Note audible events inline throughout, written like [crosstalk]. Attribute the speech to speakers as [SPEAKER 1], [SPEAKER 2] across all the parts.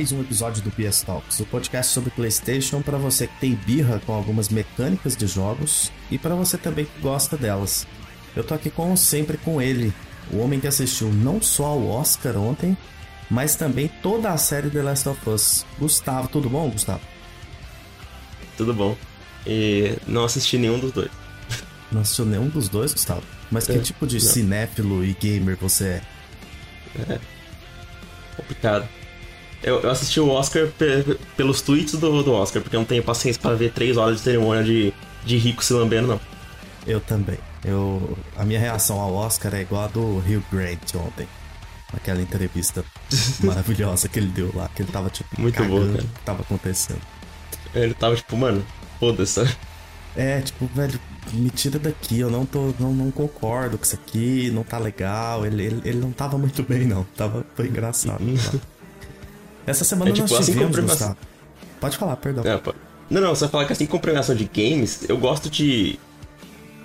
[SPEAKER 1] Mais um episódio do PS Talks, o podcast sobre PlayStation para você que tem birra com algumas mecânicas de jogos e para você também que gosta delas. Eu tô aqui como sempre com ele, o homem que assistiu não só ao Oscar ontem, mas também toda a série The Last of Us. Gustavo, tudo bom, Gustavo?
[SPEAKER 2] Tudo bom. E não assisti nenhum dos dois.
[SPEAKER 1] Não assistiu nenhum dos dois, Gustavo? Mas que
[SPEAKER 2] É,
[SPEAKER 1] tipo de
[SPEAKER 2] não.
[SPEAKER 1] cinéfilo e gamer você é?
[SPEAKER 2] Complicado. Eu, eu assisti o Oscar pe- pelos tweets do, do Oscar, porque eu não tenho paciência para ver três horas de cerimônia de, de rico se lambendo, não.
[SPEAKER 1] Eu também. Eu, a minha reação ao Oscar é igual a do Hugh Grant ontem. Aquela entrevista [laughs] maravilhosa que ele deu lá, que ele tava tipo
[SPEAKER 2] Muito
[SPEAKER 1] cagando
[SPEAKER 2] boa,
[SPEAKER 1] o
[SPEAKER 2] cara.
[SPEAKER 1] que tava acontecendo.
[SPEAKER 2] Ele tava tipo, mano, foda-se.
[SPEAKER 1] É, tipo, velho, me tira daqui, eu não tô. Não, não concordo com isso aqui, não tá legal. Ele, ele, ele não tava muito bem, não. Tava, foi engraçado. [laughs] Essa semana
[SPEAKER 2] É, tipo,
[SPEAKER 1] nós
[SPEAKER 2] assim
[SPEAKER 1] tivemos,
[SPEAKER 2] como
[SPEAKER 1] Gustavo. Pode falar, perdão.
[SPEAKER 2] É. Não, não, você vai falar que assim com premiação de games, eu gosto de.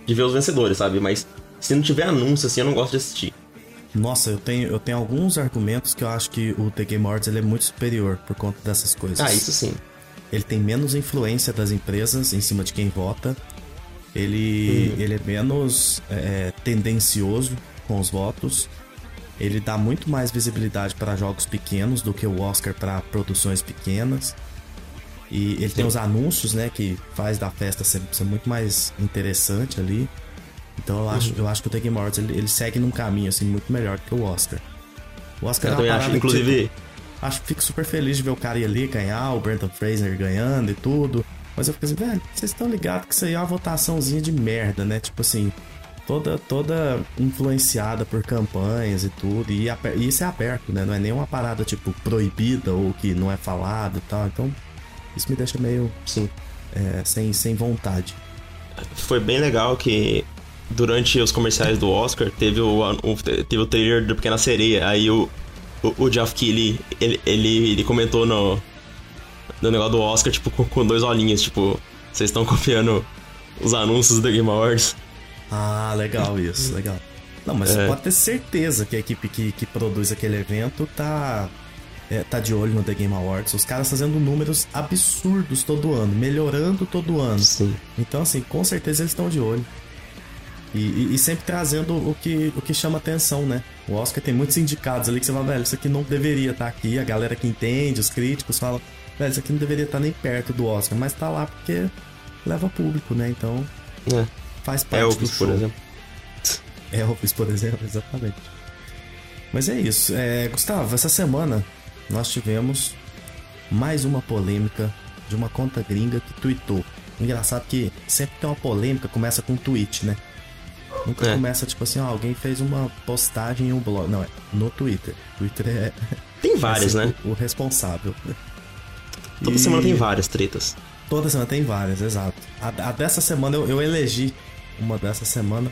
[SPEAKER 2] de ver os vencedores, sabe? Mas se não tiver anúncio assim, eu não gosto de assistir.
[SPEAKER 1] Nossa, eu tenho, eu tenho alguns argumentos que eu acho que o The Game Awards ele é muito superior por conta dessas coisas.
[SPEAKER 2] Ah, isso sim.
[SPEAKER 1] Ele tem menos influência das empresas em cima de quem vota. Ele,
[SPEAKER 2] Uhum.
[SPEAKER 1] ele é menos é, tendencioso com os votos. Ele dá muito mais visibilidade para jogos pequenos do que o Oscar para produções pequenas. E ele tem
[SPEAKER 2] Sim.
[SPEAKER 1] os anúncios, né, que faz da festa ser, ser muito mais interessante ali. Então eu acho,
[SPEAKER 2] Uhum.
[SPEAKER 1] eu acho que o The Game Awards ele, ele segue num caminho assim muito melhor que o Oscar. O Oscar
[SPEAKER 2] Eu
[SPEAKER 1] é uma
[SPEAKER 2] acho,
[SPEAKER 1] que,
[SPEAKER 2] inclusive.
[SPEAKER 1] tipo, Acho que fico super feliz de ver o cara ir ali ganhar, o Brendan Fraser ganhando e tudo. Mas eu fico assim, velho, vocês estão ligados que isso aí é uma votaçãozinha de merda, né? Tipo assim, toda, toda influenciada por campanhas e tudo. E, e isso é aberto, né? Não é nenhuma parada, tipo, proibida ou que não é falado e tal. Então, isso me deixa meio
[SPEAKER 2] Sim.
[SPEAKER 1] é, sem, sem vontade.
[SPEAKER 2] foi bem legal que durante os comerciais do Oscar teve o, o- teve o trailer do Pequena Sereia. Aí o, o, o Geoff Keighley, ele, ele, ele comentou no, no negócio do Oscar, tipo, com, com dois olhinhos, tipo, vocês estão copiando os anúncios do Game Awards.
[SPEAKER 1] Ah, legal isso, legal. Não, mas você
[SPEAKER 2] É.
[SPEAKER 1] pode ter certeza que a equipe que, que produz aquele evento tá, é, tá de olho no The Game Awards. Os caras fazendo números absurdos todo ano, melhorando todo ano.
[SPEAKER 2] Sim.
[SPEAKER 1] Então, assim, com certeza eles estão de olho. E, e- e sempre trazendo o que, o que chama atenção, né? O Oscar tem muitos indicados ali que você fala, velho, isso aqui não deveria estar aqui. A galera que entende, os críticos falam, velho, isso aqui não deveria estar nem perto do Oscar, mas tá lá porque leva público, né? Então
[SPEAKER 2] É.
[SPEAKER 1] faz parte do
[SPEAKER 2] Elvis,
[SPEAKER 1] show.
[SPEAKER 2] por exemplo.
[SPEAKER 1] Elvis, por exemplo, exatamente. Mas é isso. É, Gustavo, essa semana nós tivemos mais uma polêmica de uma conta gringa que tweetou. Engraçado que sempre tem uma polêmica, começa com um tweet, né? Nunca
[SPEAKER 2] É.
[SPEAKER 1] começa tipo assim, ó, alguém fez uma postagem em um blog. Não, é no Twitter. Twitter é,
[SPEAKER 2] Tem várias,
[SPEAKER 1] é
[SPEAKER 2] né?
[SPEAKER 1] o, o responsável.
[SPEAKER 2] Toda
[SPEAKER 1] E-
[SPEAKER 2] semana tem várias tretas.
[SPEAKER 1] Toda semana tem várias, exato. A, a dessa semana eu, eu elegi uma dessa semana,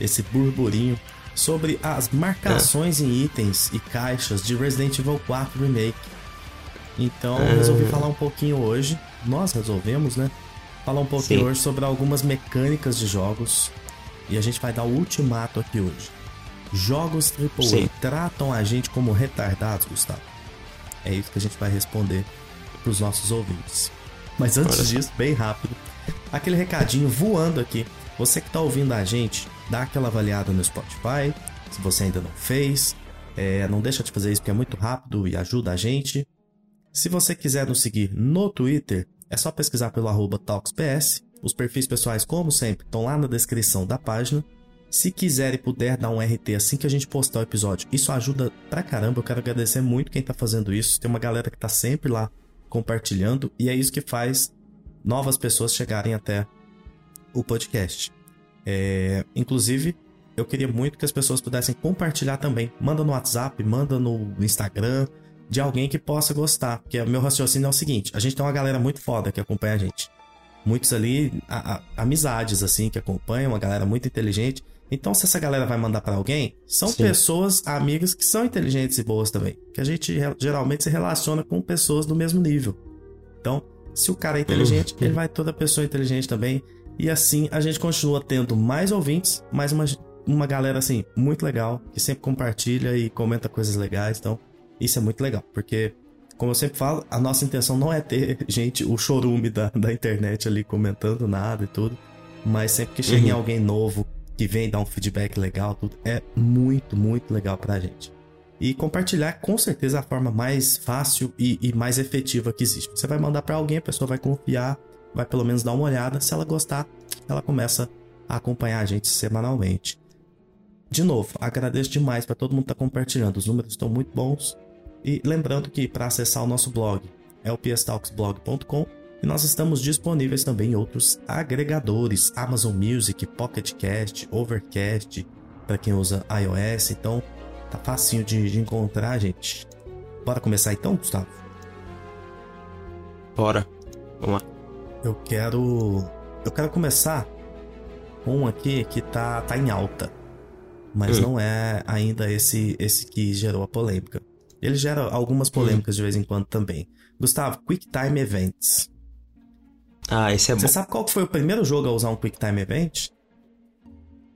[SPEAKER 1] esse burburinho, sobre as marcações em itens e caixas de Resident Evil 4 Remake. Então eu resolvi falar um pouquinho hoje, nós resolvemos, né? Falar um pouquinho
[SPEAKER 2] Sim.
[SPEAKER 1] hoje sobre algumas mecânicas de jogos. E a gente vai dar o ultimato aqui hoje. Jogos AAA
[SPEAKER 2] Sim.
[SPEAKER 1] tratam a gente como retardados, Gustavo? É isso que a gente vai responder pros nossos ouvintes. Mas antes
[SPEAKER 2] Olha
[SPEAKER 1] disso, bem rápido, aquele recadinho voando aqui. Você que tá ouvindo a gente, dá aquela avaliada no Spotify, se você ainda não fez. É, não deixa de fazer isso porque é muito rápido e ajuda a gente. Se você quiser nos seguir no Twitter, é só pesquisar pelo arroba TalksPS. Os perfis pessoais, como sempre, estão lá na descrição da página. Se quiser e puder dar um RT assim que a gente postar o episódio, isso ajuda pra caramba. Eu quero agradecer muito quem tá fazendo isso. Tem uma galera que tá sempre lá compartilhando e é isso que faz novas pessoas chegarem até o podcast. É, inclusive, eu queria muito que as pessoas pudessem compartilhar também. Manda no WhatsApp, manda no Instagram, de alguém que possa gostar. Porque o meu raciocínio é o seguinte: a gente tem uma galera muito foda que acompanha a gente. Muitos ali, a- a- amizades assim, que acompanham, uma galera muito inteligente. Então, se essa galera vai mandar pra alguém, são
[SPEAKER 2] Sim.
[SPEAKER 1] pessoas, amigas que são inteligentes e boas também. Que a gente geralmente se relaciona com pessoas do mesmo nível. Então, se o cara é inteligente,
[SPEAKER 2] Uhum.
[SPEAKER 1] ele vai toda pessoa inteligente também. E assim a gente continua tendo mais ouvintes, mais uma, uma galera assim, muito legal, que sempre compartilha e comenta coisas legais. Então, Isso é muito legal, porque, como eu sempre falo, a nossa intenção não é ter [laughs] gente, o chorume da, da internet ali comentando nada e tudo. Mas sempre que chega uhum. alguém novo que vem dar um feedback legal, tudo, é muito, muito legal pra gente. E compartilhar com certeza é a forma mais fácil e, e mais efetiva que existe. Você vai mandar para alguém, a pessoa vai confiar, vai pelo menos dar uma olhada. Se ela gostar, ela começa a acompanhar a gente semanalmente. De novo, agradeço demais para todo mundo estar tá compartilhando. Os números estão muito bons. E lembrando que para acessar o nosso blog é o pstalksblog.com e nós estamos disponíveis também em outros agregadores, Amazon Music, Pocket Cast, Overcast, para quem usa iOS. Então, tá facinho de, de encontrar, gente. Bora começar então, Gustavo?
[SPEAKER 2] Bora. Vamos lá.
[SPEAKER 1] Eu quero eu quero começar com um aqui que tá tá em alta. Mas hum. não é ainda esse esse que gerou a polêmica. Ele gera algumas polêmicas hum. de vez em quando também. Gustavo, QuickTime Events.
[SPEAKER 2] Ah, esse é
[SPEAKER 1] bom.
[SPEAKER 2] Você
[SPEAKER 1] sabe qual foi o primeiro jogo a usar um QuickTime Event?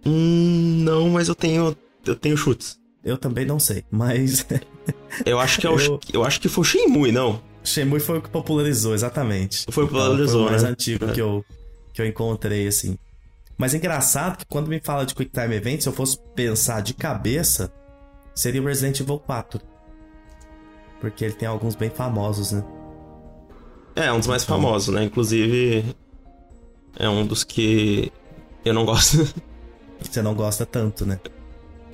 [SPEAKER 2] Hum, não, mas eu tenho eu tenho chutes.
[SPEAKER 1] Eu também não sei, mas
[SPEAKER 2] eu acho que é o, [laughs] eu... eu acho que foi o Shenmue, não.
[SPEAKER 1] Shenmue foi o que popularizou, exatamente.
[SPEAKER 2] Foi o que popularizou,
[SPEAKER 1] foi o mais
[SPEAKER 2] né?
[SPEAKER 1] antigo é. que eu que eu encontrei assim. Mas é engraçado que quando me fala de QuickTime Event, se eu fosse pensar de cabeça, seria o Resident Evil 4. Porque ele tem alguns bem famosos, né?
[SPEAKER 2] É, um dos mais famosos, né? Inclusive, é um dos que eu não gosto. [laughs]
[SPEAKER 1] Você não gosta tanto, né?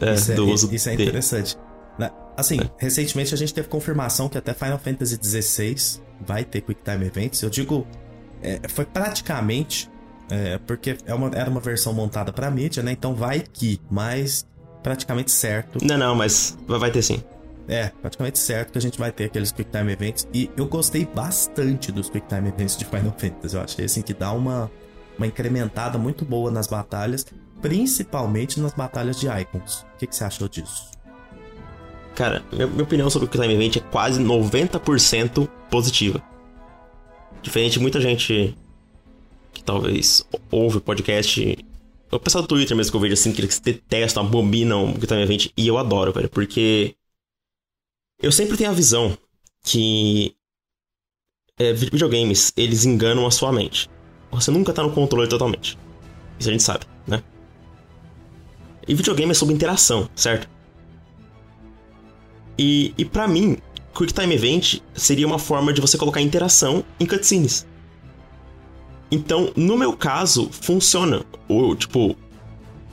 [SPEAKER 2] É,
[SPEAKER 1] isso é,
[SPEAKER 2] do uso
[SPEAKER 1] Isso é interessante. Assim, recentemente a gente teve confirmação que até Final Fantasy XVI vai ter QuickTime Events. Eu digo, é, foi praticamente, é, porque é uma, era uma versão montada para mídia, né? Então vai que, mas praticamente certo.
[SPEAKER 2] Não, não, mas vai ter sim.
[SPEAKER 1] É, praticamente certo que a gente vai ter aqueles Quick Time Events. E eu gostei bastante dos Quick Time Events de Final Fantasy. Eu achei assim que dá uma, uma incrementada muito boa nas batalhas, principalmente nas batalhas de Icons. O que, que você achou disso?
[SPEAKER 2] Cara, minha, opinião sobre o Time Event é quase 90% positiva. Diferente de muita gente que talvez ouve o podcast. O pessoal do Twitter mesmo que eu vejo assim, que eles detestam, abominam o Time Event. E eu adoro, velho, porque eu sempre tenho a visão que é, videogames, eles enganam a sua mente. Você nunca tá no controle totalmente. Isso a gente sabe, né? E videogame é sobre interação, certo? E, e para mim, Quick Time Event seria uma forma de você colocar interação em cutscenes. Então, no meu caso, funciona. O, tipo,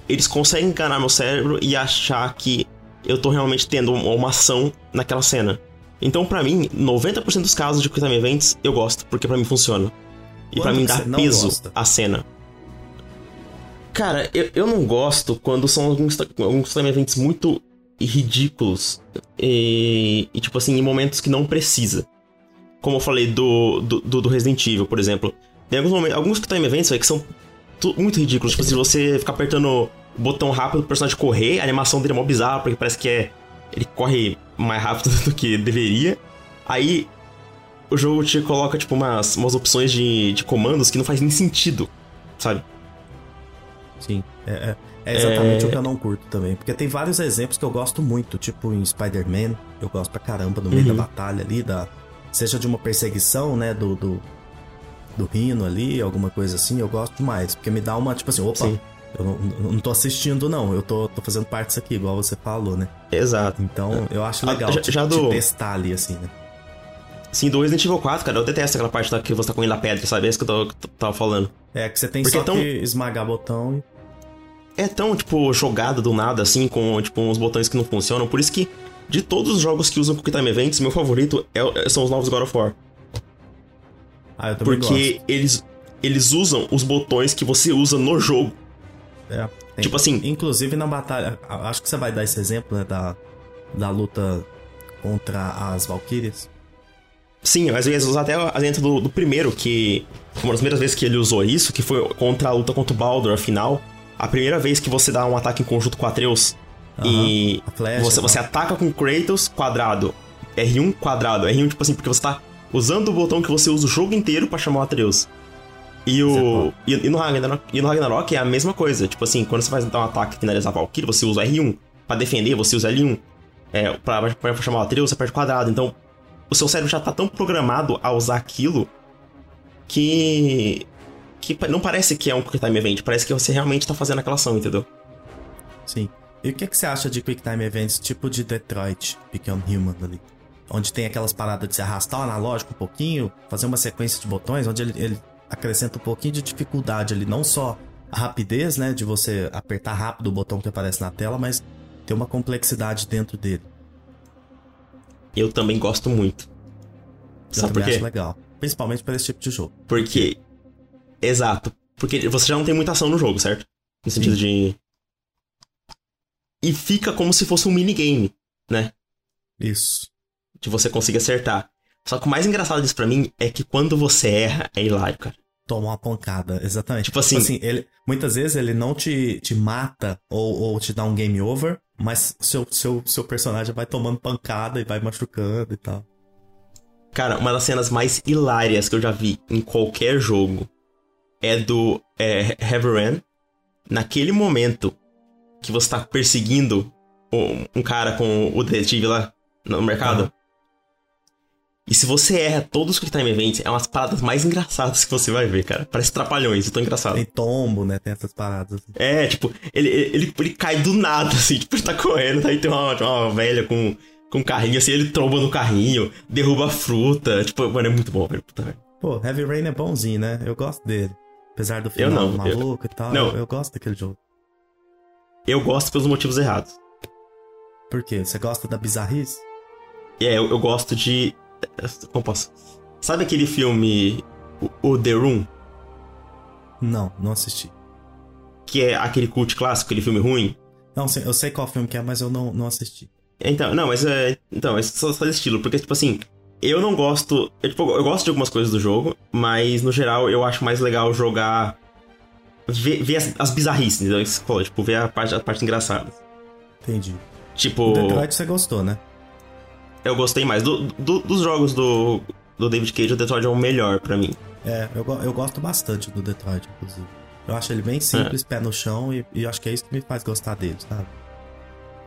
[SPEAKER 2] eles conseguem enganar meu cérebro e achar que eu tô realmente tendo uma ação naquela cena. Então, para mim, 90% dos casos de Quick Time Events eu gosto, porque para mim funciona. E para mim dá peso gosta? à cena. Cara, eu, eu não gosto quando são alguns, alguns time events muito ridículos. E, e, tipo assim, em momentos que não precisa. Como eu falei do, do, do Resident Evil, por exemplo. Tem alguns, momentos, alguns time events véio, que são muito ridículos. Tipo, se você ficar apertando botão rápido pro personagem correr, a animação dele é mó bizarra, porque parece que é. Ele corre mais rápido [laughs] do que deveria. Aí o jogo te coloca, tipo, umas, umas opções de, de comandos que não faz nem sentido, sabe?
[SPEAKER 1] Sim, é, é, é exatamente é... o que eu não curto também. Porque tem vários exemplos que eu gosto muito, tipo em Spider-Man, eu gosto pra caramba no meio uhum. da batalha ali, da, seja de uma perseguição, né, do, do, do Rino ali, alguma coisa assim, eu gosto demais. Porque me dá uma, tipo assim, opa, Sim. Eu não, não tô assistindo, não. Eu tô, tô fazendo parte disso aqui, igual você falou, né?
[SPEAKER 2] Exato.
[SPEAKER 1] Então, eu acho ah, legal
[SPEAKER 2] já,
[SPEAKER 1] te,
[SPEAKER 2] já do...
[SPEAKER 1] testar ali, assim, né?
[SPEAKER 2] Sim, do Resident Evil 4, cara, eu detesto aquela parte da que você tá comendo a pedra, sabe? É isso que eu tô, tava falando.
[SPEAKER 1] É, que você tem Porque só é tão... que esmagar botão e...
[SPEAKER 2] É tão, tipo, jogado do nada, assim, com, tipo, uns botões que não funcionam. Por isso que, de todos os jogos que usam Quick Time Events, meu favorito é, são os novos God of War.
[SPEAKER 1] Ah, eu também
[SPEAKER 2] Porque
[SPEAKER 1] gosto.
[SPEAKER 2] eles eles usam os botões que você usa no jogo.
[SPEAKER 1] É.
[SPEAKER 2] Tem, tipo assim.
[SPEAKER 1] Inclusive na batalha. Acho que você vai dar esse exemplo, né? Da, da luta contra as Valkyrias.
[SPEAKER 2] Sim, mas eu ia usar até dentro do, do, primeiro, que. Uma das primeiras vezes que ele usou isso, que foi contra a luta contra o Baldur, afinal. A primeira vez que você dá um ataque em conjunto com Atreus. Uhum, e flecha, você, você ataca com Kratos quadrado. R1 quadrado. R1, tipo assim, porque você tá usando o botão que você usa o jogo inteiro para chamar o Atreus. E o. E, e, no Ragnarok, e no Ragnarok é a mesma coisa. Tipo assim, quando você vai dar um ataque e finalizar Valkyrie, você usa R1. Pra defender, você usa L1. É, pra, pra chamar o trio, você aperte quadrado. Então, o seu cérebro já tá tão programado a usar aquilo que. Que não parece que é um Quick Time Event, parece que você realmente tá fazendo aquela ação, entendeu?
[SPEAKER 1] Sim. E o que, que você acha de Quick Time Events tipo de Detroit, Become Human ali? Onde tem aquelas paradas de se arrastar o analógico um pouquinho, fazer uma sequência de botões, onde ele, ele acrescenta um pouquinho de dificuldade ali, não só a rapidez, né, de você apertar rápido o botão que aparece na tela, mas tem uma complexidade dentro dele.
[SPEAKER 2] Eu também gosto muito.
[SPEAKER 1] Eu Sabe por quê? acho legal. Principalmente para esse tipo de jogo.
[SPEAKER 2] Porque. Exato. Porque você já não tem muita ação no jogo, certo? No sentido Sim. de. E fica como se fosse um minigame, né?
[SPEAKER 1] Isso.
[SPEAKER 2] De você conseguir acertar. Só que o mais engraçado disso pra mim é que quando você erra, é hilário, cara.
[SPEAKER 1] Toma uma pancada, exatamente. Tipo assim, tipo assim ele, muitas vezes ele não te, te mata ou, ou te dá um game over, mas seu, seu, seu personagem vai tomando pancada e vai machucando e tal.
[SPEAKER 2] Cara, uma das cenas mais hilárias que eu já vi em qualquer jogo é do é, Heavy Rain. Naquele momento que você tá perseguindo um, um cara com o detetive lá no mercado. E se você erra todos os Quick Time Events, é umas paradas mais engraçadas que você vai ver, cara. Parece trapalhões, tão engraçado.
[SPEAKER 1] Tem tombo, né? Tem essas paradas.
[SPEAKER 2] É, tipo, ele, ele, ele cai do nada, assim, [laughs] tipo, ele tá correndo, aí tem uma, uma velha com, com um carrinho, assim, ele tromba no carrinho, derruba a fruta. Tipo, mano, é muito bom, velho. Puta, velho.
[SPEAKER 1] Pô, Heavy Rain é bonzinho, né? Eu gosto dele. Apesar do final eu não, maluco eu... e tal, não. Eu, eu gosto daquele jogo.
[SPEAKER 2] Eu gosto pelos motivos errados.
[SPEAKER 1] Por quê? Você gosta da bizarrice?
[SPEAKER 2] É, eu, eu gosto de como posso? Sabe aquele filme o, o The Room?
[SPEAKER 1] Não, não assisti.
[SPEAKER 2] Que é aquele cult clássico, aquele filme ruim?
[SPEAKER 1] Não, eu sei qual filme que é, mas eu não, não assisti.
[SPEAKER 2] Então, não, mas é. Então, é só, só estilo, porque, tipo assim, eu não gosto. Eu, tipo, eu gosto de algumas coisas do jogo, mas no geral eu acho mais legal jogar. Ver, ver as, as bizarrices, entendeu? Tipo, ver a parte, a parte engraçada.
[SPEAKER 1] Entendi.
[SPEAKER 2] Tipo.
[SPEAKER 1] O Detroit você gostou, né?
[SPEAKER 2] eu gostei mais. Do, do, dos jogos do, do David Cage, o Detroit é o melhor para mim.
[SPEAKER 1] É, eu, eu gosto bastante do Detroit, inclusive. Eu acho ele bem simples, é. pé no chão, e, e acho que é isso que me faz gostar dele, sabe?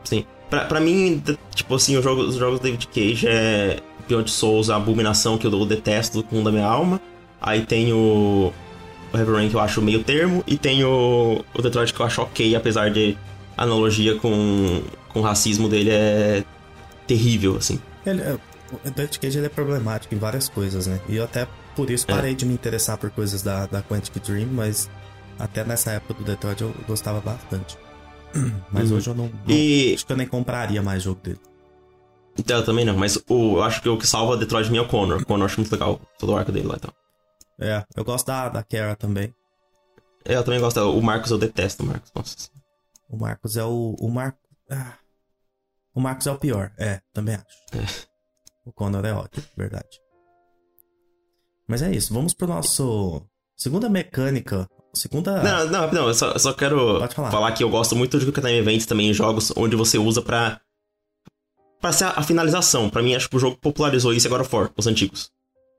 [SPEAKER 2] Sim. Pra, pra mim, tipo assim, os jogos, os jogos do David Cage é Beyond Souls, a abominação que eu detesto com da minha alma. Aí tem o, o Heavy Rain que eu acho meio termo, e tem o, o Detroit que eu acho ok, apesar de analogia com, com o racismo dele é terrível, assim.
[SPEAKER 1] Ele, é, o Death Cage ele é problemático em várias coisas, né? E eu até por isso parei é. de me interessar por coisas da, da Quantic Dream, mas até nessa época do Detroit eu gostava bastante. [clears throat] Mas uhum. hoje eu não, não e... Acho que eu nem compraria mais jogo dele.
[SPEAKER 2] Então, eu também não, mas o, eu acho que o que salva Detroit de é o Connor. O Connor eu acho muito legal, todo o arco dele lá então.
[SPEAKER 1] É, eu gosto da, da Kara também.
[SPEAKER 2] É, eu também gosto. O Marcos eu detesto o Marcos, nossa.
[SPEAKER 1] O Marcos é o. O Marcos. Ah, o Marcos é o pior. É, também acho. É. O Connor é ótimo, verdade. Mas é isso. Vamos pro nosso. Segunda mecânica. Segunda.
[SPEAKER 2] Não, não, não. Eu só, eu só quero falar. falar. que eu gosto muito de Quick Time Events também em jogos onde você usa pra. Pra ser a, finalização. Pra mim, acho que o jogo popularizou isso agora for, os antigos.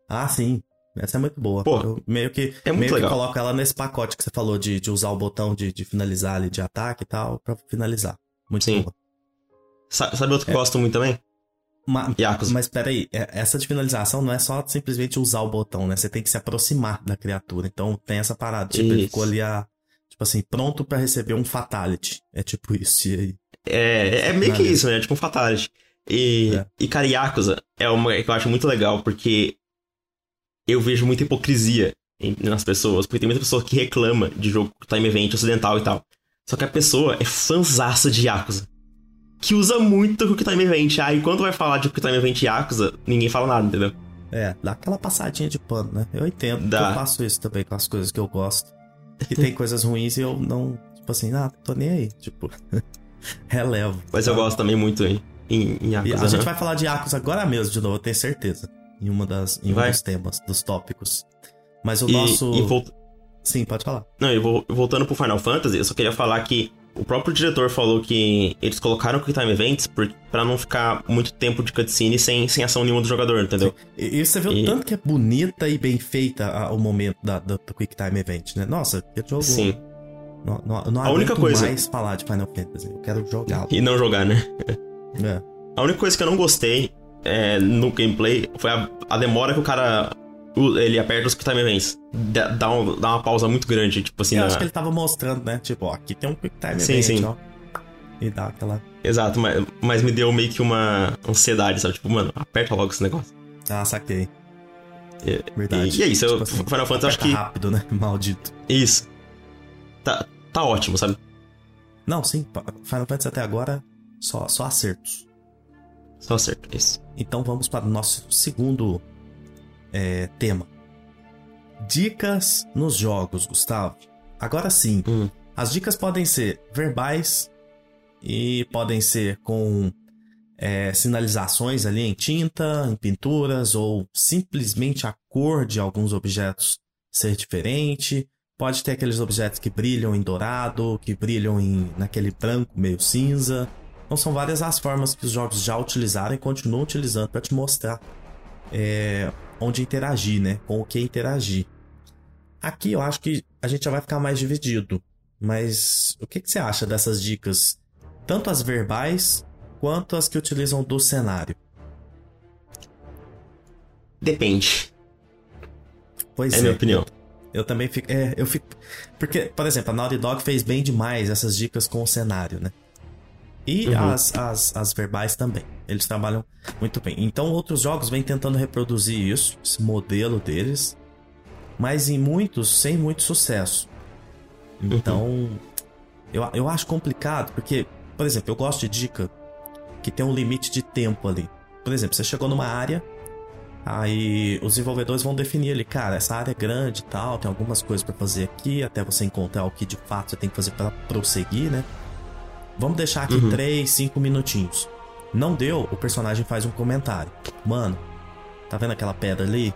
[SPEAKER 1] Ah, sim. Essa é muito boa.
[SPEAKER 2] Pô, eu
[SPEAKER 1] meio que, é muito meio legal. que coloco ela nesse pacote que você falou de, de usar o botão de, de finalizar ali, de ataque e tal, pra finalizar. Muito sim. boa.
[SPEAKER 2] Sabe outro que é. gosto muito também?
[SPEAKER 1] Ma Yakuza. Mas peraí, é, essa de finalização não é só simplesmente usar o botão, né? Você tem que se aproximar da criatura. Então tem essa parada. Tipo, isso. ele ficou ali a. Tipo assim, pronto para receber um Fatality. É tipo isso. E aí,
[SPEAKER 2] é, é meio que isso, né? É tipo um Fatality. E, é. e cara, Yakuza é uma que eu acho muito legal, porque eu vejo muita hipocrisia nas pessoas, porque tem muita pessoa que reclama de jogo time event ocidental e tal. Só que a pessoa é fanzaça de Yakuza que usa muito o Time Event. Aí quando vai falar de Quick Time Event Yakuza, ninguém fala nada, entendeu?
[SPEAKER 1] É, dá aquela passadinha de pano, né? Eu entendo. Dá. Eu faço isso também com as coisas que eu gosto. E tem [laughs] coisas ruins e eu não, tipo assim, ah, tô nem aí. Tipo, [laughs] relevo.
[SPEAKER 2] Mas eu gosto também muito em, em, em Yakuza.
[SPEAKER 1] E a gente vai falar de Yakuza agora mesmo, de novo, eu tenho certeza. Em, uma das, em um dos temas, dos tópicos. Mas o e, nosso. E volt... Sim, pode falar.
[SPEAKER 2] Não, e voltando pro Final Fantasy, eu só queria falar que o próprio diretor falou que eles colocaram Quick Time Events para não ficar muito tempo de cutscene sem, sem ação nenhuma do jogador, entendeu?
[SPEAKER 1] E, e você vê o tanto que é bonita e bem feita a, o momento da, do, do Quick Time Event, né? Nossa, que jogo.
[SPEAKER 2] Sim.
[SPEAKER 1] Não, não, não a única coisa mais falar de Final Fantasy. Eu quero jogar.
[SPEAKER 2] E não jogar, né? [laughs]
[SPEAKER 1] é.
[SPEAKER 2] A única coisa que eu não gostei é, no gameplay foi a, a, demora que o cara. Ele aperta os Quick Time Events. Dá, dá, um, dá uma pausa muito grande, tipo assim.
[SPEAKER 1] Eu
[SPEAKER 2] na...
[SPEAKER 1] acho que ele tava mostrando, né? Tipo, ó, aqui tem um Quick Time
[SPEAKER 2] sim,
[SPEAKER 1] Event,
[SPEAKER 2] sim.
[SPEAKER 1] ó. E dá aquela.
[SPEAKER 2] Exato, mas, mas me deu meio que uma ansiedade, sabe? Tipo, mano, aperta logo esse negócio.
[SPEAKER 1] Ah, saquei.
[SPEAKER 2] É,
[SPEAKER 1] Verdade.
[SPEAKER 2] E, e é isso,
[SPEAKER 1] Tipo
[SPEAKER 2] eu,
[SPEAKER 1] assim,
[SPEAKER 2] Final Fantasy acho que.
[SPEAKER 1] rápido, né? [laughs] Maldito.
[SPEAKER 2] Isso. Tá, tá ótimo, sabe?
[SPEAKER 1] Não, sim. Final Fantasy até agora, só, só acertos.
[SPEAKER 2] Só certo, isso.
[SPEAKER 1] Então vamos para o nosso segundo é, tema. Dicas nos jogos, Gustavo. Agora sim,
[SPEAKER 2] Hum.
[SPEAKER 1] as dicas podem ser verbais e podem ser com é, sinalizações ali em tinta, em pinturas, ou simplesmente a cor de alguns objetos ser diferente. Pode ter aqueles objetos que brilham em dourado, que brilham em naquele branco meio cinza. Então são várias as formas que os jogos já utilizaram e continuam utilizando para te mostrar é, onde interagir, né? Com o que interagir. Aqui eu acho que a gente já vai ficar mais dividido. Mas o que, que você acha dessas dicas? Tanto as verbais quanto as que utilizam do cenário.
[SPEAKER 2] Depende.
[SPEAKER 1] Pois
[SPEAKER 2] É a minha opinião.
[SPEAKER 1] Eu também fico. É, eu fico. Porque, por exemplo, a Naughty Dog fez bem demais essas dicas com o cenário, né? E
[SPEAKER 2] Uhum.
[SPEAKER 1] as, as, as verbais também. Eles trabalham muito bem. Então, outros jogos vêm tentando reproduzir isso, esse modelo deles, mas em muitos sem muito sucesso. Então, eu, eu acho complicado, porque, por exemplo, eu gosto de dica que tem um limite de tempo ali. Por exemplo, você chegou numa área, Aí os desenvolvedores vão definir ali, cara, essa área é grande e tal, tem algumas coisas pra fazer aqui, até você encontrar o que de fato você tem que fazer pra prosseguir, né? Vamos deixar aqui
[SPEAKER 2] Uhum.
[SPEAKER 1] 3, 5 minutinhos. Não deu, o personagem faz um comentário. Mano, tá vendo aquela pedra ali?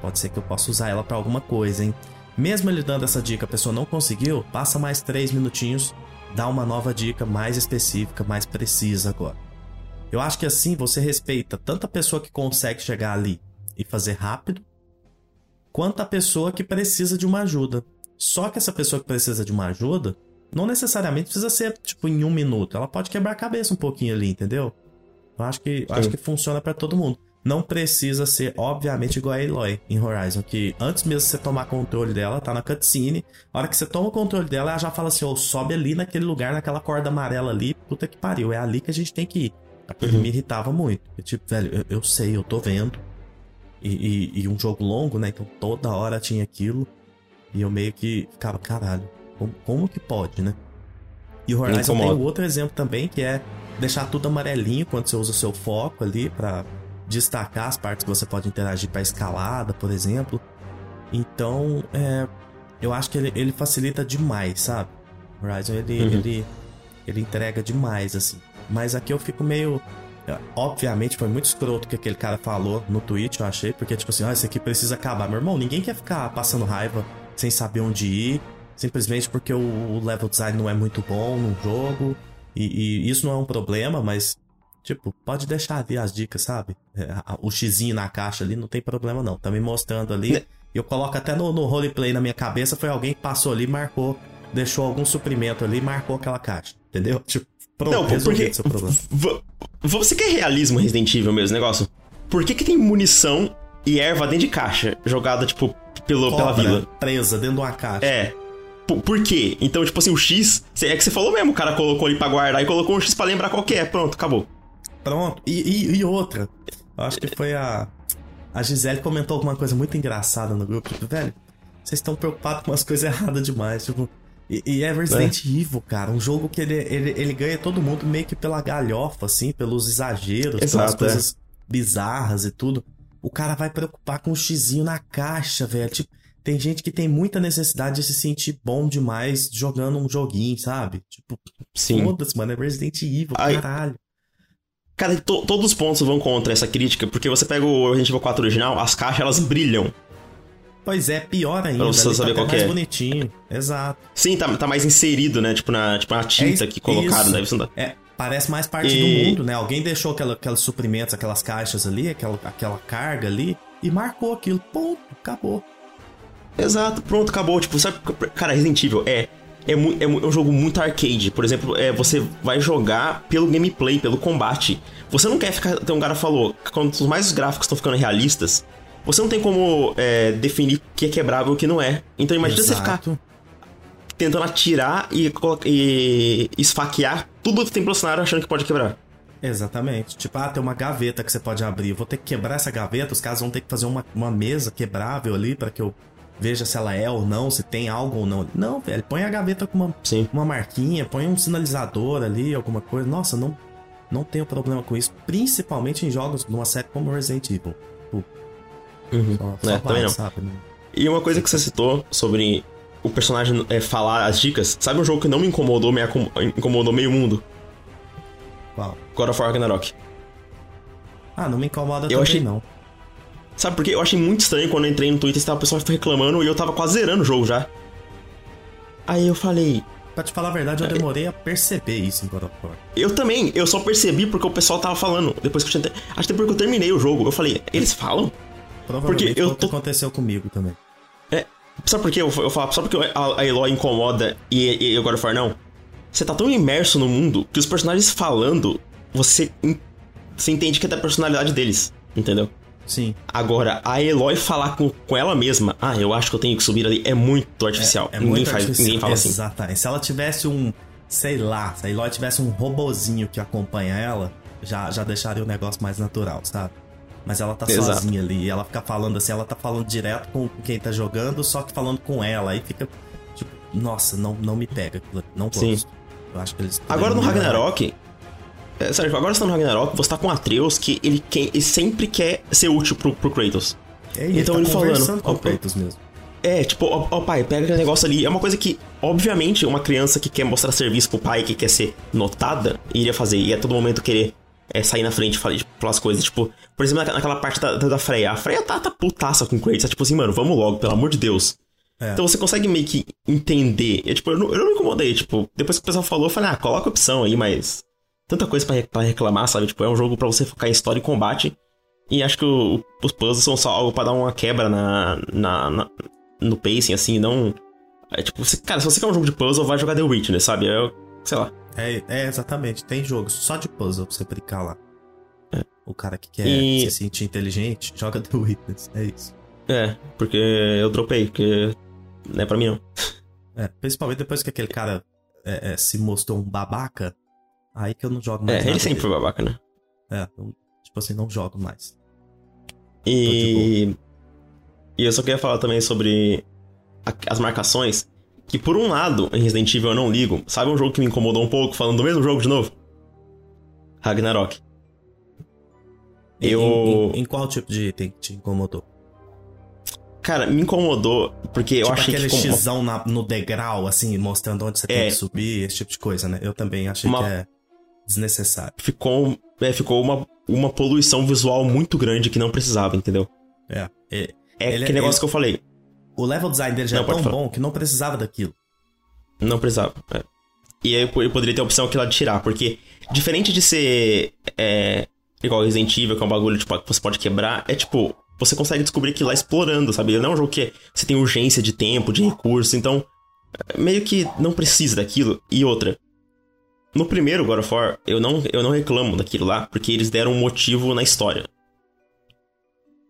[SPEAKER 1] Pode ser que eu possa usar ela pra alguma coisa, hein? Mesmo ele dando essa dica, a pessoa não conseguiu, passa mais 3 minutinhos, dá uma nova dica mais específica, mais precisa agora. Eu acho que assim você respeita tanto a pessoa que consegue chegar ali e fazer rápido, quanto a pessoa que precisa de uma ajuda. Só que essa pessoa que precisa de uma ajuda, não necessariamente precisa ser tipo em um minuto. Ela pode quebrar a cabeça um pouquinho ali, entendeu? Eu acho que, eu acho que funciona pra todo mundo. Não precisa ser, obviamente, igual a Aloy em Horizon, que antes mesmo de você tomar controle dela, tá na cutscene. A hora que você toma o controle dela, ela já fala assim: ô, sobe ali naquele lugar, naquela corda amarela ali, puta que pariu, é ali que a gente tem que ir. Aquilo me irritava muito. Eu, tipo, velho, eu, eu sei, eu tô vendo. E, e- e um jogo longo, né? Então toda hora tinha aquilo. E eu meio que ficava, caralho, como, como que pode, né? E o Horizon tem outro exemplo também, que é deixar tudo amarelinho quando você usa o seu foco ali pra destacar as partes que você pode interagir pra escalada, por exemplo. Então, é, eu acho que ele, ele facilita demais, sabe? O Horizon, ele,
[SPEAKER 2] Uhum.
[SPEAKER 1] ele, ele entrega demais, assim. Mas aqui eu fico meio. é, Obviamente foi muito escroto o que aquele cara falou no tweet, eu achei, porque, tipo assim, ó, isso aqui precisa acabar. Meu irmão, ninguém quer ficar passando raiva sem saber onde ir, simplesmente porque o, level design não é muito bom no jogo. E, e isso não é um problema, mas, tipo, pode deixar ali as dicas, sabe? É, o xizinho na caixa ali não tem problema não. Tá me mostrando ali.
[SPEAKER 2] Né?
[SPEAKER 1] Eu coloco até no, no roleplay na minha cabeça, foi alguém que passou ali, marcou, deixou algum suprimento ali, marcou aquela caixa. Entendeu? [laughs] Tipo, pronto,
[SPEAKER 2] Não, porque.
[SPEAKER 1] seu problema.
[SPEAKER 2] Você quer realismo Resident Evil mesmo, negócio? Por que, que tem munição e erva dentro de caixa jogada, tipo, pelo, pela
[SPEAKER 1] Cobra
[SPEAKER 2] vila?
[SPEAKER 1] presa dentro de uma caixa.
[SPEAKER 2] É. Por, quê? Então, tipo assim, o X. É que você falou mesmo, o cara colocou ali pra guardar e colocou um X pra lembrar qual que é. Pronto, acabou.
[SPEAKER 1] Pronto. E, e- e outra. Eu acho que foi a. A Gisele comentou alguma coisa muito engraçada no grupo. Tipo, velho, vocês estão preocupados com umas coisas erradas demais. Tipo. E, e é Resident Evil, cara. Um jogo que ele, ele, ele ganha todo mundo meio que pela galhofa, assim, pelos exageros, pelas
[SPEAKER 2] Exato, é.
[SPEAKER 1] coisas bizarras e tudo. O cara vai preocupar com o xizinho na caixa, velho. Tipo, tem gente que tem muita necessidade de se sentir bom demais jogando um joguinho, sabe? Tipo,
[SPEAKER 2] Sim.
[SPEAKER 1] foda-se, mano. É Resident Evil,
[SPEAKER 2] Ai,
[SPEAKER 1] caralho.
[SPEAKER 2] Cara, to- todos os pontos vão contra essa crítica, porque você pega o Resident Evil 4 original, as caixas elas brilham.
[SPEAKER 1] Pois é, pior ainda.
[SPEAKER 2] Pra você
[SPEAKER 1] ali
[SPEAKER 2] saber
[SPEAKER 1] tá
[SPEAKER 2] qual
[SPEAKER 1] mais
[SPEAKER 2] é.
[SPEAKER 1] bonitinho. Exato.
[SPEAKER 2] Sim, tá, tá mais inserido, né? Tipo na, tipo na tinta
[SPEAKER 1] isso-
[SPEAKER 2] que colocaram, deve ser.
[SPEAKER 1] É, parece mais parte
[SPEAKER 2] E-
[SPEAKER 1] do mundo, né? Alguém deixou aquela, aqueles suprimentos, aquelas caixas ali, aquela, aquela carga ali, e marcou aquilo. Ponto, acabou.
[SPEAKER 2] Exato, pronto, acabou. Tipo, sabe, cara, Resident Evil é é, mu é, um jogo muito arcade. Por exemplo, é, você vai jogar pelo gameplay, pelo combate. Você não quer ficar. Tem um cara falou, quanto mais os gráficos estão ficando realistas, você não tem como é, definir o que é quebrável e o que não é. Então imagina Exato. você ficar tentando atirar e, e esfaquear tudo que tem pelo cenário achando que pode quebrar.
[SPEAKER 1] Exatamente. Tipo, ah, tem uma gaveta que você pode abrir. Eu vou ter que quebrar essa gaveta, os caras vão ter que fazer uma, uma mesa quebrável ali para que eu veja se ela é ou não, se tem algo ou não. Não, velho, põe a gaveta com uma, Sim. uma marquinha, põe um sinalizador ali, alguma coisa. Nossa, não, não tenho problema com isso. Principalmente em jogos numa série como Resident Evil.
[SPEAKER 2] Uhum. Só, só é, vai, também não. Sabe, né? E uma coisa que você citou sobre o personagem é, falar as dicas, sabe um jogo que não me incomodou, me incomodou meio mundo?
[SPEAKER 1] Qual?
[SPEAKER 2] God of War Ragnarok.
[SPEAKER 1] Ah, não me incomoda eu também achei... não.
[SPEAKER 2] Sabe por quê? Eu achei muito estranho quando eu entrei no Twitter e tava o pessoal reclamando e eu tava quase zerando o jogo já. Aí eu falei.
[SPEAKER 1] Pra te falar a verdade, eu é. demorei a perceber isso em God of War.
[SPEAKER 2] Eu também, eu só percebi porque o pessoal tava falando. Depois que eu tinha. Acho que depois que eu terminei o jogo, eu falei, eles falam?
[SPEAKER 1] Provavelmente porque eu tô... aconteceu comigo também.
[SPEAKER 2] É. Sabe por quê? Eu, eu falo, sabe por que a, a Eloy incomoda e, e o God of War não? Você tá tão imerso no mundo que os personagens falando, você, você entende que é da personalidade deles, entendeu?
[SPEAKER 1] Sim.
[SPEAKER 2] Agora, a Eloy falar com, com ela mesma, ah, eu acho que eu tenho que subir ali, é muito artificial. É, é ninguém, muito faz, artificial. ninguém fala assim.
[SPEAKER 1] Exatamente. Se ela tivesse um, sei lá, se a Eloy tivesse um robozinho que acompanha ela, já, já deixaria o negócio mais natural, sabe? Mas ela tá Exato. sozinha ali, e ela fica falando assim, ela tá falando direto com quem tá jogando, só que falando com ela, aí fica tipo, nossa, não, não me pega, não gosto. Sim. Eu acho que eles
[SPEAKER 2] Agora no Ragnarok, é, Sérgio, agora você tá no Ragnarok, você tá com Atreus que ele, quer, ele sempre quer ser útil pro, pro Kratos.
[SPEAKER 1] É, ele então tá ele falando. Com o Kratos mesmo.
[SPEAKER 2] É, tipo, ó, ó, pai, pega aquele negócio ali. É uma coisa que, obviamente, uma criança que quer mostrar serviço pro pai, que quer ser notada, iria fazer. E a todo momento querer é, sair na frente e falar tipo, as coisas. Tipo, por exemplo, naquela parte da, da, Freya. A Freya tá, tá putaça com o Kratos. É tipo assim, mano, vamos logo, pelo amor de Deus. É. Então você consegue meio que entender. Eu, tipo, eu não, eu não me incomodei. Tipo, depois que o pessoal falou, eu falei, ah, coloca a opção aí, mas tanta coisa para reclamar, sabe? Tipo, é um jogo para você focar em história e combate. E acho que o, os puzzles são só algo para dar uma quebra na, na, na, no pacing, assim, não. É tipo, você, cara, se você quer um jogo de puzzle, vai jogar The Witness, sabe? É, sei lá.
[SPEAKER 1] É, é exatamente. Tem jogos só de puzzle pra você brincar lá. É. O cara que quer e... se sentir inteligente, [laughs] joga The Witness. É isso.
[SPEAKER 2] É, porque eu dropei, porque não é pra mim não.
[SPEAKER 1] É, principalmente depois que aquele cara é, é, se mostrou um babaca, Aí que eu não jogo
[SPEAKER 2] mais. É, ele sempre foi babaca, né?
[SPEAKER 1] É, eu, tipo assim, não jogo mais.
[SPEAKER 2] E. E eu só queria falar também sobre a, as marcações. Que por um lado, em Resident Evil eu não ligo. Sabe um jogo que me incomodou um pouco, falando do mesmo jogo de novo? Ragnarok.
[SPEAKER 1] Eu. Em, em, em qual tipo de item te incomodou?
[SPEAKER 2] Cara, me incomodou, porque tipo eu achei
[SPEAKER 1] aquele
[SPEAKER 2] que...
[SPEAKER 1] aquele xão na, no degrau, assim, mostrando onde você é. tem que subir, esse tipo de coisa, né? Eu também achei uma... que é desnecessário.
[SPEAKER 2] Ficou, é, ficou uma, uma poluição visual muito grande que não precisava, entendeu?
[SPEAKER 1] É.
[SPEAKER 2] É, é aquele negócio ele, que eu falei.
[SPEAKER 1] O level design dele já não, é tão falar. bom que não precisava daquilo.
[SPEAKER 2] Não precisava, é. E aí eu poderia ter a opção aqui lá de tirar, porque diferente de ser é, igual Resident Evil, que é um bagulho tipo, que você pode quebrar, é tipo, você consegue descobrir aquilo lá explorando, sabe? Não é um jogo que você tem urgência de tempo, de recurso, então meio que não precisa daquilo. E outra, no primeiro God of War, eu não, eu não reclamo daquilo lá, porque eles deram um motivo na história.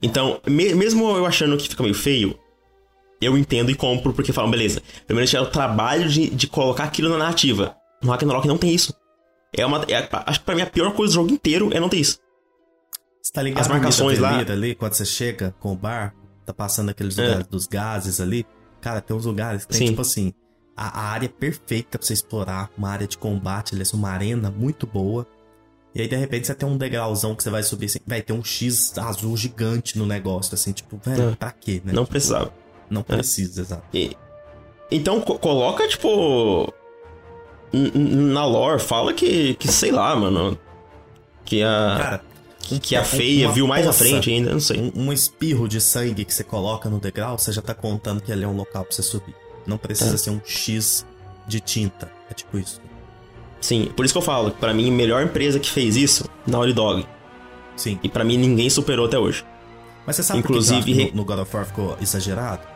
[SPEAKER 2] Então, me, mesmo eu achando que fica meio feio, eu entendo e compro, porque falam, beleza, primeiro eles tiveram o trabalho de, de colocar aquilo na narrativa. No Ragnarok não tem isso. É uma, é, acho que pra mim a pior coisa do jogo inteiro é não ter isso.
[SPEAKER 1] Você tá ligado As marcações lá ali, quando você chega com o bar, tá passando aqueles é. lugares dos gases ali. Cara, tem uns lugares que tem, Sim. tipo assim, a, área perfeita pra você explorar, uma área de combate, aliás, uma arena muito boa. E aí, de repente, você tem um degrauzão que você vai subir, assim, vai ter um X azul gigante no negócio, assim, tipo, velho, é. pra quê, né?
[SPEAKER 2] Não
[SPEAKER 1] tipo,
[SPEAKER 2] precisava.
[SPEAKER 1] Não é. precisa, é. exato.
[SPEAKER 2] E... Então, co coloca, tipo. Na lore, fala que, que sei lá, mano. Que a. Cara, que, que a feia viu mais poça, à frente ainda, não sei.
[SPEAKER 1] Um, um, espirro de sangue que você coloca no degrau, você já tá contando que ali é um local pra você subir. Não precisa é. ser um X de tinta. É tipo isso.
[SPEAKER 2] Sim, por isso que eu falo, para mim, a melhor empresa que fez isso, Naughty Dog.
[SPEAKER 1] Sim.
[SPEAKER 2] E para mim ninguém superou até hoje.
[SPEAKER 1] Mas você sabe Inclusive, por que no, no God of War ficou exagerado?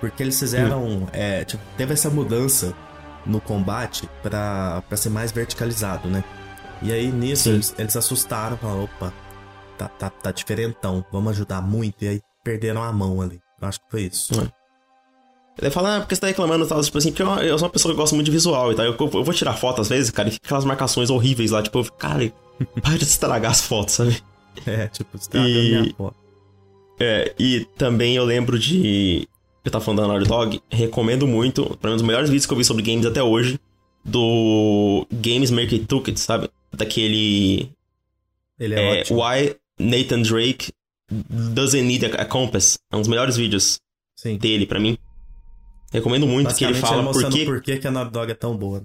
[SPEAKER 1] Porque eles fizeram. Hum. É, tipo, teve essa mudança no combate pra, pra ser mais verticalizado, né? E aí nisso eles, eles, assustaram, falaram, opa, tá, tá, tá diferentão, vamos ajudar muito. E aí perderam a mão ali. Eu acho que foi isso. É.
[SPEAKER 2] Ele fala, ah, porque você tá reclamando, tal, tipo assim, porque eu, eu, sou uma pessoa que gosta muito de visual e tal. Eu, eu, vou tirar foto às vezes, cara, e fica aquelas marcações horríveis lá, tipo, eu fico, cara, para de estragar as fotos, sabe?
[SPEAKER 1] É, tipo, estraga e... minha foto.
[SPEAKER 2] É, e também eu lembro de. Eu tava falando da Naughty Dog, recomendo muito, para um dos melhores vídeos que eu vi sobre games até hoje, do Games Market Toolkit, sabe? Daquele.
[SPEAKER 1] Ele é, é
[SPEAKER 2] Why Nathan Drake Doesn't Need a Compass. É um dos melhores vídeos Sim. dele para mim. Recomendo muito que ele fala
[SPEAKER 1] por que... por que a Naughty Dog é tão boa.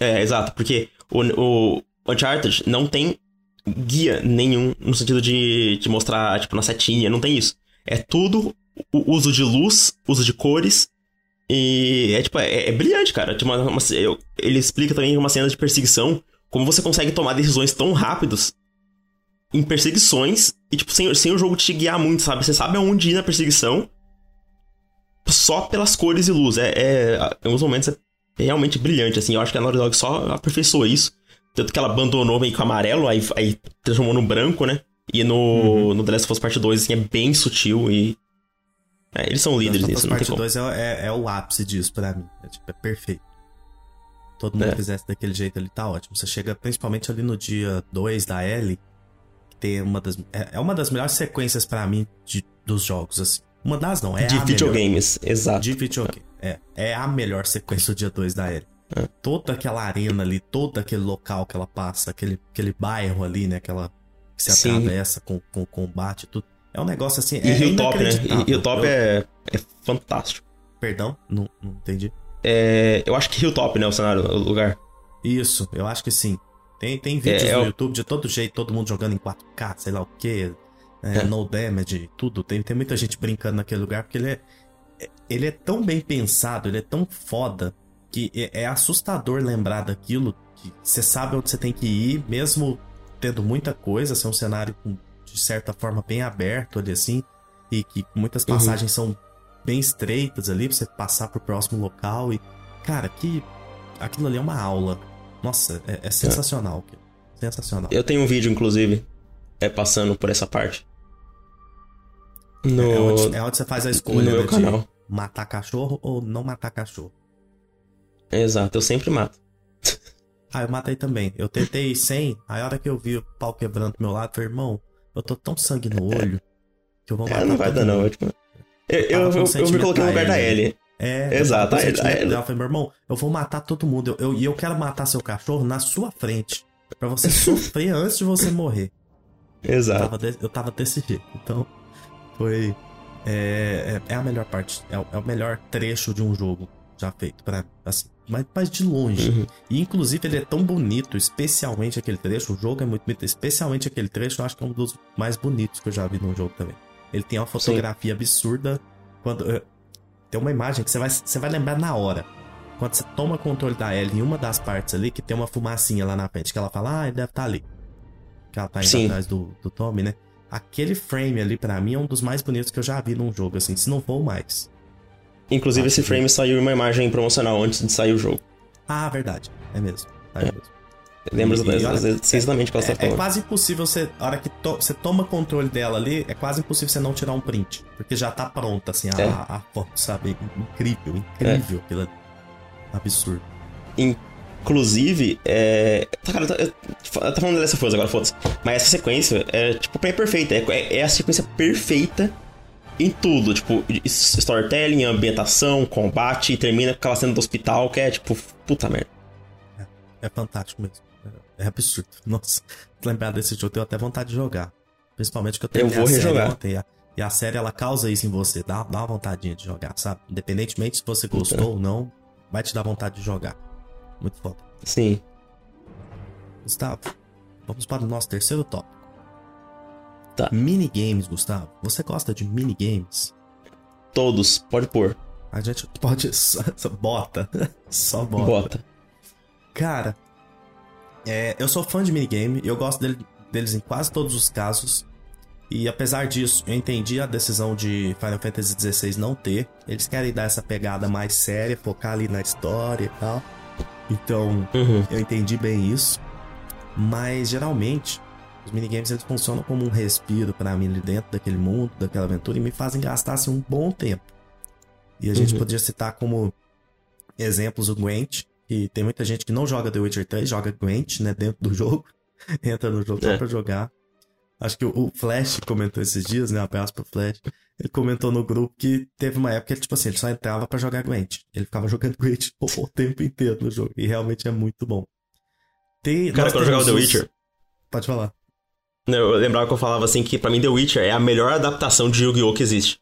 [SPEAKER 2] É, exato, porque o, o Uncharted não tem guia nenhum no sentido de te mostrar, tipo, na setinha, não tem isso. É tudo o uso de luz, uso de cores, e é tipo, é, é brilhante, cara. Tipo, uma, uma, ele explica também uma cena de perseguição, como você consegue tomar decisões tão rápidos em perseguições, e tipo, sem, sem o jogo te guiar muito, sabe? Você sabe aonde ir na perseguição, só pelas cores e luz. É, é, em alguns momentos é realmente brilhante, assim. Eu acho que a Naughty Dog só aperfeiçoou isso. Tanto que ela abandonou meio com amarelo, aí, aí transformou no branco, né? E no, uhum. no The Last of Us Part 2, assim, é bem sutil e... É, eles são líderes nisso, não
[SPEAKER 1] tem como. Part 2 é, é, é, o ápice disso pra mim. É, tipo, é perfeito. Todo mundo é. fizesse daquele jeito ali, tá ótimo. Você chega principalmente ali no dia 2 da Ellie, que tem uma das... É, é uma das melhores sequências para mim de, dos jogos, assim. Uma das não, é
[SPEAKER 2] De
[SPEAKER 1] a
[SPEAKER 2] videogames, melhor. exato.
[SPEAKER 1] De videogame, é. É a melhor sequência do dia 2 da Ellie. É. Toda aquela arena ali, todo aquele local que ela passa, aquele, aquele bairro ali, né? Que se Sim. atravessa com, com combate, tudo. É um negócio assim.
[SPEAKER 2] E
[SPEAKER 1] é
[SPEAKER 2] Hilltop, né? E Hilltop eu... é, é fantástico.
[SPEAKER 1] Perdão? Não, não entendi.
[SPEAKER 2] É, eu acho que Hilltop, né? O cenário, o lugar.
[SPEAKER 1] Isso, eu acho que sim. Tem, tem vídeos é, no é YouTube de todo jeito, todo mundo jogando em 4K, sei lá o quê é, é. no damage, tudo. Tem, tem muita gente brincando naquele lugar porque ele é, ele é tão bem pensado, ele é tão foda que é, é assustador lembrar daquilo. Que você sabe onde você tem que ir, mesmo tendo muita coisa, ser um cenário com, de certa forma bem aberto ali assim, e que muitas uhum. passagens uhum. são bem estreitas ali pra você passar pro próximo local e cara, que aquilo ali é uma aula. Nossa, é, é sensacional, é. sensacional.
[SPEAKER 2] Eu tenho um vídeo inclusive é passando por essa parte.
[SPEAKER 1] No... É, onde, é onde você faz a escolha no né, canal. matar cachorro ou não matar cachorro.
[SPEAKER 2] Exato, eu sempre mato.
[SPEAKER 1] ah, eu matei também. Eu tentei sem, aí a hora que eu vi o pau quebrando do meu lado, eu falei, irmão, eu tô tão sangue no olho que eu vou é, matar.
[SPEAKER 2] É, não vai dar não, eu, tipo... eu, eu, eu, eu, me coloquei no lugar da Ellie.
[SPEAKER 1] É,
[SPEAKER 2] exato.
[SPEAKER 1] Aí, aí, eu falei, meu irmão, eu vou matar todo mundo. E eu, eu, eu quero matar seu cachorro na sua frente. para você [laughs] sofrer antes de você morrer.
[SPEAKER 2] Exato.
[SPEAKER 1] Eu tava, de, eu tava desse jeito. Então, foi. É, é, é, a melhor parte. É, é, o melhor trecho de um jogo já feito. para assim, mas, mas de longe. Uhum. E inclusive ele é tão bonito, especialmente aquele trecho. O jogo é muito bonito, especialmente aquele trecho. Eu acho que é um dos mais bonitos que eu já vi num jogo também. Ele tem uma fotografia Sim. absurda. Quando. Uh, tem uma imagem que você vai, você vai lembrar na hora. Quando você toma controle da Ellie em uma das partes ali, que tem uma fumacinha lá na frente, que ela fala, ah, ele deve estar tá ali. Que ela tá indo Sim. atrás do, do Tommy, né? Aquele frame ali para mim é um dos mais bonitos que eu já vi num jogo, assim, se não for mais.
[SPEAKER 2] Inclusive, esse frame saiu em uma imagem promocional antes de sair o jogo.
[SPEAKER 1] Ah, verdade. É mesmo. É, é mesmo.
[SPEAKER 2] Lembra exatamente qual
[SPEAKER 1] é,
[SPEAKER 2] tá
[SPEAKER 1] É quase impossível você. A hora que to, você toma controle dela ali, é quase impossível você não tirar um print. Porque já tá pronta, assim, a, é. a, a foto, sabe? Incrível, incrível. É. Aquilo absurdo.
[SPEAKER 2] Inclusive, é. Tá, cara, eu tô, falando dessa coisa agora, foda-se. Mas essa sequência é, tipo, pra mim é perfeita. É, é a sequência perfeita em tudo. Tipo, storytelling, ambientação, combate, e termina com aquela cena do hospital que é, tipo, puta merda.
[SPEAKER 1] É, é fantástico mesmo. É, é absurdo. [laughs] Nossa, lembrar desse jogo, eu tenho até vontade de jogar. Principalmente que eu tenho
[SPEAKER 2] Eu vou rejogar.
[SPEAKER 1] Ontem, e a série, ela causa isso em você. Dá, dá uma vontadinha de jogar, sabe? Independentemente se você gostou então. ou não, vai te dar vontade de jogar. Muito foda.
[SPEAKER 2] Sim.
[SPEAKER 1] Gustavo, vamos para o nosso terceiro tópico.
[SPEAKER 2] Tá.
[SPEAKER 1] Minigames, Gustavo. Você gosta de minigames?
[SPEAKER 2] Todos, pode pôr.
[SPEAKER 1] A gente pode. Só, bota. [laughs] Só bota.
[SPEAKER 2] Bota.
[SPEAKER 1] Cara, é, eu sou fã de minigame. Eu gosto dele, deles em quase todos os casos. E apesar disso, eu entendi a decisão de Final Fantasy XVI não ter. Eles querem dar essa pegada mais séria, focar ali na história e tal. Então,
[SPEAKER 2] Uhum.
[SPEAKER 1] eu entendi bem isso. Mas geralmente, os minigames eles funcionam como um respiro pra mim ali dentro daquele mundo, daquela aventura, e me fazem gastar assim, um bom tempo. E a gente
[SPEAKER 2] Uhum.
[SPEAKER 1] podia citar como exemplos o Gwent, que tem muita gente que não joga The Witcher 3, joga Gwent, né, dentro do [laughs] jogo. Entra no jogo só
[SPEAKER 2] É.
[SPEAKER 1] pra jogar. Acho que o- Flash comentou esses dias, né? Abraço pro Flash. Ele comentou no grupo que teve uma época que, tipo assim, ele só entrava pra jogar Gwent. Ele ficava jogando [laughs] Gwent o, tempo inteiro no jogo. E realmente é muito bom. Tem,
[SPEAKER 2] Cara, quando eu jogava The Witcher,
[SPEAKER 1] Pode falar.
[SPEAKER 2] eu lembrava que eu falava assim que pra mim The Witcher é a melhor adaptação de Yu-Gi-Oh! que existe.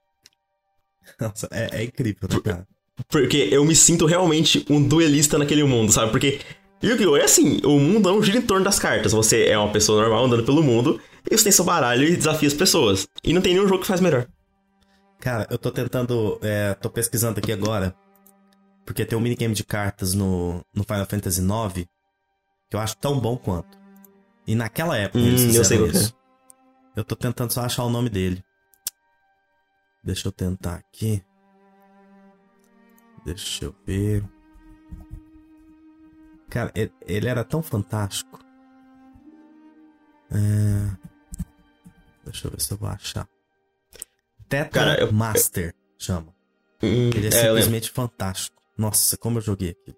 [SPEAKER 1] Nossa, é, é incrível, né, cara?
[SPEAKER 2] Porque eu me sinto realmente um duelista naquele mundo, sabe? Porque Yu-Gi-Oh! é assim, o mundo não gira em torno das cartas. Você é uma pessoa normal andando pelo mundo e você tem seu baralho e desafia as pessoas. E não tem nenhum jogo que faz melhor.
[SPEAKER 1] Cara, eu tô tentando. É, tô pesquisando aqui agora. Porque tem um minigame de cartas no, no Final Fantasy IX que eu acho tão bom quanto. E naquela época
[SPEAKER 2] Hum,
[SPEAKER 1] eles
[SPEAKER 2] eu sei que é.
[SPEAKER 1] isso. Eu tô tentando só achar o nome dele. Deixa eu tentar aqui. Deixa eu ver. Cara, ele, ele era tão fantástico. É... Deixa eu ver se eu vou achar. Tetra
[SPEAKER 2] Cara, eu-
[SPEAKER 1] Master chama.
[SPEAKER 2] Hum,
[SPEAKER 1] Ele é,
[SPEAKER 2] é,
[SPEAKER 1] simplesmente fantástico. Nossa, como eu joguei aquilo.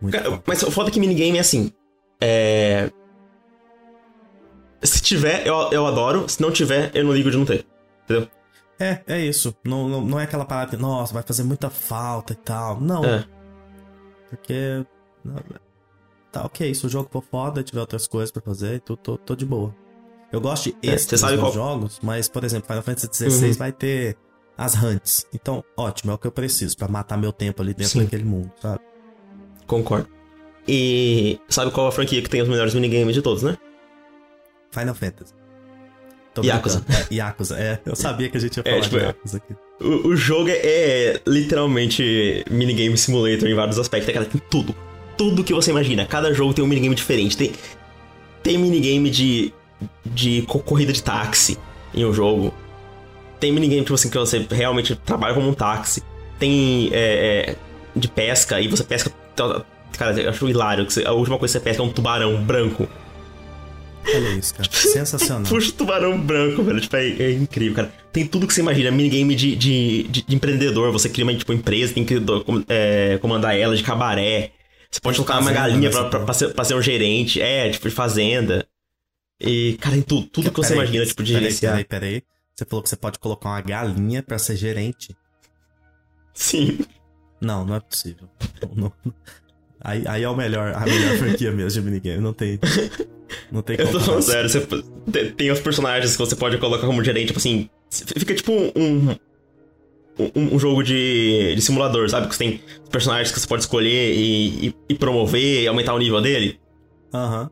[SPEAKER 1] Muito
[SPEAKER 2] Cara,
[SPEAKER 1] bom.
[SPEAKER 2] mas o foda é que minigame é assim. É. Se tiver, eu, eu adoro. Se não tiver, eu não ligo de não ter. Entendeu?
[SPEAKER 1] É, é isso. Não, não, não é aquela parada que, nossa, vai fazer muita falta e tal. Não.
[SPEAKER 2] É.
[SPEAKER 1] Porque. não, tá ok, se o jogo for foda e tiver outras coisas pra fazer, tô, tô, tô de boa. Eu gosto de
[SPEAKER 2] É,
[SPEAKER 1] extras nos
[SPEAKER 2] qual-
[SPEAKER 1] jogos, mas, por exemplo, Final Fantasy XVI
[SPEAKER 2] Uhum.
[SPEAKER 1] vai ter as hunts. Então, ótimo, é o que eu preciso pra matar meu tempo ali dentro
[SPEAKER 2] Sim.
[SPEAKER 1] daquele mundo, sabe?
[SPEAKER 2] Concordo. E sabe qual a franquia que tem os melhores minigames de todos, né?
[SPEAKER 1] Final Fantasy. Tô
[SPEAKER 2] Yakuza.
[SPEAKER 1] É, [laughs] Yakuza, é. Eu sabia que a gente ia
[SPEAKER 2] É,
[SPEAKER 1] falar
[SPEAKER 2] tipo,
[SPEAKER 1] de
[SPEAKER 2] é.
[SPEAKER 1] Yakuza aqui.
[SPEAKER 2] O, o jogo é, é literalmente minigame simulator em vários aspectos. Cara, tem tudo. Tudo que você imagina. Cada jogo tem um minigame diferente. Tem, tem minigame de, de co- corrida de táxi em um jogo. Tem minigame, tipo assim, que você realmente trabalha como um táxi. Tem é, é, de pesca e você pesca. Cara, eu acho hilário. Que você- a última coisa que você pesca é um tubarão branco.
[SPEAKER 1] Olha isso, cara. [laughs] Sensacional.
[SPEAKER 2] Puxa o tubarão branco, velho. Tipo, é, é incrível, cara. Tem tudo que você imagina. Minigame de, de, de, de empreendedor. Você cria uma tipo, empresa, tem que é, comandar ela de cabaré. Você pode
[SPEAKER 1] De
[SPEAKER 2] colocar uma galinha
[SPEAKER 1] né,
[SPEAKER 2] pra, pra, pra ser, pra ser um gerente. É, tipo, de fazenda. E, cara, tem tudo. Tudo que você
[SPEAKER 1] Peraí,
[SPEAKER 2] imagina, tipo, de
[SPEAKER 1] peraí,
[SPEAKER 2] gerenciar.
[SPEAKER 1] Peraí, peraí. Você falou que você pode colocar uma galinha pra ser gerente.
[SPEAKER 2] Sim.
[SPEAKER 1] Não, não é possível. Não- não- Aí, aí é o melhor, a melhor [laughs] franquia mesmo de minigame. Não tem. Não tem
[SPEAKER 2] Eu tô falando sério. Você, tem- tem os personagens que você pode colocar como gerente, tipo assim. Fica tipo um. Um, um jogo de, de simulador, sabe? Que você tem personagens que você pode escolher e, e, e promover e aumentar o nível dele.
[SPEAKER 1] Aham.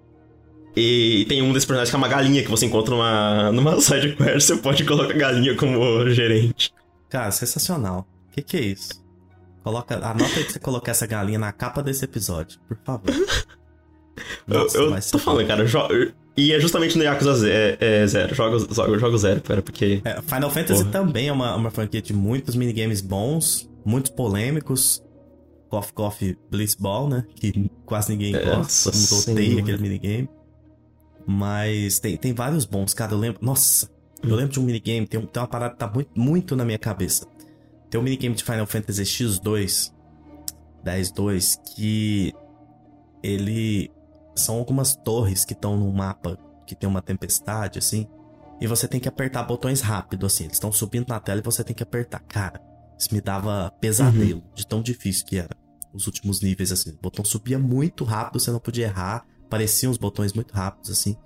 [SPEAKER 2] E tem um desses personagens que é uma galinha que você encontra numa, numa [laughs] side quest, você pode colocar a galinha como gerente.
[SPEAKER 1] Cara, sensacional. O que, que é isso? Coloca, anota aí que você colocar essa galinha na capa desse episódio, por favor. [laughs] Nossa,
[SPEAKER 2] eu eu tô falando, cara, jo- e é justamente no Yakuza Ze- é, é Zero, jogo, jogo, jogo Zero, cara, porque...
[SPEAKER 1] É, Final Fantasy
[SPEAKER 2] Porra.
[SPEAKER 1] também é uma, uma franquia de muitos minigames bons, muitos polêmicos. Coffee Coffee Blitzball, né? Que quase ninguém
[SPEAKER 2] É,
[SPEAKER 1] gosta, odeia aquele minigame. Mas tem, tem vários bons, cara. Eu lembro. Nossa, eu lembro de um minigame, tem, um- tem uma parada que tá muito, muito na minha cabeça. Tem um minigame de Final Fantasy X2, 10-2, que ele. São algumas torres que estão num mapa que tem uma tempestade, assim. E você tem que apertar botões rápido, assim. Eles estão subindo na tela e você tem que apertar. Cara, isso me dava pesadelo de tão difícil que era. Os últimos níveis, assim. O botão subia muito rápido, você não podia errar. Pareciam os botões muito rápidos, assim.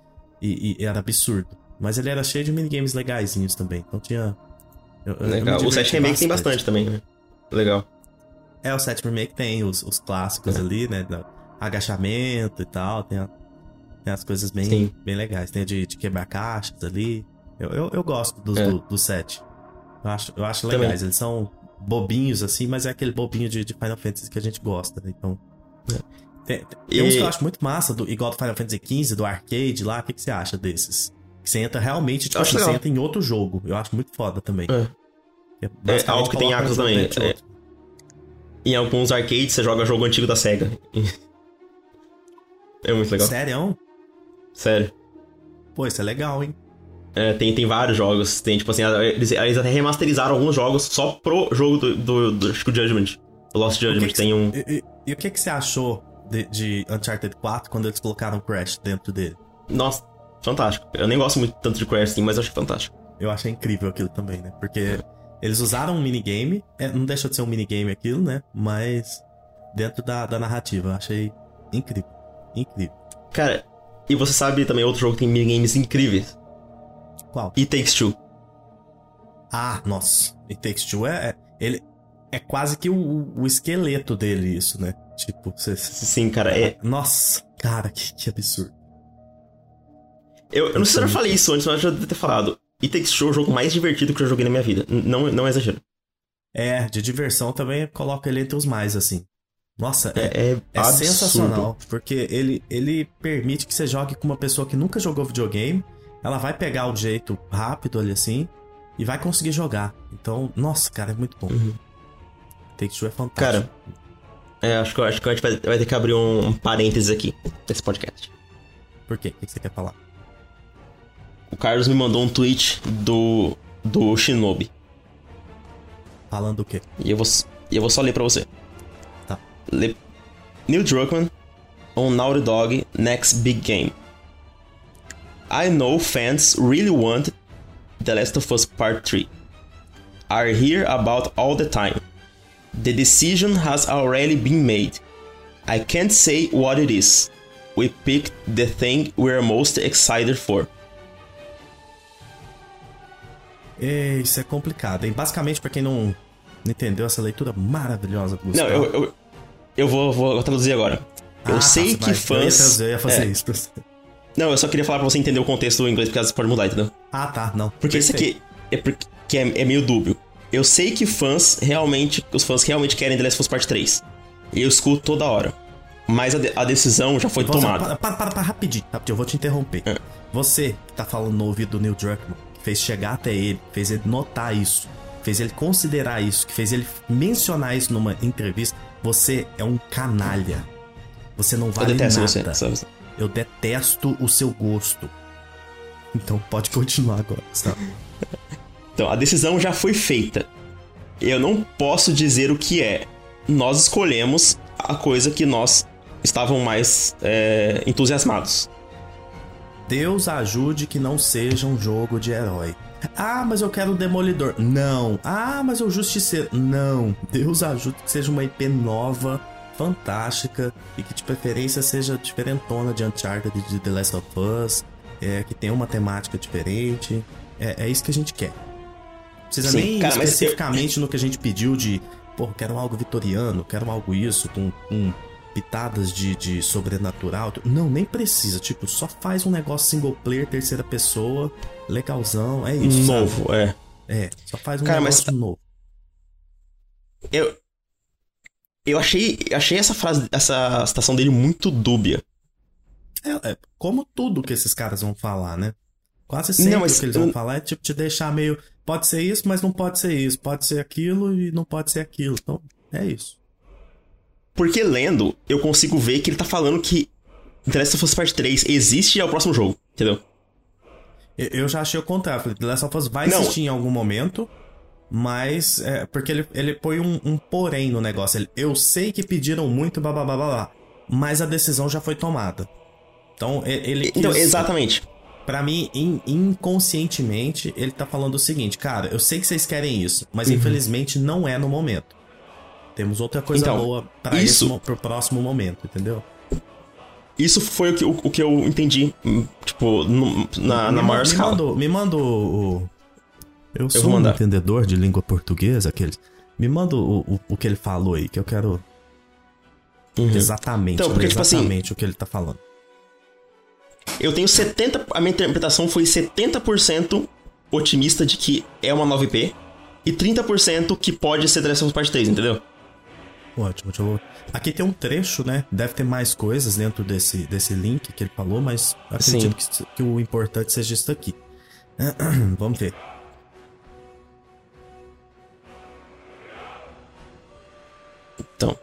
[SPEAKER 1] E, e era absurdo. Mas ele era cheio de minigames legaisinhos também. Então tinha. eu- eu- eu
[SPEAKER 2] Legal. O
[SPEAKER 1] diverti
[SPEAKER 2] 7 Remake tem bastante também, né? Legal.
[SPEAKER 1] É, o 7 Remake tem os, os clássicos
[SPEAKER 2] É.
[SPEAKER 1] ali, né? Agachamento e tal. Tem, a- tem as coisas bem,
[SPEAKER 2] Sim.
[SPEAKER 1] bem legais. Tem a de, de quebrar caixas ali. Eu, eu, eu gosto dos
[SPEAKER 2] É.
[SPEAKER 1] do, do 7. Eu acho, eu acho
[SPEAKER 2] Também.
[SPEAKER 1] legais. Eles são bobinhos, assim, mas é aquele bobinho de, de Final Fantasy que a gente gosta, né? Então. Tem, tem
[SPEAKER 2] E-
[SPEAKER 1] uns que eu acho muito massa, do, igual do Final Fantasy XV, do arcade lá. O que, que você acha desses? Que Você entra realmente, tipo assim, você entra em outro jogo. Eu acho muito foda também.
[SPEAKER 2] É, é, é algo que tem Yakuza também. É, em alguns arcades você joga jogo antigo da SEGA. [laughs] É muito legal.
[SPEAKER 1] Sério?
[SPEAKER 2] Sério.
[SPEAKER 1] Pô, isso é legal, hein?
[SPEAKER 2] É, tem, tem vários jogos. Tem, tipo assim, eles, eles até remasterizaram alguns jogos só pro jogo do, do, do acho que o Judgment. Lost Judgment
[SPEAKER 1] que que
[SPEAKER 2] tem um.
[SPEAKER 1] E, e, e, o que, que você achou de, de, Uncharted 4 quando eles colocaram Crash dentro dele?
[SPEAKER 2] Nossa, fantástico. Eu nem gosto muito tanto de Crash, assim, mas eu achei fantástico.
[SPEAKER 1] Eu achei incrível aquilo também, né? Porque é. eles usaram um minigame. É, não deixa de ser um minigame aquilo, né? Mas dentro da, da narrativa. Eu achei incrível. Incrível.
[SPEAKER 2] Cara, e você sabe também outro jogo que tem minigames incríveis?
[SPEAKER 1] Qual?
[SPEAKER 2] It Takes Two.
[SPEAKER 1] Ah, nossa. It Takes Two é. é ele, é quase que o, o esqueleto dele, isso, né? Tipo, você.
[SPEAKER 2] Sim, cara, é.
[SPEAKER 1] Nossa, cara, que, que absurdo.
[SPEAKER 2] Eu, eu não sei se eu já falei isso antes, mas eu já devo ter falado. It Takes Two é o jogo mais divertido que eu joguei na minha vida. Não, não é exagero.
[SPEAKER 1] É, de diversão também coloca ele entre os mais, assim. Nossa, é, é, é sensacional. Porque ele, ele permite que você jogue com uma pessoa que nunca jogou videogame. Ela vai pegar o jeito rápido ali assim e vai conseguir jogar. Então, nossa, cara, é muito bom. Uhum. Take Two é fantástico.
[SPEAKER 2] Cara, é, acho, que, acho que a gente vai, vai ter que abrir um, um parênteses aqui nesse podcast.
[SPEAKER 1] Por quê? O que você quer falar?
[SPEAKER 2] O Carlos me mandou um tweet do, do Shinobi.
[SPEAKER 1] Falando o quê?
[SPEAKER 2] E eu vou, eu vou só ler pra você. Le Neil Druckmann on Naughty Dog Next Big Game. I know fans really want The Last of Us Part 3. Are here about all the time. The decision has already been made. I can't say what it is. We picked the thing we're most excited for.
[SPEAKER 1] É, isso é complicado, hein? Basicamente, para quem não, entendeu essa leitura maravilhosa do
[SPEAKER 2] Gustavo. Não, eu, eu, eu vou, vou traduzir agora. Eu ah, sei tá, que fãs.
[SPEAKER 1] Eu ia fazer é. isso pra
[SPEAKER 2] você. Não, eu só queria falar pra você entender o contexto do inglês, porque você pode mudar, entendeu?
[SPEAKER 1] Ah, tá, não.
[SPEAKER 2] Porque isso aqui é, porque é, é meio dúbio. Eu sei que fãs realmente. Os fãs realmente querem The Last of Us Part 3. E eu escuto toda hora. Mas a, de, a decisão já foi você, tomada.
[SPEAKER 1] Para, para, para, rapidinho, rapidinho, eu vou te interromper. É. Você que tá falando no ouvido do Neil Druckmann, que fez chegar até ele, fez ele notar isso, fez ele considerar isso, que fez ele mencionar isso numa entrevista, você é um canalha. Você não vale eu detesto nada. Você, sabe? Eu detesto o seu gosto. Então pode continuar agora, sabe? [laughs]
[SPEAKER 2] então, a decisão já foi feita. Eu não posso dizer o que é. Nós escolhemos a coisa que nós estávamos mais é, entusiasmados.
[SPEAKER 1] Deus ajude que não seja um jogo de herói. Ah, mas eu quero o Demolidor. Não. Ah, mas o Justiceiro. Não. Deus ajude que seja uma IP nova, fantástica e que de preferência seja diferentona de Uncharted de The Last of Us, é, que tenha uma temática diferente. É, é isso que a gente quer. Não precisa Sim, nem cara, especificamente eu... no que a gente pediu de, pô, quero algo vitoriano, quero algo isso, com, com pitadas de, de sobrenatural. Não, nem precisa. Tipo, só faz um negócio single player, terceira pessoa, legalzão. É isso.
[SPEAKER 2] Novo,
[SPEAKER 1] sabe?
[SPEAKER 2] é.
[SPEAKER 1] É, só faz um Cara, negócio mas... novo.
[SPEAKER 2] Eu. Eu achei, achei essa frase, essa citação dele muito dúbia.
[SPEAKER 1] É, é, como tudo que esses caras vão falar, né? Quase sempre não, mas, o que eles vão falar é tipo te deixar meio. Pode ser isso, mas não pode ser isso. Pode ser aquilo e não pode ser aquilo. Então, é isso.
[SPEAKER 2] Porque lendo, eu consigo ver que ele tá falando que The Last of Us Part 3 existe e é o próximo jogo, entendeu?
[SPEAKER 1] Eu já achei o contrário. The Last of Us vai Não. existir em algum momento, mas. É, porque ele, ele põe um, um porém no negócio. Ele, eu sei que pediram muito, blá, blá, blá, blá, mas a decisão já foi tomada. Então, ele.
[SPEAKER 2] Então, exatamente.
[SPEAKER 1] Para mim, in, inconscientemente, ele tá falando o seguinte, cara, eu sei que vocês querem isso, mas uhum. infelizmente não é no momento. Temos outra coisa então, boa para isso pro próximo momento, entendeu?
[SPEAKER 2] Isso foi o que, o, o que eu entendi, hum, tipo, no, na, na maior
[SPEAKER 1] me
[SPEAKER 2] escala.
[SPEAKER 1] Manda, me manda o. Eu sou eu um entendedor de língua portuguesa, aqueles. Me manda o, o, o que ele falou aí, que eu quero. Uhum. Exatamente, então, porque, exatamente tipo assim, o que ele tá falando.
[SPEAKER 2] Eu tenho 70. A minha interpretação foi 70% otimista de que é uma 9P e 30% que pode ser Last of Us Part 3, entendeu?
[SPEAKER 1] Ótimo, deixa eu... Aqui tem um trecho, né? Deve ter mais coisas dentro desse, desse link que ele falou, mas acredito que, que, o importante seja isso aqui. [clears throat] Vamos ver.
[SPEAKER 2] Então.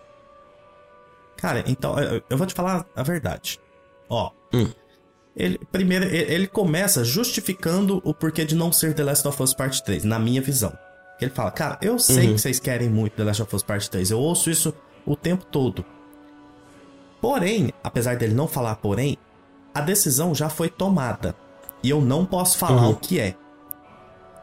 [SPEAKER 1] Cara, então, eu vou te falar a verdade. Ó. Hum. Ele, primeiro, ele começa justificando o porquê de não ser The Last of Us Part 3, na minha visão. Ele fala, cara, eu sei uhum. que vocês querem muito The Last of Us Part 3, eu ouço isso o tempo todo. Porém, apesar dele não falar porém, a decisão já foi tomada. E eu não posso falar uhum. o que é.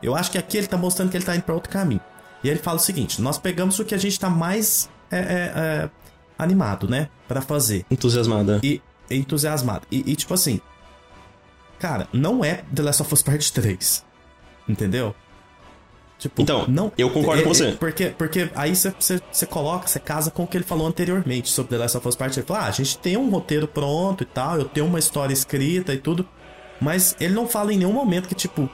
[SPEAKER 1] Eu acho que aqui ele tá mostrando que ele tá indo pra outro caminho. E ele fala o seguinte: nós pegamos o que a gente tá mais é, é, é, animado, né? para fazer.
[SPEAKER 2] Entusiasmado.
[SPEAKER 1] E entusiasmado. E, e, tipo assim. Cara, não é The Last of Us Part 3. Entendeu?
[SPEAKER 2] Tipo, então, não, eu concordo
[SPEAKER 1] é,
[SPEAKER 2] com você.
[SPEAKER 1] É, porque, porque aí você coloca, você casa com o que ele falou anteriormente sobre The Last of Us Part 3. Ele fala, ah, a gente tem um roteiro pronto e tal, eu tenho uma história escrita e tudo. Mas ele não fala em nenhum momento que, tipo,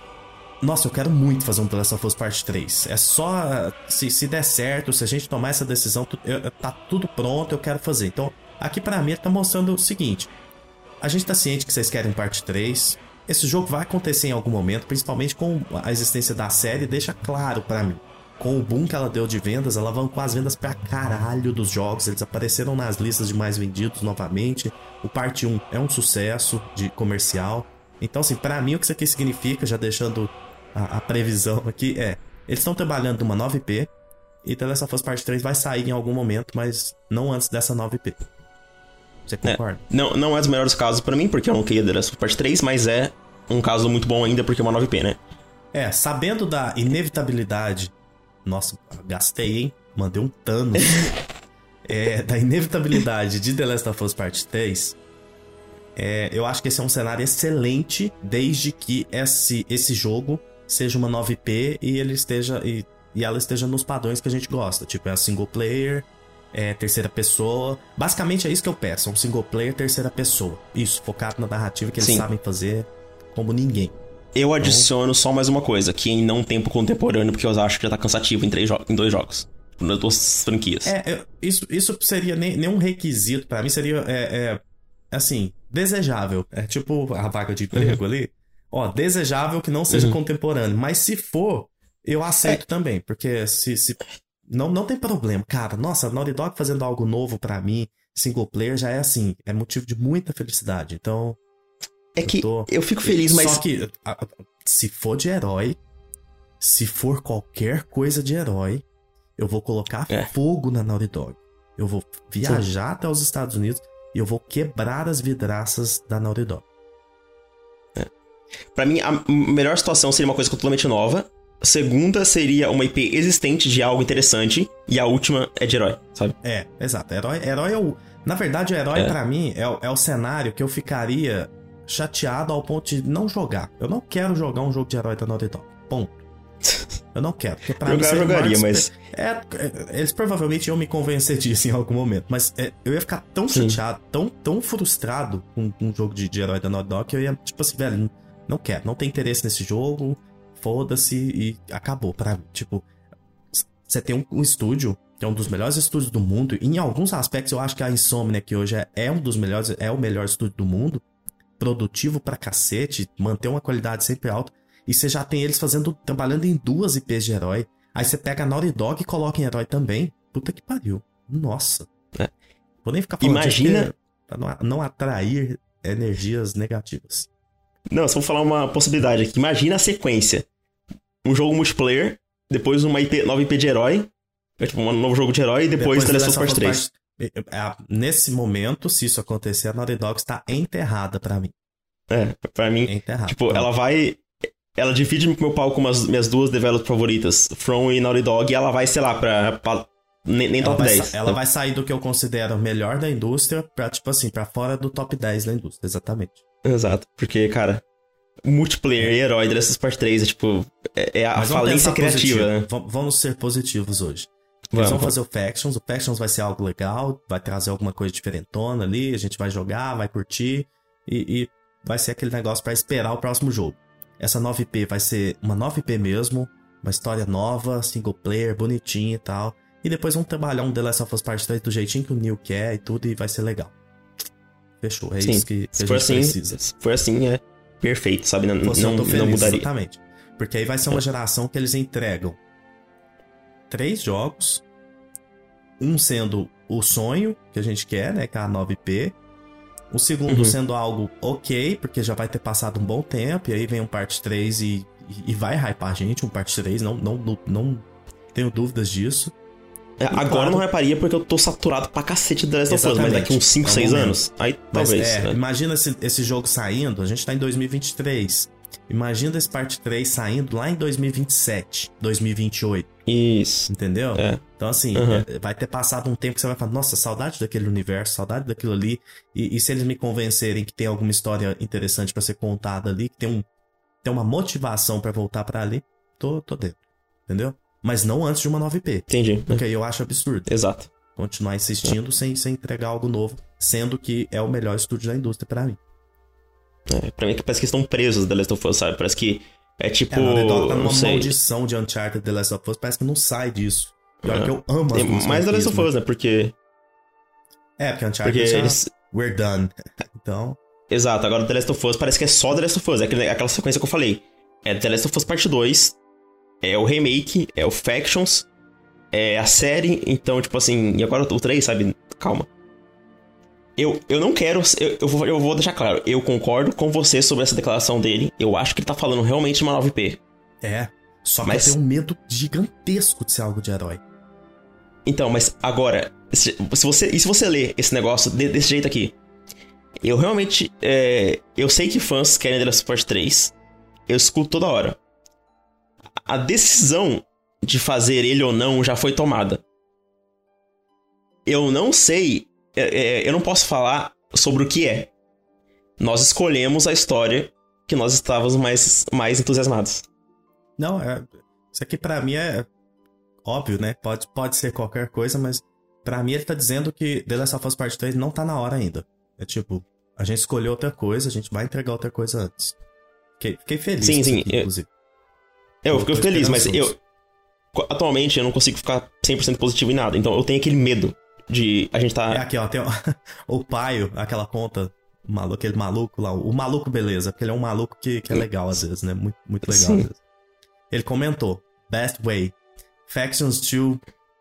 [SPEAKER 1] nossa, eu quero muito fazer um The Last of Us Part 3. É só. Se, se der certo, se a gente tomar essa decisão, eu, tá tudo pronto, eu quero fazer. Então, aqui para mim, ele tá mostrando o seguinte: a gente tá ciente que vocês querem parte 3. Esse jogo vai acontecer em algum momento, principalmente com a existência da série, deixa claro para mim. Com o boom que ela deu de vendas, ela com as vendas pra caralho dos jogos. Eles apareceram nas listas de mais vendidos novamente. O parte 1 é um sucesso de comercial. Então, assim, para mim o que isso aqui significa, já deixando a, a previsão aqui é: eles estão trabalhando numa 9P e The Last of Us Part 3 vai sair em algum momento, mas não antes dessa 9P. Você é, concorda?
[SPEAKER 2] É, não, não é dos melhores casos para mim, porque eu não queria The Last of Us Part 3, mas é um caso muito bom ainda porque é uma 9P, né?
[SPEAKER 1] É, sabendo da inevitabilidade. Nossa, gastei, hein? Mandei um tano. [laughs] é, da inevitabilidade de The Last of Us Part 3. É, eu acho que esse é um cenário excelente, desde que esse, esse jogo seja uma 9P e ele esteja e, e ela esteja nos padrões que a gente gosta, tipo é a single player, é terceira pessoa. Basicamente é isso que eu peço, um single player terceira pessoa. Isso, focado na narrativa que eles Sim. sabem fazer como ninguém.
[SPEAKER 2] Eu então... adiciono só mais uma coisa, que em não tempo contemporâneo, porque eu acho que já tá cansativo em, três em dois jogos. Nas duas franquias.
[SPEAKER 1] É, isso, isso seria nem, nem um requisito para mim, seria é, é, assim, desejável. É tipo a vaga de emprego uhum. ali. Ó, desejável que não seja uhum. contemporâneo. Mas se for, eu aceito é. também. Porque se, se. Não, não tem problema. Cara, nossa, Naughty Dog fazendo algo novo para mim, single player, já é assim. É motivo de muita felicidade. Então.
[SPEAKER 2] É eu que tô... eu fico feliz, mas.
[SPEAKER 1] Só que, se for de herói, se for qualquer coisa de herói, eu vou colocar é. fogo na Naughty Dog. Eu vou viajar Sim. até os Estados Unidos e eu vou quebrar as vidraças da Naughty Dog.
[SPEAKER 2] É. Pra mim, a melhor situação seria uma coisa totalmente nova. Segunda seria uma IP existente de algo interessante. E a última é de herói, sabe?
[SPEAKER 1] É, exato. Herói, herói é o. Na verdade, o herói, é. para mim, é, é o cenário que eu ficaria chateado ao ponto de não jogar. Eu não quero jogar um jogo de herói da Naughty Dog. Ponto. [laughs] Eu não quero, porque pra
[SPEAKER 2] Jogar,
[SPEAKER 1] mim
[SPEAKER 2] jogaria, mas.
[SPEAKER 1] É, é, eles provavelmente iam me convencer [laughs] disso em algum momento, mas é, eu ia ficar tão Sim. chateado, tão, tão frustrado com, com um jogo de, de herói da Naughty Dog que eu ia, tipo assim, velho, não quero, não tem interesse nesse jogo, foda-se e acabou pra mim. Tipo, você tem um, um, estúdio, que é um dos melhores estúdios do mundo, e em alguns aspectos eu acho que a Insomnia, que hoje é, é um dos melhores, é o melhor estúdio do mundo, produtivo pra cacete, manter uma qualidade sempre alta. E você já tem eles fazendo, trabalhando em duas IPs de herói. Aí você pega a Naughty Dog e coloca em herói também. Puta que pariu. Nossa. É. Vou nem ficar falando
[SPEAKER 2] Imagina...
[SPEAKER 1] pra não, não atrair energias negativas.
[SPEAKER 2] Não, só vou falar uma possibilidade aqui. Imagina a sequência. Um jogo multiplayer, depois uma IP, nova IP de herói, é tipo um novo jogo de herói, e depois, depois Last 3.
[SPEAKER 1] Nesse momento, se isso acontecer, a Naughty Dog está enterrada para mim.
[SPEAKER 2] É, pra mim. Enterrada. Tipo, então, ela vai ela divide meu pau com as minhas duas developers favoritas, From e Naughty Dog, e ela vai, sei lá, pra. pra nem, nem top 10.
[SPEAKER 1] Ela então. vai sair do que eu considero melhor da indústria pra, tipo assim, pra fora do top 10 da indústria, exatamente.
[SPEAKER 2] Exato, porque, cara, multiplayer e herói dessas Part 3 é tipo. É, é a falência criativa, né?
[SPEAKER 1] Vamos ser positivos hoje. Eles vão fazer o Factions, o Factions vai ser algo legal, vai trazer alguma coisa diferentona ali, a gente vai jogar, vai curtir, e, e vai ser aquele negócio para esperar o próximo jogo. Essa 9P vai ser uma 9P mesmo, uma história nova, single player, bonitinha e tal. E depois vamos trabalhar um The Last of Us Part 3 do jeitinho que o Neil quer e tudo, e vai ser legal. Fechou, é Sim, isso que, que a gente
[SPEAKER 2] assim,
[SPEAKER 1] precisa.
[SPEAKER 2] Se for assim, é. Perfeito, sabe? Não,
[SPEAKER 1] Fosse
[SPEAKER 2] não,
[SPEAKER 1] feliz,
[SPEAKER 2] não mudaria.
[SPEAKER 1] Exatamente. Porque aí vai ser uma geração que eles entregam três jogos, um sendo o sonho que a gente quer, né, que é a 9P. O segundo
[SPEAKER 2] Uhum.
[SPEAKER 1] sendo algo ok, porque já vai ter passado um bom tempo, e aí vem um parte 3 e, e, e vai hypar a gente, um parte 3, não, não, não, não tenho dúvidas disso.
[SPEAKER 2] É, Agora
[SPEAKER 1] claro-
[SPEAKER 2] não hyparia porque eu tô saturado pra cacete de Last of Us, mas daqui uns 5,
[SPEAKER 1] É um
[SPEAKER 2] 6
[SPEAKER 1] momento.
[SPEAKER 2] anos, aí
[SPEAKER 1] Mas
[SPEAKER 2] talvez.
[SPEAKER 1] é,
[SPEAKER 2] né?
[SPEAKER 1] imagina esse, esse jogo saindo, a gente tá em 2023. Imagina esse parte 3 saindo lá em 2027, 2028,
[SPEAKER 2] Isso.
[SPEAKER 1] entendeu?
[SPEAKER 2] É.
[SPEAKER 1] Então, assim,
[SPEAKER 2] Uhum.
[SPEAKER 1] é, vai ter passado um tempo que você vai falar, nossa, saudade daquele universo, saudade daquilo ali. E, e se eles me convencerem que tem alguma história interessante pra ser contada ali, que tem, um, tem uma motivação pra voltar pra ali, tô, tô dentro. Entendeu? Mas não antes de uma 9P.
[SPEAKER 2] Entendi.
[SPEAKER 1] Porque aí eu acho absurdo
[SPEAKER 2] Exato.
[SPEAKER 1] continuar insistindo sem, sem entregar algo novo, sendo que é o melhor estúdio da indústria pra mim.
[SPEAKER 2] É, pra mim que parece que estão presos The Last of Us, sabe? Parece que é tipo.
[SPEAKER 1] É, a Naughty tá
[SPEAKER 2] não
[SPEAKER 1] numa maldição de Uncharted The Last of Us, parece que não sai disso. Pior
[SPEAKER 2] É.
[SPEAKER 1] que eu amo as
[SPEAKER 2] mais The Last of Us, né? Porque.
[SPEAKER 1] É, porque Uncharted
[SPEAKER 2] Porque
[SPEAKER 1] já...
[SPEAKER 2] eles.
[SPEAKER 1] We're done. [laughs] Então,
[SPEAKER 2] Exato, agora The Last of Us parece que é só The Last of Us, é aquela sequência que eu falei. É The Last of Us Parte 2, é o remake, é o Factions, é a série, então, tipo assim, e agora o 3, sabe? Calma. Eu, eu não quero. Eu, eu, vou, eu vou deixar claro, eu concordo com você sobre essa declaração dele. Eu acho que ele tá falando realmente de uma 9P.
[SPEAKER 1] é. Só que
[SPEAKER 2] Mas-
[SPEAKER 1] eu tenho um medo gigantesco de ser algo de herói.
[SPEAKER 2] Então, mas agora, se, você, e se você ler esse negócio de- desse jeito aqui? Eu realmente. é, eu sei que fãs querem The Last of Us 3. Eu escuto toda hora. A decisão de fazer ele ou não já foi tomada. Eu não sei. é, é, eu não posso falar sobre o que é. Nós escolhemos a história que nós estávamos mais, mais entusiasmados.
[SPEAKER 1] Não, é... isso aqui pra mim é óbvio, né? Pode, pode ser qualquer coisa, mas pra mim ele tá dizendo que The Last of Us Part 3 não tá na hora ainda. É tipo, a gente escolheu outra coisa, a gente vai entregar outra coisa antes. Fiquei, fiquei feliz
[SPEAKER 2] Sim, sim,
[SPEAKER 1] aqui,
[SPEAKER 2] eu-
[SPEAKER 1] inclusive.
[SPEAKER 2] Eu
[SPEAKER 1] Eu
[SPEAKER 2] fico feliz, mas eu. Atualmente eu não consigo ficar 100% positivo em nada. Então eu tenho aquele medo de a gente
[SPEAKER 1] É
[SPEAKER 2] tá.
[SPEAKER 1] aqui, ó, tem [laughs] o, Paio, aquela conta, maluco, aquele maluco lá, o maluco beleza, porque ele é um maluco que, que é legal às vezes, né? Muito, muito legal
[SPEAKER 2] Sim.
[SPEAKER 1] às vezes. Ele comentou, Best Way, Factions 2,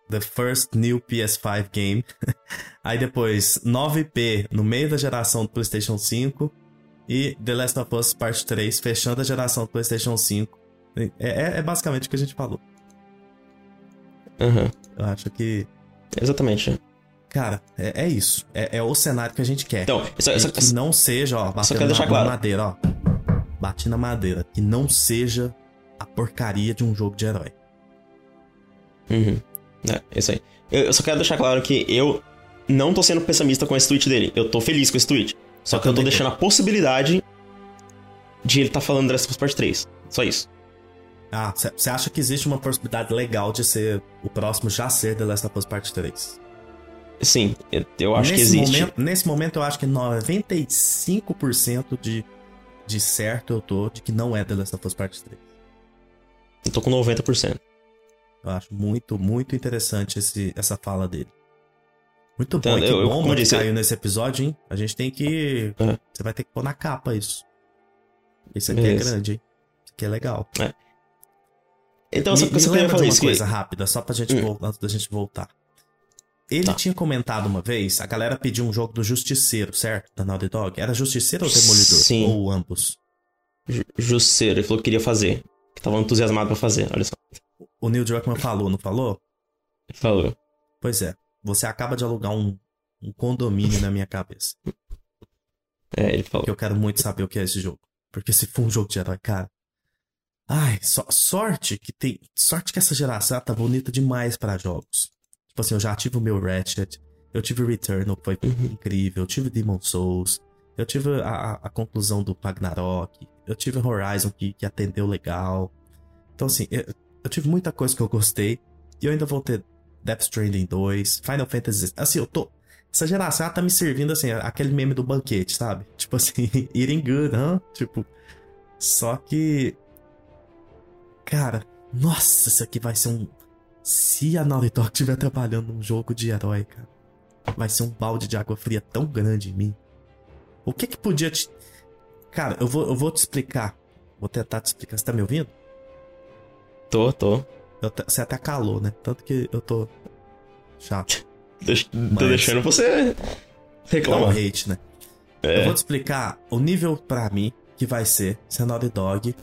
[SPEAKER 1] the first new PS5 game. [laughs] Aí depois, 9P no meio da geração do PlayStation 5 e The Last of Us Part 3, fechando a geração do PlayStation 5. É, é- é basicamente o que a gente falou.
[SPEAKER 2] Aham,
[SPEAKER 1] Eu acho que,
[SPEAKER 2] Exatamente.
[SPEAKER 1] cara, é, é isso. É, é o cenário que a gente quer.
[SPEAKER 2] Então,
[SPEAKER 1] E
[SPEAKER 2] isso,
[SPEAKER 1] que não seja, ó, batendo na,
[SPEAKER 2] claro.
[SPEAKER 1] madeira, ó. Bate na madeira. Que não seja a porcaria de um jogo de herói.
[SPEAKER 2] Uhum. É, isso aí. Eu, eu só quero deixar claro que eu não tô sendo pessimista com esse tweet dele. Eu tô feliz com esse tweet. Só
[SPEAKER 1] Eu
[SPEAKER 2] que eu tô deixando a possibilidade de ele tá falando The Last of Us Part 3. Só isso.
[SPEAKER 1] Ah, você acha que existe uma possibilidade legal de ser o próximo já ser The Last of Us Part 3?
[SPEAKER 2] Sim, eu, eu acho
[SPEAKER 1] nesse
[SPEAKER 2] que existe.
[SPEAKER 1] Momento, nesse momento eu acho que 95% de, de certo eu tô de que não é The Last of Us Part 3.
[SPEAKER 2] Eu tô com 90%.
[SPEAKER 1] Eu acho muito, muito interessante esse, essa fala dele. Muito
[SPEAKER 2] Então,
[SPEAKER 1] bom, e que
[SPEAKER 2] eu- eu-
[SPEAKER 1] bomba
[SPEAKER 2] eu
[SPEAKER 1] que caiu nesse episódio, hein? A gente tem que...
[SPEAKER 2] É.
[SPEAKER 1] Você vai ter que pôr na capa isso. Isso aqui
[SPEAKER 2] Beleza.
[SPEAKER 1] é grande, hein? Isso aqui é legal.
[SPEAKER 2] Então,
[SPEAKER 1] me,
[SPEAKER 2] só,
[SPEAKER 1] me
[SPEAKER 2] só
[SPEAKER 1] lembra de uma
[SPEAKER 2] isso. que-
[SPEAKER 1] coisa rápida, só pra gente,
[SPEAKER 2] Hum.
[SPEAKER 1] vol- antes da gente voltar. Ele
[SPEAKER 2] Tá.
[SPEAKER 1] tinha comentado uma vez, a galera pediu um jogo do Justiceiro, certo? Da Naughty Dog. Era Justiceiro ou Demolidor?
[SPEAKER 2] Sim.
[SPEAKER 1] Ou ambos?
[SPEAKER 2] Ju- Jusceiro, ele falou que queria fazer. Que tava entusiasmado pra fazer, olha só.
[SPEAKER 1] O Neil Druckmann falou, não falou?
[SPEAKER 2] Ele falou.
[SPEAKER 1] Pois é. Você acaba de alugar um, um condomínio na minha cabeça. [laughs]
[SPEAKER 2] É, ele falou.
[SPEAKER 1] Porque eu quero muito saber o que é esse jogo. Porque se for um jogo de herói, cara. Ai, só, sorte que tem. Sorte que essa geração tá bonita demais pra jogos. Tipo assim, eu já tive o meu Ratchet. Eu tive o Returnal, que foi
[SPEAKER 2] Uhum.
[SPEAKER 1] incrível. Eu tive Demon Souls. Eu tive a, a, conclusão do Ragnarok. Eu tive o Horizon, que, que atendeu legal. Então, assim, eu, eu tive muita coisa que eu gostei. E eu ainda vou ter Death Stranding 2, Final Fantasy. Assim, eu tô. Essa geração tá me servindo assim, aquele meme do banquete, sabe? Tipo assim, eating good, hã? Tipo. Só que. Cara, nossa, isso aqui vai ser um. Se a Naughty Dog estiver trabalhando num jogo de herói, cara, vai ser um balde de água fria tão grande em mim. O que que podia te. Cara, eu vou, eu vou te explicar. Vou tentar te explicar. Você tá me ouvindo?
[SPEAKER 2] Tô, tô.
[SPEAKER 1] Te, você até calou, né? Tanto que eu tô chato.
[SPEAKER 2] Deixa, Mas... Tô deixando você reclamar.
[SPEAKER 1] Não, hate, né? É. Eu vou te explicar o nível pra mim que vai ser se a Naughty Dog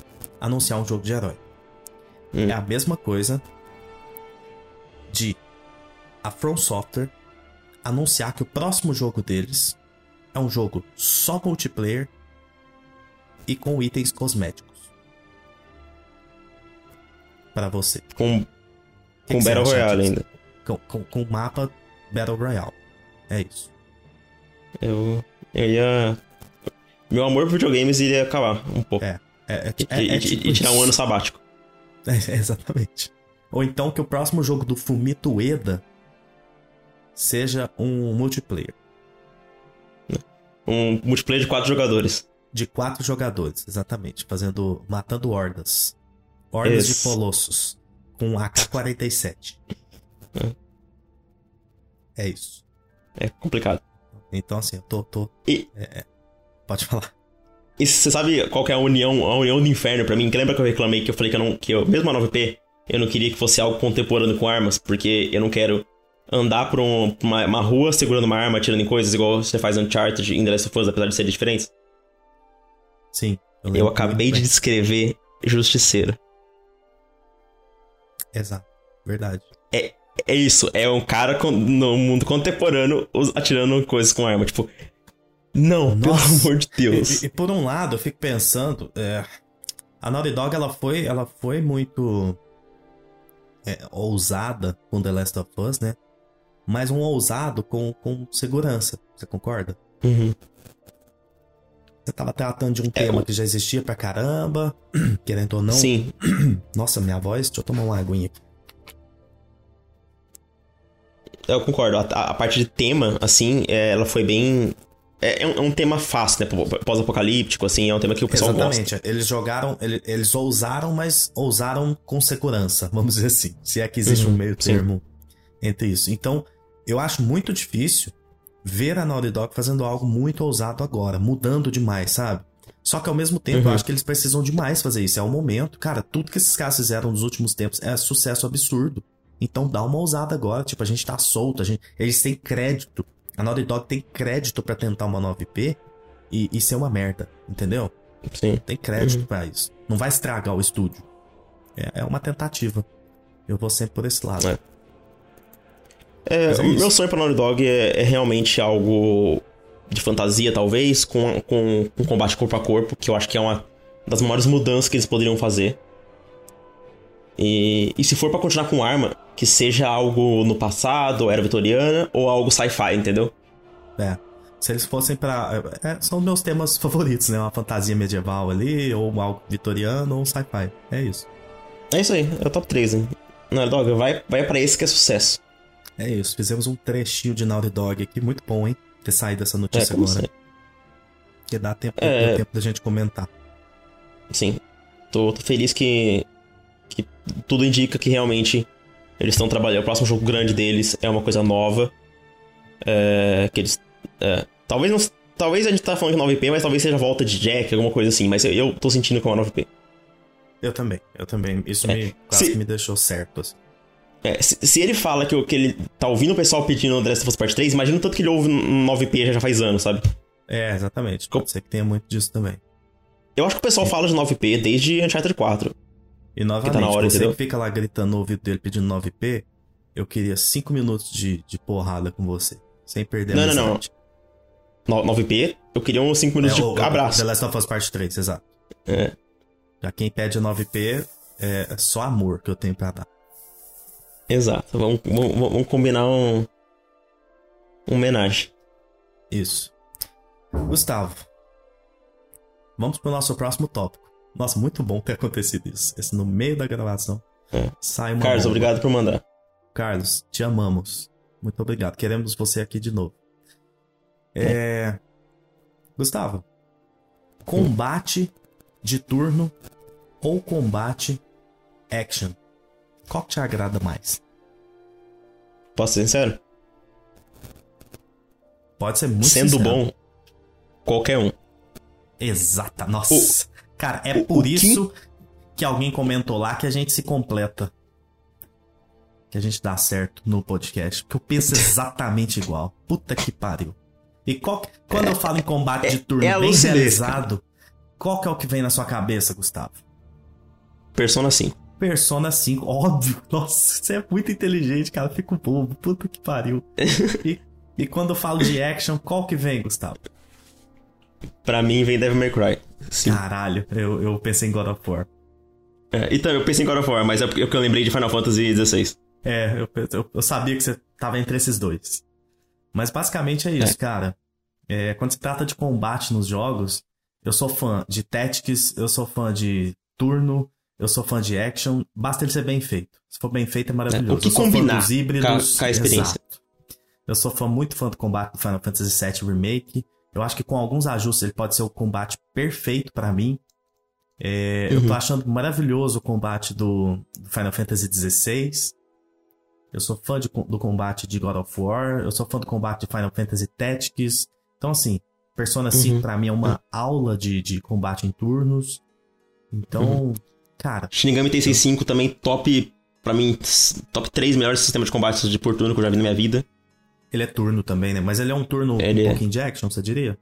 [SPEAKER 1] anunciar um jogo de herói. Hum. É a mesma coisa de a From Software anunciar que o próximo jogo deles é um jogo só multiplayer e com itens cosméticos. Para você.
[SPEAKER 2] Com, que com que Battle Royale ainda.
[SPEAKER 1] Com, com, com mapa Battle Royale. É isso.
[SPEAKER 2] Eu, eu ia. Meu amor por videogames iria acabar um pouco.
[SPEAKER 1] É. é, é,
[SPEAKER 2] é, e,
[SPEAKER 1] é
[SPEAKER 2] tipo e tirar um ano sabático. [laughs]
[SPEAKER 1] É, exatamente. Ou então que o próximo jogo do Fumito Ueda seja um multiplayer.
[SPEAKER 2] Um multiplayer de quatro jogadores.
[SPEAKER 1] De quatro jogadores, exatamente. Fazendo. matando hordas. Hordas Esse. de colossos. Com AK-47. É. isso.
[SPEAKER 2] É complicado.
[SPEAKER 1] Então, assim, eu tô. tô
[SPEAKER 2] e...
[SPEAKER 1] É, é. Pode falar.
[SPEAKER 2] E você sabe qual é a união, a união do inferno para mim? Que lembra que eu reclamei que eu falei que eu não. Que eu, mesmo a 9P, eu não queria que fosse algo contemporâneo com armas, porque eu não quero andar por um, uma, uma, rua segurando uma arma, atirando em coisas, igual você faz Uncharted e The Last of Us, apesar de serem diferentes.
[SPEAKER 1] Sim.
[SPEAKER 2] Eu, eu acabei de descrever Justiceiro.
[SPEAKER 1] Exato. Verdade.
[SPEAKER 2] É, é isso. É um cara no mundo contemporâneo atirando coisas com arma. Tipo, não, Nossa. pelo amor de Deus.
[SPEAKER 1] E, e, por um lado, eu fico pensando, é, a Naughty Dog ela foi, ela foi muito é, ousada com The Last of Us, né? Mas um ousado com, com segurança. Você concorda?
[SPEAKER 2] Uhum.
[SPEAKER 1] Você tava tratando de um é, tema que já existia pra caramba, [clears throat] querendo ou não.
[SPEAKER 2] Sim. [clears throat]
[SPEAKER 1] Nossa, minha voz, deixa eu tomar uma aguinha aqui.
[SPEAKER 2] Eu concordo. A, a parte de tema, assim, é, ela foi bem é, é, um, é um tema fácil, né? Pós-apocalíptico, assim, é um tema que o pessoal
[SPEAKER 1] Exatamente.
[SPEAKER 2] gosta.
[SPEAKER 1] Eles jogaram, eles, eles ousaram, mas ousaram com segurança, [laughs] vamos dizer assim. Se é que existe uhum, um meio termo sim. entre isso. Então, eu acho muito difícil ver a Naughty Dog fazendo algo muito ousado agora, mudando demais, sabe? Só que ao mesmo tempo, uhum. eu acho que eles precisam demais fazer isso. É o momento. Cara, tudo que esses caras fizeram nos últimos tempos é sucesso absurdo. Então dá uma ousada agora. Tipo, a gente tá solto, a gente, eles têm crédito a Naughty Dog tem crédito para tentar uma 9P e, e ser uma merda, entendeu?
[SPEAKER 2] Sim.
[SPEAKER 1] Tem crédito uhum. para isso. Não vai estragar o estúdio. É, é, uma tentativa. Eu vou sempre por esse lado.
[SPEAKER 2] É. É, é o meu sonho pra Naughty Dog é, é, realmente algo de fantasia, talvez, com, com, com combate corpo a corpo, que eu acho que é uma das maiores mudanças que eles poderiam fazer. E, e se for para continuar com arma, que seja algo no passado, era vitoriana, ou algo sci-fi, entendeu?
[SPEAKER 1] É. Se eles fossem pra. É, são meus temas [laughs] favoritos, né? Uma fantasia medieval ali, ou algo vitoriano, ou sci-fi. É isso.
[SPEAKER 2] É isso aí, é o top 3, hein? Naughty Dog, vai, vai pra esse que é sucesso.
[SPEAKER 1] É isso, fizemos um trechinho de Naughty Dog aqui, muito bom, hein? Ter saído essa notícia é, agora. Sei. Porque dá tempo, é... tempo da gente comentar.
[SPEAKER 2] Sim. Tô, tô feliz que, que tudo indica que realmente eles estão trabalhando. O próximo jogo grande deles é uma coisa nova. É, que eles. É, talvez não. Talvez a gente tá falando de 9P, mas talvez seja volta de Jack, alguma coisa assim. Mas eu, eu tô sentindo que é uma 9P.
[SPEAKER 1] Eu também, eu também. Isso é, me, quase se, que me deixou certo. Assim.
[SPEAKER 2] É, se, se, ele fala que, que ele tá ouvindo o pessoal pedindo The Last of Us Part 3, imagina o tanto que ele ouve 9P já faz anos, sabe?
[SPEAKER 1] É, exatamente. Pode ser que tenha muito disso também.
[SPEAKER 2] Eu acho que o pessoal é. fala de 9P desde Uncharted 4.
[SPEAKER 1] E novamente, tá na hora, você entendeu? que fica lá gritando no ouvido dele pedindo 9P, eu queria 5 minutos de, de porrada com você. Sem perder
[SPEAKER 2] não, a Não, não, não. 9P, eu queria uns 5 minutos é, de o, abraço.
[SPEAKER 1] The Last of Us Part 3, exato.
[SPEAKER 2] É.
[SPEAKER 1] Já quem pede 9P é só amor que eu tenho pra dar.
[SPEAKER 2] Exato. Vamos, vamos, vamos combinar um. Um homenagem.
[SPEAKER 1] Isso. Gustavo. Vamos pro nosso próximo tópico. Nossa, muito bom ter acontecido isso. Esse no meio da gravação.
[SPEAKER 2] É. Sai uma Carlos, bomba. obrigado por mandar.
[SPEAKER 1] Carlos, te amamos. Muito obrigado. Queremos você aqui de novo. É. é... Gustavo, combate de turno ou combate action? Qual te agrada mais?
[SPEAKER 2] Posso ser sincero?
[SPEAKER 1] Pode ser muito
[SPEAKER 2] Sendo
[SPEAKER 1] sincero.
[SPEAKER 2] bom, qualquer um.
[SPEAKER 1] Exata. Nossa. Cara, é o, por o isso que... que alguém comentou lá que a gente se completa. Que a gente dá certo no podcast. Porque eu penso [laughs] exatamente igual. Puta que pariu. E qual, quando é, eu falo em combate é, de turno é bem realizado, qual que é o que vem na sua cabeça, Gustavo?
[SPEAKER 2] Persona 5.
[SPEAKER 1] Persona 5, óbvio. [laughs] Nossa, você é muito inteligente, cara. Fico bobo. Puta que pariu. [laughs] e, e quando eu falo de action, qual que vem, Gustavo?
[SPEAKER 2] Pra mim vem Devil May Cry.
[SPEAKER 1] Sim. Caralho, eu, eu pensei em God of War.
[SPEAKER 2] É, então, eu pensei em God of War, mas é porque eu lembrei de Final Fantasy XVI.
[SPEAKER 1] É, eu, eu, eu, sabia que você tava entre esses dois. Mas basicamente é isso, é. cara. É, quando se trata de combate nos jogos, eu sou fã de Tactics, eu sou fã de turno, eu sou fã de action. Basta ele ser bem feito. Se for bem feito, é maravilhoso. É, o
[SPEAKER 2] que
[SPEAKER 1] eu sou
[SPEAKER 2] combinar
[SPEAKER 1] fã dos híbridos.
[SPEAKER 2] Com a, com a experiência.
[SPEAKER 1] Exato. Eu sou fã, muito fã do combate do Final Fantasy VII Remake. Eu acho que com alguns ajustes ele pode ser o combate perfeito para mim. É, uhum. Eu tô uhum. achando maravilhoso o combate do, do Final Fantasy XVI. Eu sou fã de, do combate de God of War. Eu sou fã do combate de Final Fantasy Tactics. Então, assim, Persona 5 uhum. pra mim é uma uhum. aula de, de combate em turnos. Então, uhum. cara.
[SPEAKER 2] Shinigami Tensei 5 também top, pra mim, top 3 melhores sistemas de combate de por turno que eu já vi na minha vida.
[SPEAKER 1] Ele é turno também, né? Mas ele é um turno ele um é... pouquinho de action, você diria?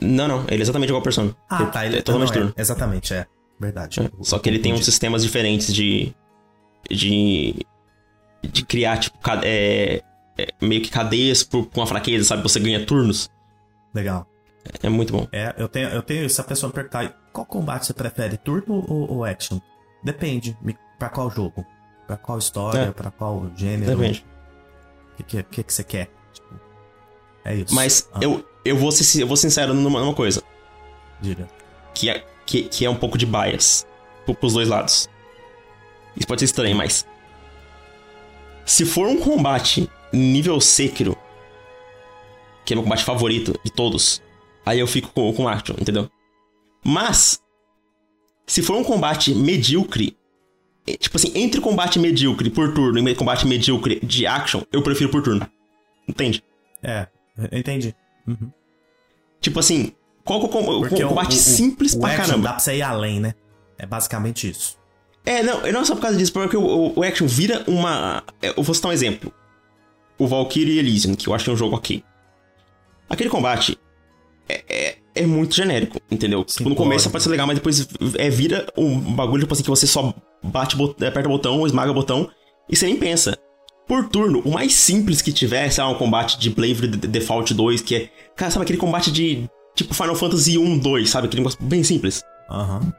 [SPEAKER 2] Não, não. Ele é exatamente igual ao Persona.
[SPEAKER 1] Ah, tá. Ele é totalmente não, é. turno. É, exatamente, é. Verdade. É.
[SPEAKER 2] Só que ele tem uns sistemas diferentes de. de. de criar, tipo, é, é, meio que cadeias por, com uma fraqueza, sabe? Você ganha turnos.
[SPEAKER 1] Legal.
[SPEAKER 2] É, é muito bom.
[SPEAKER 1] É, eu tenho, eu tenho. Se a pessoa perguntar qual combate você prefere, turno ou, ou action? Depende. Pra qual jogo? Pra qual história? É. Pra qual gênero? Depende. O que, que, que, você quer? Tipo, é isso.
[SPEAKER 2] Mas ah. eu, eu, vou ser, eu vou sincero numa, numa coisa.
[SPEAKER 1] Diga.
[SPEAKER 2] Que é, que, que é um pouco de bias pros dois lados. Isso pode ser estranho, mas. Se for um combate nível Sekiro, que é meu combate favorito de todos, aí eu fico com, com Action, entendeu? Mas, se for um combate medíocre, tipo assim, entre combate medíocre por turno e combate medíocre de action, eu prefiro por turno. Entende?
[SPEAKER 1] É, entendi. Uhum.
[SPEAKER 2] Tipo assim, qual que é o, combate o, o, simples o, pra
[SPEAKER 1] action
[SPEAKER 2] caramba?
[SPEAKER 1] Dá pra você ir além, né? É basicamente isso.
[SPEAKER 2] É, não, não é só por causa disso, porque o, o, action vira uma. É, eu vou citar um exemplo. O Valkyrie Elysium, que eu acho que é um jogo ok. Aquele combate é, é, é muito genérico, entendeu? Sim, tipo, no começo pode ser legal, mas depois é, vira um bagulho, tipo assim, que você só bate, aperta o botão, esmaga o botão, e você nem pensa. Por turno, o mais simples que tiver, sei lá, um combate de Bravely Default 2, que é, cara, sabe aquele combate de, tipo, Final Fantasy 1, 2, sabe? Aquele negócio bem simples.
[SPEAKER 1] Aham. Uhum.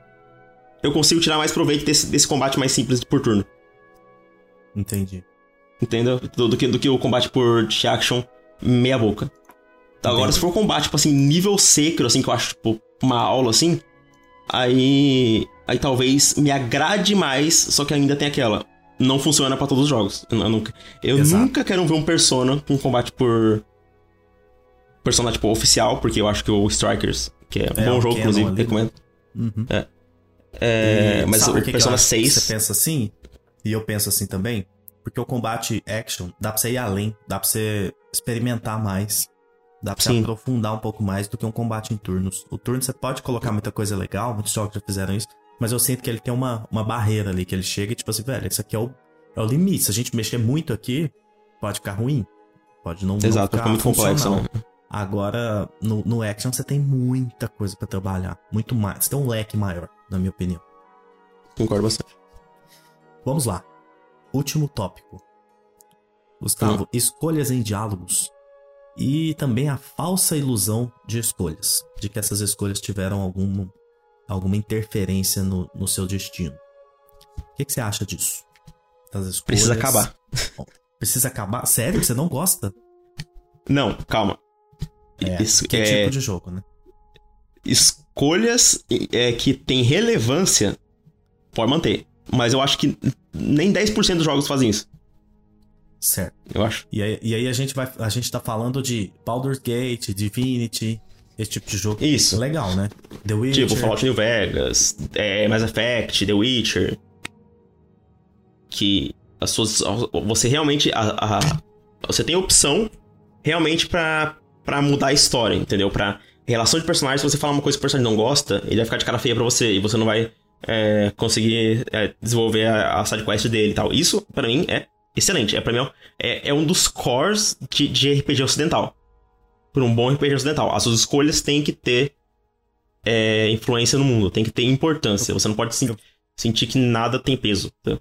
[SPEAKER 2] Eu consigo tirar mais proveito desse, desse combate mais simples por turno.
[SPEAKER 1] Entendi.
[SPEAKER 2] Entendeu? Do, do, que, do que o combate por action meia boca. Então, agora, se for um combate, tipo assim, nível secro, assim, que eu acho, tipo, uma aula, assim, aí aí talvez me agrade mais, só que ainda tem aquela. Não funciona para todos os jogos. Eu, nunca, eu nunca quero ver um Persona com combate por. Persona, tipo, oficial, porque eu acho que o Strikers, que é um é, bom jogo, inclusive, ali, recomendo. Uhum. É. é mas o que Persona que 6.
[SPEAKER 1] Você pensa assim, e eu penso assim também, porque o combate action dá pra você ir além, dá pra você experimentar mais. Dá pra Sim. aprofundar um pouco mais do que um combate em turnos. O turno você pode colocar muita coisa legal, muitos jogos já fizeram isso, mas eu sinto que ele tem uma, uma barreira ali, que ele chega e tipo assim, velho, isso aqui é o, é o limite. Se a gente mexer muito aqui, pode ficar ruim. Pode não,
[SPEAKER 2] Exato,
[SPEAKER 1] não
[SPEAKER 2] ficar muito complexo, né?
[SPEAKER 1] Agora, no, no action você tem muita coisa para trabalhar. Muito mais. Você tem um leque maior, na minha opinião.
[SPEAKER 2] Concordo bastante.
[SPEAKER 1] Vamos lá. Último tópico. Gustavo, hum. escolhas em diálogos. E também a falsa ilusão de escolhas. De que essas escolhas tiveram algum, alguma interferência no, no seu destino. O que, que você acha disso?
[SPEAKER 2] Das Precisa acabar.
[SPEAKER 1] Precisa acabar? Sério? Você não gosta?
[SPEAKER 2] Não, calma.
[SPEAKER 1] É, Isso, que é, tipo de jogo, né?
[SPEAKER 2] Escolhas é, que tem relevância, pode manter. Mas eu acho que nem 10% dos jogos fazem isso.
[SPEAKER 1] Certo.
[SPEAKER 2] Eu acho.
[SPEAKER 1] E aí, e aí a gente vai. A gente tá falando de Baldur's Gate, Divinity, esse tipo de jogo.
[SPEAKER 2] Isso.
[SPEAKER 1] Legal, né? The Witcher.
[SPEAKER 2] Tipo, Fallout New Vegas, é, Mass Effect, The Witcher. Que as suas. Você realmente. A, a você tem opção realmente para para mudar a história, entendeu? Para relação de personagens, se você falar uma coisa que o personagem não gosta, ele vai ficar de cara feia pra você e você não vai é, conseguir é, desenvolver a, a sidequest dele e tal. Isso, para mim, é excelente. É, pra mim, é, é um dos cores de, de RPG ocidental. Por um bom RPG ocidental. As suas escolhas têm que ter é, influência no mundo, tem que ter importância. Você não pode se, sentir que nada tem peso. Tá?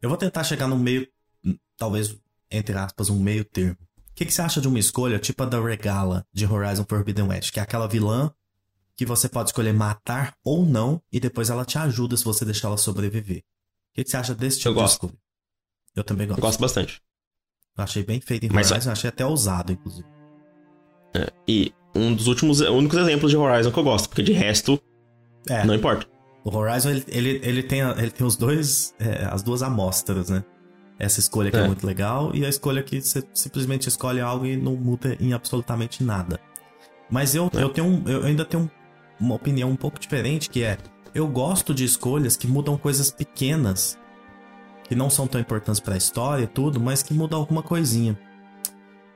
[SPEAKER 1] Eu vou tentar chegar no meio, talvez, entre aspas, um meio termo. O que, que, você acha de uma escolha tipo a da Regala de Horizon Forbidden West? Que é aquela vilã que você pode escolher matar ou não, e depois ela te ajuda se você deixar ela sobreviver. O que, que você acha desse tipo
[SPEAKER 2] eu gosto.
[SPEAKER 1] de escolha? Eu também gosto.
[SPEAKER 2] Eu gosto bastante.
[SPEAKER 1] Eu achei bem feito em
[SPEAKER 2] Mas-
[SPEAKER 1] Horizon, eu achei até ousado, inclusive.
[SPEAKER 2] É, e um dos últimos, únicos exemplos de Horizon que eu gosto, porque de resto,
[SPEAKER 1] É,
[SPEAKER 2] não importa.
[SPEAKER 1] o Horizon ele, ele, ele, tem, a- ele tem os dois, é, as duas amostras, né? Essa escolha que é.
[SPEAKER 2] É.
[SPEAKER 1] muito legal e a escolha que você simplesmente escolhe algo e não muda em absolutamente nada. Mas eu,
[SPEAKER 2] É.
[SPEAKER 1] eu, tenho eu ainda tenho um- uma opinião um pouco diferente, que é... Eu gosto de escolhas que mudam coisas pequenas, que não são tão importantes pra história e tudo, mas que mudam alguma coisinha.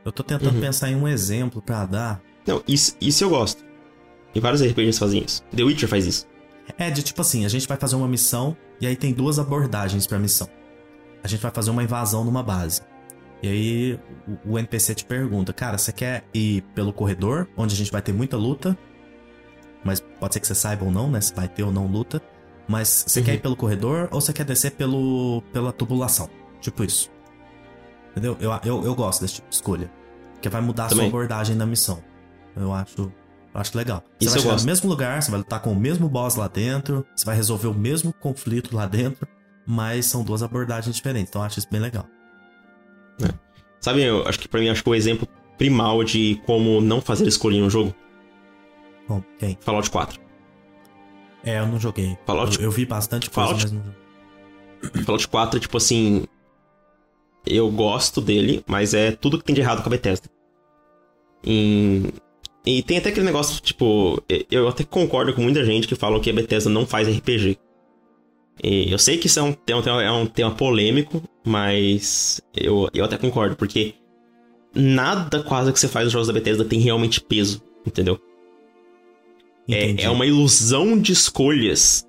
[SPEAKER 1] Eu tô tentando
[SPEAKER 2] Uhum.
[SPEAKER 1] pensar em um exemplo pra dar.
[SPEAKER 2] Não, isso, isso eu gosto. E vários RPGs fazem isso. The Witcher faz isso.
[SPEAKER 1] É de tipo assim, a gente vai fazer uma missão e aí tem duas abordagens pra missão. A gente vai fazer uma invasão numa base. E aí o, NPC te pergunta, cara, você quer ir pelo corredor, onde a gente vai ter muita luta? Mas pode ser que você saiba ou não, né? Se vai ter ou não luta. Mas você quer
[SPEAKER 2] Uhum.
[SPEAKER 1] ir pelo corredor ou você quer descer pelo, pela tubulação? Tipo isso. Entendeu? Eu, eu, eu gosto desse tipo de escolha. Porque vai mudar a sua
[SPEAKER 2] Também.
[SPEAKER 1] abordagem da missão. Eu acho, eu acho legal. Você
[SPEAKER 2] Isso
[SPEAKER 1] vai chegar
[SPEAKER 2] gosto.
[SPEAKER 1] no mesmo lugar, você vai lutar com o mesmo boss lá dentro, você vai resolver o mesmo conflito lá dentro, mas são duas abordagens diferentes. Então eu acho isso bem legal.
[SPEAKER 2] Sabe, eu acho que pra mim, acho que o exemplo primal de como não fazer escolha em um jogo,
[SPEAKER 1] Bom, quem?
[SPEAKER 2] Fallout 4.
[SPEAKER 1] É, eu não joguei.
[SPEAKER 2] Fallout-
[SPEAKER 1] Eu, eu vi bastante coisa,
[SPEAKER 2] Fallout-
[SPEAKER 1] mas não joguei.
[SPEAKER 2] Fallout 4 é tipo assim. Eu gosto dele, mas é tudo que tem de errado com a Bethesda. E, e tem até aquele negócio, tipo, eu até concordo com muita gente que fala que a Bethesda não faz RPG. E eu sei que isso é um tema, é um tema polêmico, mas eu, eu até concordo, porque nada quase que você faz nos jogos da Bethesda tem realmente peso, entendeu? É, é uma ilusão de escolhas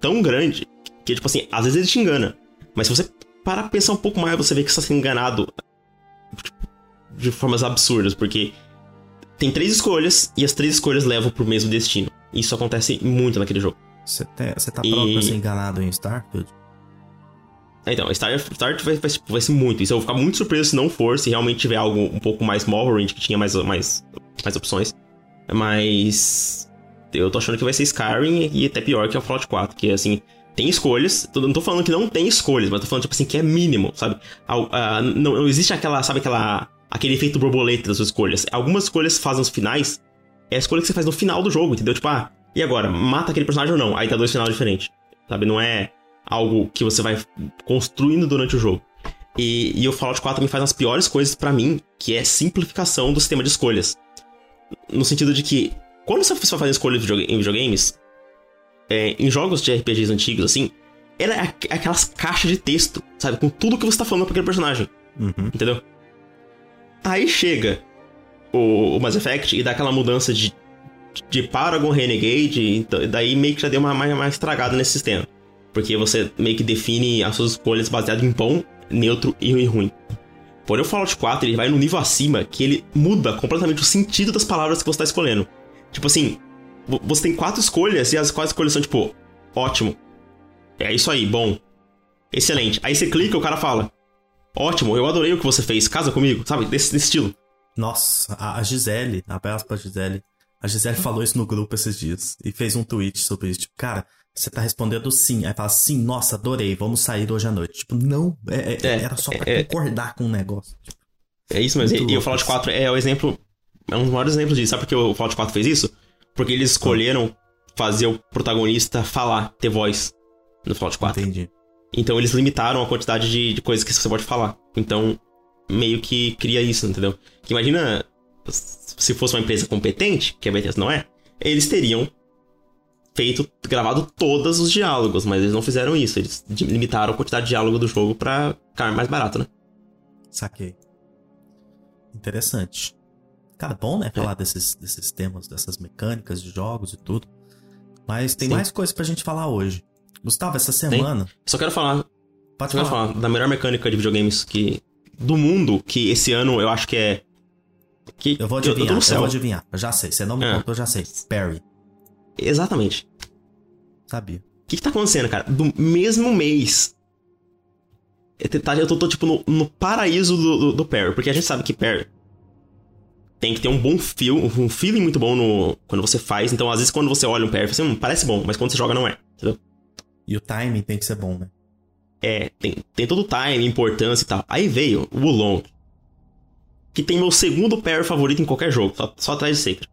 [SPEAKER 2] tão grande que, tipo assim, às vezes ele te engana. Mas se você parar pra pensar um pouco mais, você vê que você está sendo enganado tipo, de formas absurdas, porque tem três escolhas e as três escolhas levam pro mesmo destino. Isso acontece muito naquele jogo.
[SPEAKER 1] Você tá, tá
[SPEAKER 2] E-
[SPEAKER 1] pronto pra ser enganado em Starfield?
[SPEAKER 2] Então, Star, Star vai, vai, vai ser muito. Isso eu vou ficar muito surpreso se não for, se realmente tiver algo um pouco mais Morrowind, que tinha mais, mais, mais opções. Mas. Eu tô achando que vai ser Skyrim e até pior que é o Fallout 4, que assim. Tem escolhas, não tô falando que não tem escolhas, mas tô falando, tipo assim, que é mínimo, sabe? Ah, não, não existe aquela, sabe, aquela. aquele efeito borboleta das suas escolhas. Algumas escolhas fazem os finais, é a escolha que você faz no final do jogo, entendeu? Tipo, ah, e agora? Mata aquele personagem ou não? Aí tá dois finais diferentes. Sabe? Não é algo que você vai construindo durante o jogo. E, e o Fallout 4 me faz as piores coisas pra mim, que é simplificação do sistema de escolhas. No sentido de que, quando você for fazer escolhas em videogames, é, em jogos de RPGs antigos, assim, era aqu- aquelas caixas de texto, sabe? Com tudo que você tá falando pra aquele personagem,
[SPEAKER 1] Uhum.
[SPEAKER 2] entendeu? Aí chega o, o Mass Effect e dá aquela mudança de, de Paragon Renegade, então, daí meio que já deu uma, uma, uma estragada nesse sistema. Porque você meio que define as suas escolhas baseado em bom, neutro e ruim. Porém, o Fallout 4 ele vai no nível acima que ele muda completamente o sentido das palavras que você está escolhendo. Tipo assim, você tem quatro escolhas e as quatro escolhas são tipo, ótimo. É isso aí, bom. Excelente. Aí você clica e o cara fala, ótimo, eu adorei o que você fez, casa comigo, sabe? Desse, desse estilo.
[SPEAKER 1] Nossa, a, Gisele, abraço pra Gisele. A Gisele falou isso no grupo esses dias e fez um tweet sobre isso. Tipo, cara, você tá respondendo sim. Aí fala sim, nossa, adorei, vamos sair hoje à noite. Tipo, não, é- é-
[SPEAKER 2] É,
[SPEAKER 1] era só pra
[SPEAKER 2] é-
[SPEAKER 1] concordar com o negócio. Tipo,
[SPEAKER 2] É isso mesmo. E, e o Fallout
[SPEAKER 1] isso.
[SPEAKER 2] 4 é o exemplo. É um dos maiores exemplos disso. Sabe por que o Fallout 4 fez isso? Porque eles escolheram fazer o protagonista falar, ter voz no Fallout 4.
[SPEAKER 1] entendi.
[SPEAKER 2] Então eles limitaram a quantidade de, de coisas que você pode falar. Então, meio que cria isso, entendeu? Que imagina se fosse uma empresa competente, que a Bethesda não é, eles teriam feito, gravado todos os diálogos, mas eles não fizeram isso. Eles limitaram a quantidade de diálogo do jogo pra ficar mais barato, né?
[SPEAKER 1] Saquei. Interessante. Cara, bom, né? Falar é. desses, desses temas, dessas mecânicas de jogos e tudo. Mas tem Sim. mais coisas pra gente falar hoje. Gustavo, essa semana.
[SPEAKER 2] Tem. Só quero falar. Pode só falar. quero falar da melhor mecânica de videogames que. Do mundo, que esse ano eu acho que é.
[SPEAKER 1] Que eu vou adivinhar, eu, eu, eu vou adivinhar. Eu já sei. Você não me é. contou, eu já sei. Perry.
[SPEAKER 2] Exatamente.
[SPEAKER 1] Sabia.
[SPEAKER 2] O que, que tá acontecendo, cara? Do mesmo mês. Eu tô, tô tipo, no, no paraíso do, do, do Perry. Porque a gente sabe que Perry tem que ter um bom feel, um feeling muito bom no, quando você faz. Então, às vezes, quando você olha um Perry, você hum, parece bom, mas quando você joga, não é. Entendeu?
[SPEAKER 1] E o timing tem que ser bom, né?
[SPEAKER 2] É, tem, tem todo o time, importância e tal. Aí veio o Wulong, que tem meu segundo pair favorito em qualquer jogo, só, só atrás de Sacred.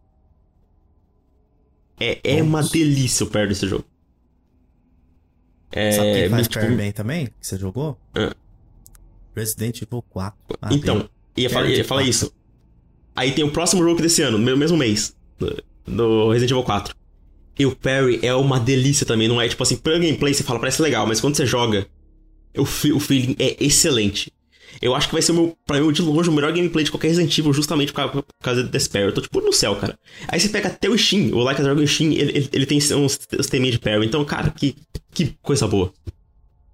[SPEAKER 2] É, é uma delícia o pair desse jogo.
[SPEAKER 1] É, Sabe quem faz tipo, pair bem também, que você jogou? É. Resident Evil 4.
[SPEAKER 2] Ah, então, ia, falar, ia falar isso. Aí tem o próximo jogo desse ano, no mesmo mês, do Resident Evil 4. E o parry é uma delícia também, não é tipo assim, pelo gameplay você fala, parece legal, mas quando você joga, o, o feeling é excelente. Eu acho que vai ser, o meu, pra mim, de longe, o melhor gameplay de qualquer Resident Evil, justamente por causa, por causa desse parry. Eu tô tipo no céu, cara. Aí você pega até o Steam, o Like a Dragon Steam, ele, ele, ele tem uns, teminhos de parry. Então, cara, que, que coisa boa.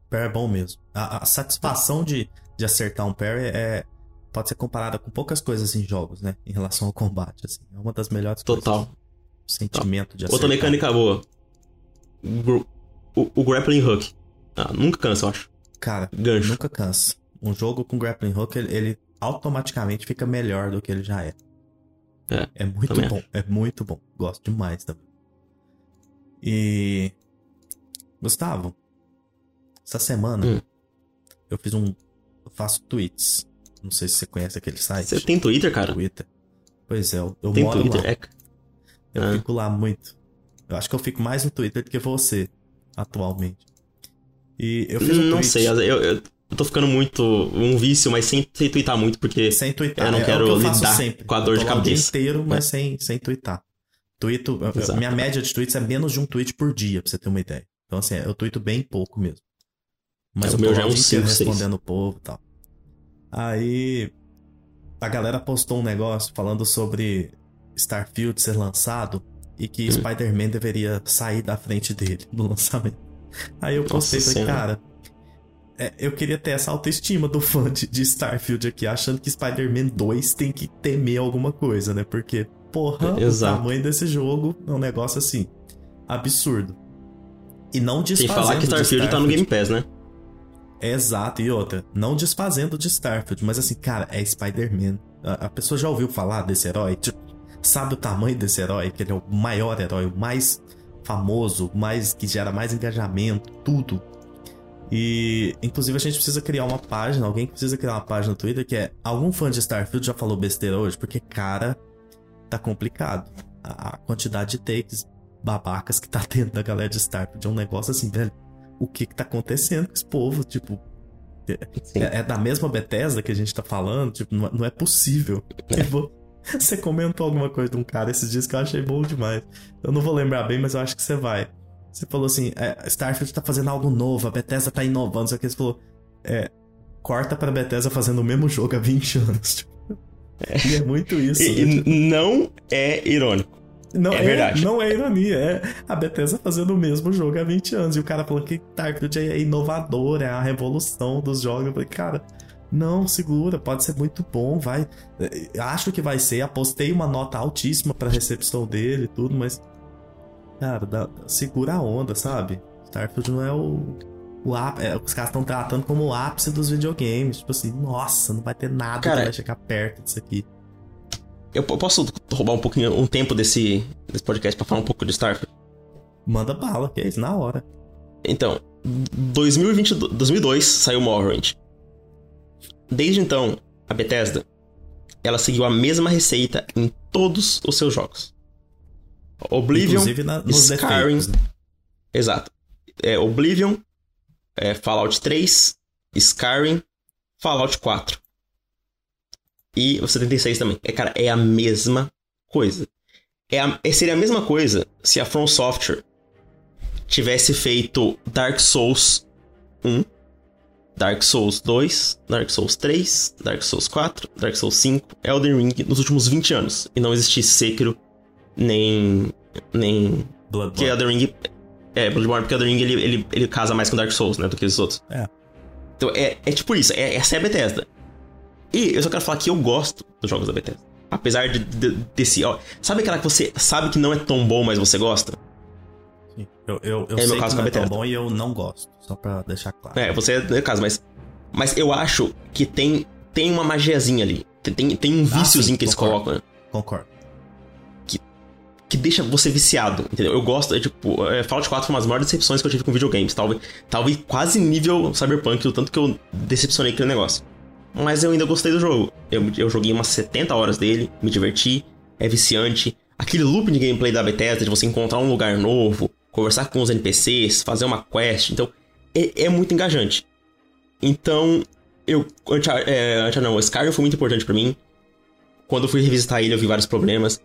[SPEAKER 1] Parry é bom mesmo. A, a satisfação de, de acertar um parry é, pode ser comparada com poucas coisas em jogos, né? Em relação ao combate, assim. É uma das melhores
[SPEAKER 2] Total.
[SPEAKER 1] coisas. O sentimento Total. de
[SPEAKER 2] acertar. Outra mecânica boa. O, o grappling hook. Ah, nunca cansa, eu acho.
[SPEAKER 1] Cara, Gancho. nunca cansa. Um jogo com grappling hook, ele, ele, automaticamente fica melhor do que ele já é. É, é muito bom. É muito bom. Gosto demais também. E. Gustavo, essa semana hum. eu fiz um. Eu faço tweets. Não sei se você conhece aquele site.
[SPEAKER 2] Você tem Twitter, cara?
[SPEAKER 1] Twitter. Pois é, eu, eu
[SPEAKER 2] tem
[SPEAKER 1] moro
[SPEAKER 2] Twitter,
[SPEAKER 1] lá.
[SPEAKER 2] É...
[SPEAKER 1] Eu ah. fico lá muito. Eu acho que eu fico mais no Twitter do que você, atualmente. E eu fiz um
[SPEAKER 2] Não
[SPEAKER 1] tweet...
[SPEAKER 2] sei, eu, eu, eu, tô ficando muito um vício, mas sem, sem twittar muito, porque
[SPEAKER 1] sem twittar,
[SPEAKER 2] eu não
[SPEAKER 1] é,
[SPEAKER 2] quero
[SPEAKER 1] é eu
[SPEAKER 2] lidar
[SPEAKER 1] sempre.
[SPEAKER 2] com a dor de cabeça.
[SPEAKER 1] O dia inteiro, mas é. sem, sem twittar. Tweeto, minha média de tweets é menos de um tweet por dia, pra você ter uma ideia. Então, assim, eu tweeto bem pouco mesmo. Mas é, eu
[SPEAKER 2] meu já é
[SPEAKER 1] um
[SPEAKER 2] respondendo
[SPEAKER 1] o povo e tal. Aí, a galera postou um negócio falando sobre Starfield ser lançado e que hum. Spider-Man deveria sair da frente dele no lançamento. Aí eu postei e falei, cara, é, eu queria ter essa autoestima do fã de, de Starfield aqui, achando que Spider-Man 2 tem que temer alguma coisa, né? Porque, porra, Exato. o tamanho desse jogo é um negócio assim, absurdo. E não desfazendo
[SPEAKER 2] Sem falar que Starfield, Starfield tá no Game Pass, né?
[SPEAKER 1] Exato, e outra, não desfazendo de Starfield, mas assim, cara, é Spider-Man. A, a, pessoa já ouviu falar desse herói? Tipo, sabe o tamanho desse herói? Que ele é o maior herói, o mais famoso, mais que gera mais engajamento, tudo. E inclusive a gente precisa criar uma página, alguém precisa criar uma página no Twitter que é algum fã de Starfield já falou besteira hoje, porque cara, tá complicado. A, a quantidade de takes babacas que tá [laughs] dentro da galera de Starfield é um negócio assim, velho. O que que tá acontecendo com esse povo? Tipo, é, é, da mesma Bethesda que a gente tá falando? Tipo, não, não é possível. É. Vou, [laughs] Você comentou alguma coisa de um cara esses dias que eu achei bom demais. Eu não vou lembrar bem, mas eu acho que você vai. Você falou assim: é, Starfield tá fazendo algo novo, a Bethesda tá inovando. Só que você falou: é, corta pra Bethesda fazendo o mesmo jogo há 20 [laughs] anos. É. E é muito isso.
[SPEAKER 2] E, né? Não é irônico.
[SPEAKER 1] Não é, é, verdade. Não é ironia, é a Bethesda fazendo o mesmo jogo há 20 anos. E o cara falando que Starfield é inovador, é a revolução dos jogos. Eu falei, cara, não, segura, pode ser muito bom, vai. Eh, acho que vai ser. Apostei uma nota altíssima pra recepção dele e tudo, mas. Cara, dá, segura a onda, sabe? Starfield não é o. o é, os caras estão tratando como o ápice dos videogames. Tipo assim, nossa, não vai ter nada cara, que vai chegar perto disso aqui.
[SPEAKER 2] Eu posso roubar um pouquinho, um tempo desse, desse podcast pra falar um pouco de Starfield?
[SPEAKER 1] Manda bala, que é isso, na hora.
[SPEAKER 2] Então, 2020, 2002 saiu Morrowind. Desde então, a Bethesda, ela seguiu a mesma receita em todos os seus jogos. Oblivion, na, Skyrim, defeitos, né? exato. É, Oblivion, é, Fallout 3, Skyrim, Fallout 4 e o 76 também. É, cara, é a mesma coisa. É a, é, seria a mesma coisa se a From Software tivesse feito Dark Souls 1 Dark Souls 2, Dark Souls 3, Dark Souls 4, Dark Souls 5, Elden Ring nos últimos 20 anos. E não existisse Sekiro, nem. nem.
[SPEAKER 1] Bloodborne.
[SPEAKER 2] Que Elden Ring. É, Bloodborne, porque Elden Ring ele, ele, ele casa mais com Dark Souls, né? Do que os outros.
[SPEAKER 1] É.
[SPEAKER 2] Então é, é tipo isso, é, essa é a Bethesda. E eu só quero falar que eu gosto dos jogos da Bethesda. Apesar de, de- desse. Ó, sabe aquela que você sabe que não é tão bom, mas você gosta?
[SPEAKER 1] Sim. Eu, eu, eu
[SPEAKER 2] É
[SPEAKER 1] sei
[SPEAKER 2] meu caso
[SPEAKER 1] que
[SPEAKER 2] com
[SPEAKER 1] não é tão bom e eu não gosto. Só pra deixar claro.
[SPEAKER 2] É, você é no caso, mas. Mas eu acho que tem, tem uma magiazinha ali. Tem, tem, um
[SPEAKER 1] Ah,
[SPEAKER 2] viciozinho
[SPEAKER 1] sim,
[SPEAKER 2] que eles
[SPEAKER 1] concordo.
[SPEAKER 2] colocam, né?
[SPEAKER 1] Concordo.
[SPEAKER 2] que deixa você viciado, entendeu? Eu gosto, é tipo, é, Fallout 4 foi uma das maiores decepções que eu tive com videogames. Talvez, talvez quase nível Cyberpunk, o tanto que eu decepcionei aquele negócio. Mas eu ainda gostei do jogo. Eu, eu joguei umas 70 horas dele, me diverti, é viciante. Aquele loop de gameplay da Bethesda, de você encontrar um lugar novo, conversar com os NPCs, fazer uma quest, então é, é muito engajante. Então, eu. Uncharted, é, Uncharted não, Skyrim foi muito importante pra mim. Quando eu fui revisitar ele, eu vi vários problemas.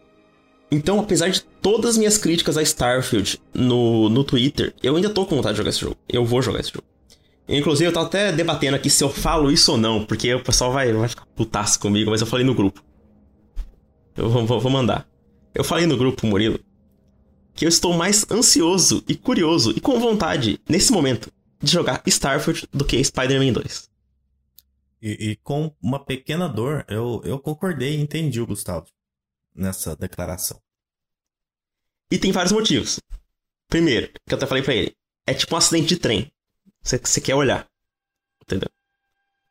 [SPEAKER 2] Então, apesar de todas as minhas críticas a Starfield no, no Twitter, eu ainda tô com vontade de jogar esse jogo. Eu vou jogar esse jogo. Inclusive, eu tava até debatendo aqui se eu falo isso ou não, porque o pessoal vai, vai ficar putaço comigo, mas eu falei no grupo. Eu vou, vou, vou mandar. Eu falei no grupo, Murilo, que eu estou mais ansioso e curioso e com vontade, nesse momento, de jogar Starfield do que Spider-Man 2.
[SPEAKER 1] E, e com uma pequena dor, eu, eu concordei e entendi o Gustavo nessa declaração.
[SPEAKER 2] E tem vários motivos. Primeiro, que eu até falei pra ele, é tipo um acidente de trem. Você, você quer olhar. Entendeu?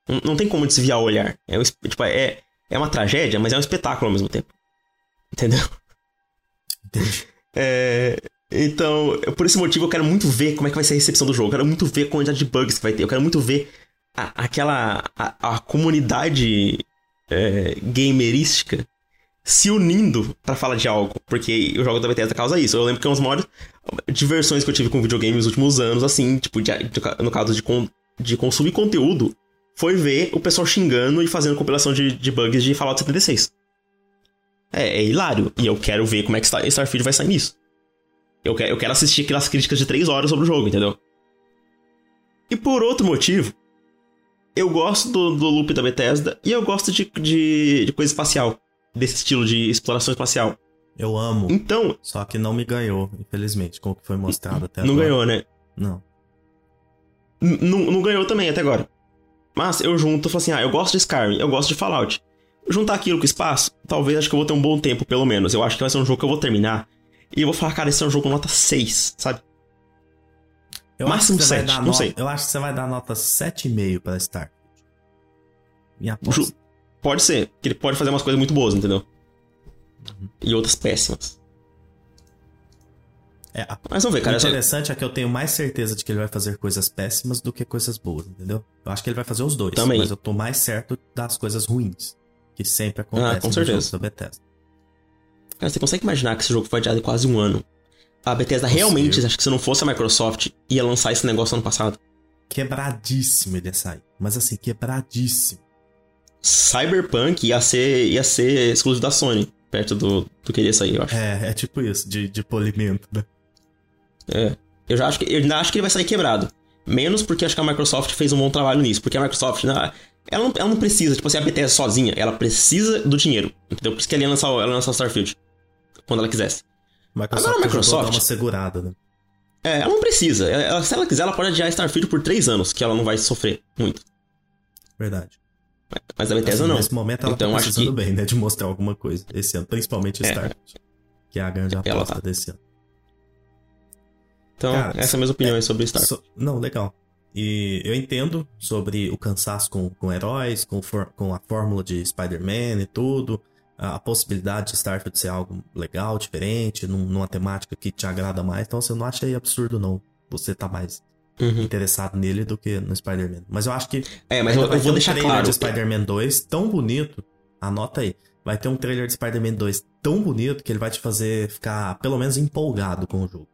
[SPEAKER 2] Não, não tem como desviar o olhar. É, um, tipo, é, é uma tragédia, mas é um espetáculo ao mesmo tempo. Entendeu?
[SPEAKER 1] Entendi.
[SPEAKER 2] É, então, por esse motivo, eu quero muito ver como é que vai ser a recepção do jogo. Eu quero muito ver a quantidade de bugs que vai ter. Eu quero muito ver a- aquela. A, a comunidade é, gamerística se unindo pra falar de algo. Porque o jogo da Bethesda causa isso. Eu lembro que é uma das maiores diversões que eu tive com videogame nos últimos anos, assim, tipo, de- de- no caso de, con- de consumir conteúdo, foi ver o pessoal xingando e fazendo compilação de, de bugs de Fallout 76. É, é hilário. E eu quero ver como é que Star- Starfield vai sair nisso. Eu quero, eu quero assistir aquelas críticas de 3 horas sobre o jogo, entendeu? E por outro motivo, eu gosto do, do loop da Bethesda e eu gosto de, de, de coisa espacial. Desse estilo de exploração espacial.
[SPEAKER 1] Eu amo.
[SPEAKER 2] Então,
[SPEAKER 1] Só que não me ganhou, infelizmente, com o que foi mostrado até
[SPEAKER 2] não
[SPEAKER 1] agora.
[SPEAKER 2] ganhou, né?
[SPEAKER 1] Não.
[SPEAKER 2] N- não não ganhou também até agora. Mas eu junto e falo assim: ah, eu gosto de Skyrim, eu gosto de Fallout. Juntar aquilo com espaço, talvez acho que eu vou ter um bom tempo, pelo menos. Eu acho que vai ser um jogo que eu vou terminar. E eu vou falar, cara, esse é um jogo nota 6, sabe?
[SPEAKER 1] Eu
[SPEAKER 2] Máximo
[SPEAKER 1] acho que você vai
[SPEAKER 2] sete,
[SPEAKER 1] dar
[SPEAKER 2] não
[SPEAKER 1] nota-
[SPEAKER 2] sei.
[SPEAKER 1] Eu acho que você vai dar nota 7,5 pra Starfield. Minha aposta.
[SPEAKER 2] Ju- Pode ser, que ele pode fazer umas coisas muito boas, entendeu? E outras péssimas.
[SPEAKER 1] É, a-
[SPEAKER 2] Mas vamos ver, cara.
[SPEAKER 1] o
[SPEAKER 2] eu só-
[SPEAKER 1] interessante é que eu tenho mais certeza de que ele vai fazer coisas péssimas do que coisas boas, entendeu? Eu acho que ele vai fazer os dois.
[SPEAKER 2] Também.
[SPEAKER 1] Mas eu tô mais certo das coisas ruins. Que sempre acontecem
[SPEAKER 2] Ah, com certeza.
[SPEAKER 1] da Bethesda.
[SPEAKER 2] Cara, você consegue imaginar que esse jogo foi adiado em quase um ano? A Bethesda realmente, acho que se não fosse a Microsoft, ia lançar esse negócio ano passado.
[SPEAKER 1] Quebradíssimo ele ia sair. Mas assim, quebradíssimo.
[SPEAKER 2] Cyberpunk ia ser, ia ser exclusivo da Sony, perto do, do que ele ia sair, eu acho.
[SPEAKER 1] É, é tipo isso, de, de polimento, né?
[SPEAKER 2] É. Eu já acho que, eu ainda acho que ele vai sair quebrado. Menos porque acho que a Microsoft fez um bom trabalho nisso. Porque a Microsoft, ela não, ela não precisa, tipo assim, a Bethesda sozinha, ela precisa do dinheiro. Entendeu? Por isso que ela ia lançar, ela ia lançar Starfield. Quando ela quisesse.
[SPEAKER 1] Microsoft,
[SPEAKER 2] Agora a Microsoft-
[SPEAKER 1] dar uma segurada, né?
[SPEAKER 2] É, ela não precisa. Ela- se ela quiser, ela pode adiar Starfield por 3 anos, que ela não vai sofrer muito.
[SPEAKER 1] Verdade.
[SPEAKER 2] Mas a Bethesda
[SPEAKER 1] Assim,
[SPEAKER 2] não.
[SPEAKER 1] Nesse momento ela
[SPEAKER 2] Então,
[SPEAKER 1] tá
[SPEAKER 2] acho
[SPEAKER 1] precisando
[SPEAKER 2] que-
[SPEAKER 1] bem, né? De mostrar alguma coisa esse ano. Principalmente
[SPEAKER 2] É.
[SPEAKER 1] Starfield. Que é a grande
[SPEAKER 2] Ela
[SPEAKER 1] aposta
[SPEAKER 2] tá.
[SPEAKER 1] desse ano.
[SPEAKER 2] Então,
[SPEAKER 1] Cara,
[SPEAKER 2] essa é a minha opinião aí sobre Starfield.
[SPEAKER 1] So- não, legal. E eu entendo sobre o cansaço com, com heróis, com, for- com a fórmula de Spider-Man e tudo. A, a possibilidade de Starfield ser algo legal, diferente, num- numa temática que te agrada mais. Então, você não acha aí absurdo, não. Você tá mais
[SPEAKER 2] Uhum.
[SPEAKER 1] interessado nele do que no Spider-Man. Mas eu acho que
[SPEAKER 2] É, mas eu, eu vou
[SPEAKER 1] um
[SPEAKER 2] deixar
[SPEAKER 1] trailer
[SPEAKER 2] claro.
[SPEAKER 1] de Spider-Man 2 tão bonito. Anota aí. Vai ter um trailer de Spider-Man 2 tão bonito que ele vai te fazer ficar, pelo menos, empolgado com o jogo.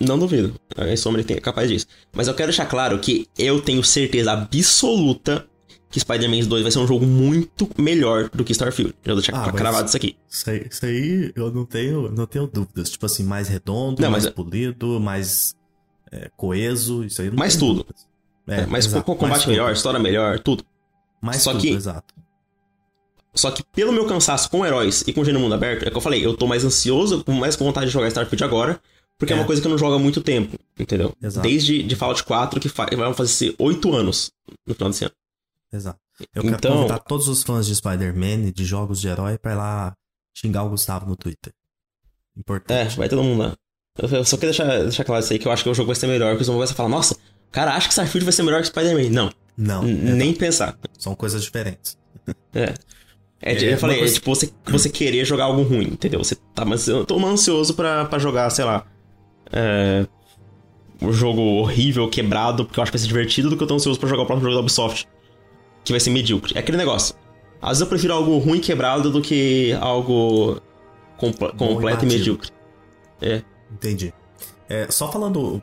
[SPEAKER 2] Não duvido. A Insomnia é capaz disso. Mas eu quero deixar claro que eu tenho certeza absoluta que Spider-Man 2 vai ser um jogo muito melhor do que Starfield. Já vou deixar
[SPEAKER 1] Ah,
[SPEAKER 2] cravado isso aqui.
[SPEAKER 1] Isso aí, isso aí eu não tenho, não tenho dúvidas. Tipo assim, mais redondo,
[SPEAKER 2] Não,
[SPEAKER 1] mais
[SPEAKER 2] mas-
[SPEAKER 1] polido, mais é, coeso. Isso aí não
[SPEAKER 2] Mais tudo.
[SPEAKER 1] dúvidas.
[SPEAKER 2] É, mas exato, com combate melhor, história melhor, tudo.
[SPEAKER 1] Mais Só tudo, que, exato.
[SPEAKER 2] Só que pelo meu cansaço com heróis e com o gênero mundo aberto, é que eu falei, eu tô mais ansioso, com mais vontade de jogar Starfield agora, porque é, é uma coisa que eu não jogo há muito tempo, entendeu?
[SPEAKER 1] Exato.
[SPEAKER 2] Desde de Fallout 4, que vai fazer 8 anos no final desse ano.
[SPEAKER 1] Exato. Eu quero então... convidar todos os fãs de Spider-Man e de jogos de herói pra ir lá xingar o Gustavo no Twitter. Importante.
[SPEAKER 2] É, vai todo mundo lá. Eu só queria deixar, deixar claro isso aí, que eu acho que o jogo vai ser melhor, porque os vão falar, nossa, cara, acho que Starfield vai ser melhor que Spider-Man. Não.
[SPEAKER 1] Não.
[SPEAKER 2] Nem pensar.
[SPEAKER 1] São coisas diferentes.
[SPEAKER 2] É. É, é eu falei, coisa... é tipo você, você querer jogar algo ruim, entendeu? Você tá mas eu tô ansioso pra, pra jogar, sei lá. É, um jogo horrível, quebrado, porque eu acho que vai ser divertido, do que eu tô ansioso pra jogar o próximo jogo da Ubisoft. Que vai ser medíocre. É aquele negócio. Às vezes eu prefiro algo ruim quebrado do que algo compl completo e medíocre. É.
[SPEAKER 1] Entendi. É, só falando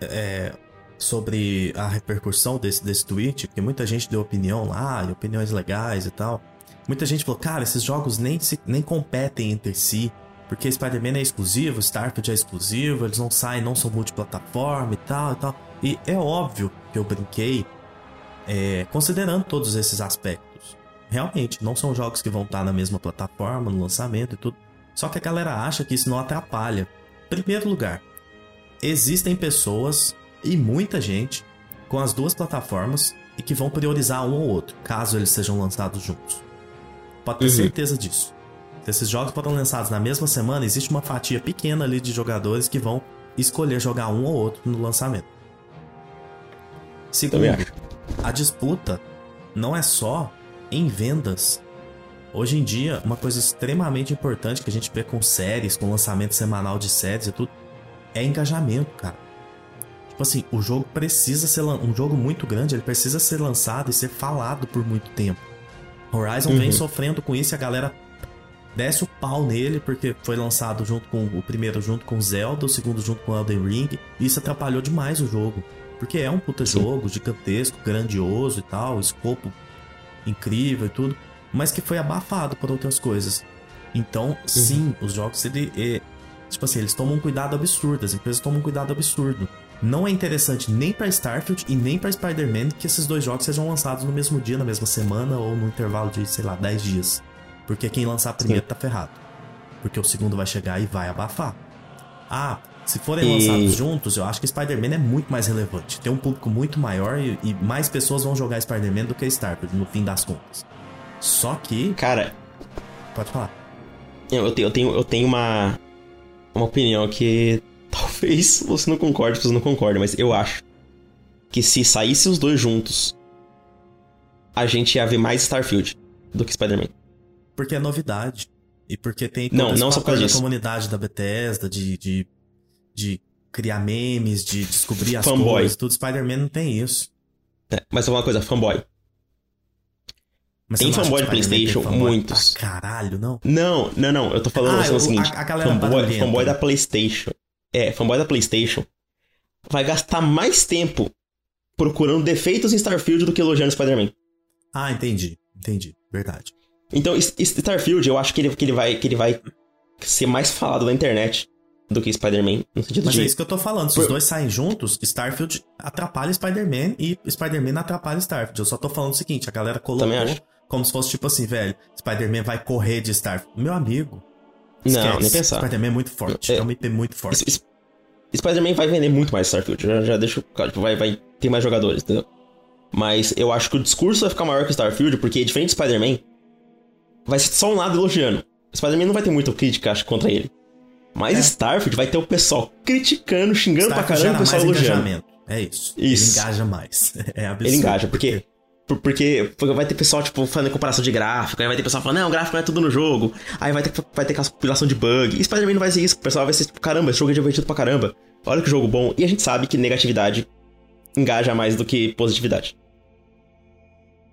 [SPEAKER 1] é, sobre a repercussão desse, desse tweet, porque muita gente deu opinião lá, opiniões legais e tal. Muita gente falou, cara, esses jogos nem, se, nem competem entre si, porque Spider-Man é exclusivo, Starfield é exclusivo, eles não saem, não são multiplataforma e tal e tal. E é óbvio que eu brinquei, é, considerando todos esses aspectos. Realmente, não são jogos que vão estar na mesma plataforma, no lançamento e tudo. Só que a galera acha que isso não atrapalha. Primeiro lugar, existem pessoas e muita gente com as duas plataformas e que vão priorizar um ou outro, caso eles sejam lançados juntos. Pode ter uhum. certeza disso. Se esses jogos foram lançados na mesma semana, existe uma fatia pequena ali de jogadores que vão escolher jogar um ou outro no lançamento. Segundo, a disputa não é só em vendas. Hoje em dia, uma coisa extremamente importante que a gente vê com séries, com lançamento semanal de séries e tudo, é engajamento, cara. Tipo assim, o jogo precisa ser um jogo muito grande, ele precisa ser lançado e ser falado por muito tempo. Horizon uhum. vem sofrendo com isso e a galera desce o pau nele porque foi lançado junto com o primeiro junto com Zelda, o segundo junto com Elden Ring, e isso atrapalhou demais o jogo. Porque é um puta Sim. jogo gigantesco, grandioso e tal, escopo incrível e tudo, mas que foi abafado por outras coisas. Então, uhum. sim, os jogos ele, é, tipo assim, eles tomam um cuidado absurdo, as empresas tomam um cuidado absurdo. Não é interessante nem para Starfield e nem para Spider-Man que esses dois jogos sejam lançados no mesmo dia, na mesma semana ou no intervalo de, sei lá, 10 dias. Porque quem lançar primeiro Sim. tá ferrado. Porque o segundo vai chegar e vai abafar. Ah, se forem e... lançados juntos, eu acho que Spider-Man é muito mais relevante. Tem um público muito maior e, e mais pessoas vão jogar Spider-Man do que Starfield, no fim das contas. Só que.
[SPEAKER 2] Cara.
[SPEAKER 1] Pode falar.
[SPEAKER 2] Eu tenho, eu tenho, eu tenho uma. Uma opinião que [laughs] Talvez você não concorde, você não concorda, mas eu acho que se saísse os dois juntos, a gente ia ver mais Starfield do que Spider-Man.
[SPEAKER 1] Porque é novidade. E porque tem
[SPEAKER 2] todo não, não só
[SPEAKER 1] da comunidade da Bethesda, de, de, de criar memes, de descobrir as fanboy. coisas, tudo. Spider-Man não tem isso.
[SPEAKER 2] É, mas uma coisa, fanboy. Mas tem fanboy de PlayStation? Fanboy muitos.
[SPEAKER 1] caralho, não?
[SPEAKER 2] Não, não, não. Eu tô falando ah, o seguinte: a, a fanboy, fanboy da PlayStation é fanboy da PlayStation, vai gastar mais tempo procurando defeitos em Starfield do que elogiando Spider-Man.
[SPEAKER 1] Ah, entendi. Entendi. Verdade.
[SPEAKER 2] Então, Starfield, eu acho que ele, que ele, vai, que ele vai ser mais falado na internet do que Spider-Man, no sentido
[SPEAKER 1] Mas
[SPEAKER 2] de...
[SPEAKER 1] é isso que eu tô falando. Se Por... os dois saem juntos, Starfield atrapalha Spider-Man e Spider-Man atrapalha Starfield. Eu só tô falando o seguinte, a galera colocou como se fosse tipo assim, velho, Spider-Man vai correr de Starfield. Meu amigo,
[SPEAKER 2] Esquece. Não, nem pensar.
[SPEAKER 1] Spider-Man é muito forte. É, é um IP muito forte.
[SPEAKER 2] Spider-Man vai vender muito mais Starfield. Já, já deixo claro, tipo, vai, vai ter mais jogadores, entendeu? Mas eu acho que o discurso vai ficar maior que Starfield, porque diferente de Spider-Man, vai ser só um lado elogiando. Spider-Man não vai ter muita crítica, acho, contra ele. Mas é. Starfield vai ter o pessoal criticando, xingando Starfield pra caramba o pessoal elogiando.
[SPEAKER 1] É isso. Isso. Ele engaja mais. [laughs] É absurdo.
[SPEAKER 2] Ele engaja, porque porque vai ter pessoal, tipo, fazendo comparação de gráfico, aí vai ter pessoal falando, não, o gráfico não é tudo no jogo. Aí vai ter, vai ter compilação de bug. E Spider-Man não vai ser isso. O pessoal vai ser tipo, caramba, esse jogo é divertido pra caramba. Olha que jogo bom. E a gente sabe que negatividade engaja mais do que positividade.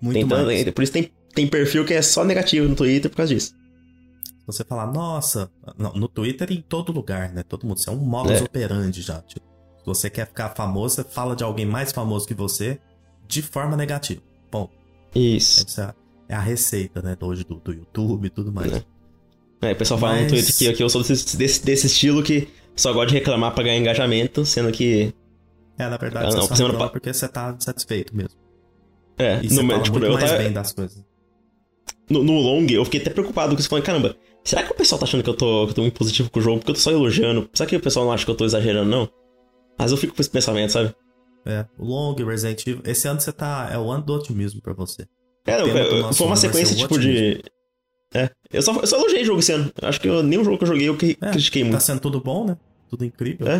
[SPEAKER 1] Muito então, mais.
[SPEAKER 2] Por isso tem, tem perfil que é só negativo no Twitter por causa disso.
[SPEAKER 1] Você falar, nossa, no Twitter em todo lugar, né? Todo mundo. Isso é um modus é. operandi já. Tipo, se você quer ficar famoso, você fala de alguém mais famoso que você de forma negativa.
[SPEAKER 2] Isso.
[SPEAKER 1] Essa é a receita, né? Hoje do, do YouTube e tudo mais.
[SPEAKER 2] É. é o pessoal Mas... fala no Twitter que, que eu sou desse, desse, desse estilo que só gosta de reclamar pra ganhar engajamento, sendo que
[SPEAKER 1] É, na verdade,
[SPEAKER 2] Ah,
[SPEAKER 1] você
[SPEAKER 2] não,
[SPEAKER 1] só reclama
[SPEAKER 2] pa-
[SPEAKER 1] porque você tá satisfeito mesmo.
[SPEAKER 2] É,
[SPEAKER 1] E
[SPEAKER 2] no,
[SPEAKER 1] você fala
[SPEAKER 2] tipo, eu
[SPEAKER 1] mais
[SPEAKER 2] tava,
[SPEAKER 1] bem das coisas.
[SPEAKER 2] no, no long, eu fiquei até preocupado com isso. Falando, caramba, será que o pessoal tá achando que eu tô, que eu tô muito positivo com o jogo? Porque eu tô só elogiando. Será que o pessoal não acha que eu tô exagerando, não? Mas eu fico com esse pensamento, sabe?
[SPEAKER 1] É, o Long, Resident Evil. Esse ano você tá. É o ano do otimismo pra você.
[SPEAKER 2] É, não, eu- foi uma sequência, tipo, de... É, eu só, eu só elogiei o jogo esse ano. Acho que eu, nenhum jogo que eu joguei eu cri-
[SPEAKER 1] É,
[SPEAKER 2] critiquei
[SPEAKER 1] Tá
[SPEAKER 2] muito.
[SPEAKER 1] sendo tudo bom, né? Tudo incrível.
[SPEAKER 2] É.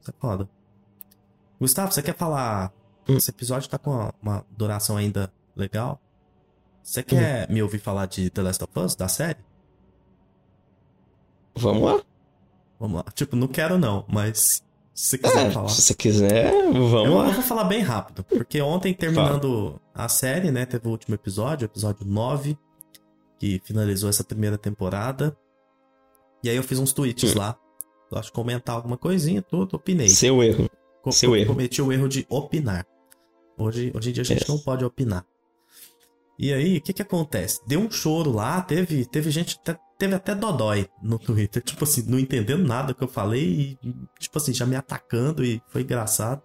[SPEAKER 1] Isso é foda. Gustavo, você quer falar?
[SPEAKER 2] Hum.
[SPEAKER 1] Esse episódio tá com uma, uma duração ainda legal. Você quer
[SPEAKER 2] Hum.
[SPEAKER 1] me ouvir falar de The Last of Us, da série?
[SPEAKER 2] Vamos lá.
[SPEAKER 1] Vamos lá. Tipo, não quero não, mas se você quiser
[SPEAKER 2] É,
[SPEAKER 1] falar.
[SPEAKER 2] se você quiser, vamos
[SPEAKER 1] eu,
[SPEAKER 2] lá.
[SPEAKER 1] eu vou falar bem rápido, porque ontem terminando a série, né, teve o último episódio, o episódio 9, que finalizou essa primeira temporada. E aí eu fiz uns tweets
[SPEAKER 2] Hum.
[SPEAKER 1] lá. Gosto de comentar alguma coisinha, tudo, opinei.
[SPEAKER 2] Seu erro.
[SPEAKER 1] Co-
[SPEAKER 2] Seu erro.
[SPEAKER 1] Cometi o erro de opinar. Hoje, hoje em dia a gente
[SPEAKER 2] Yes.
[SPEAKER 1] não pode opinar. E aí, o que que acontece? Deu um choro lá, teve, teve gente, até- teve até dodói no Twitter, tipo assim, não entendendo nada que eu falei e, tipo assim, já me atacando e foi engraçado.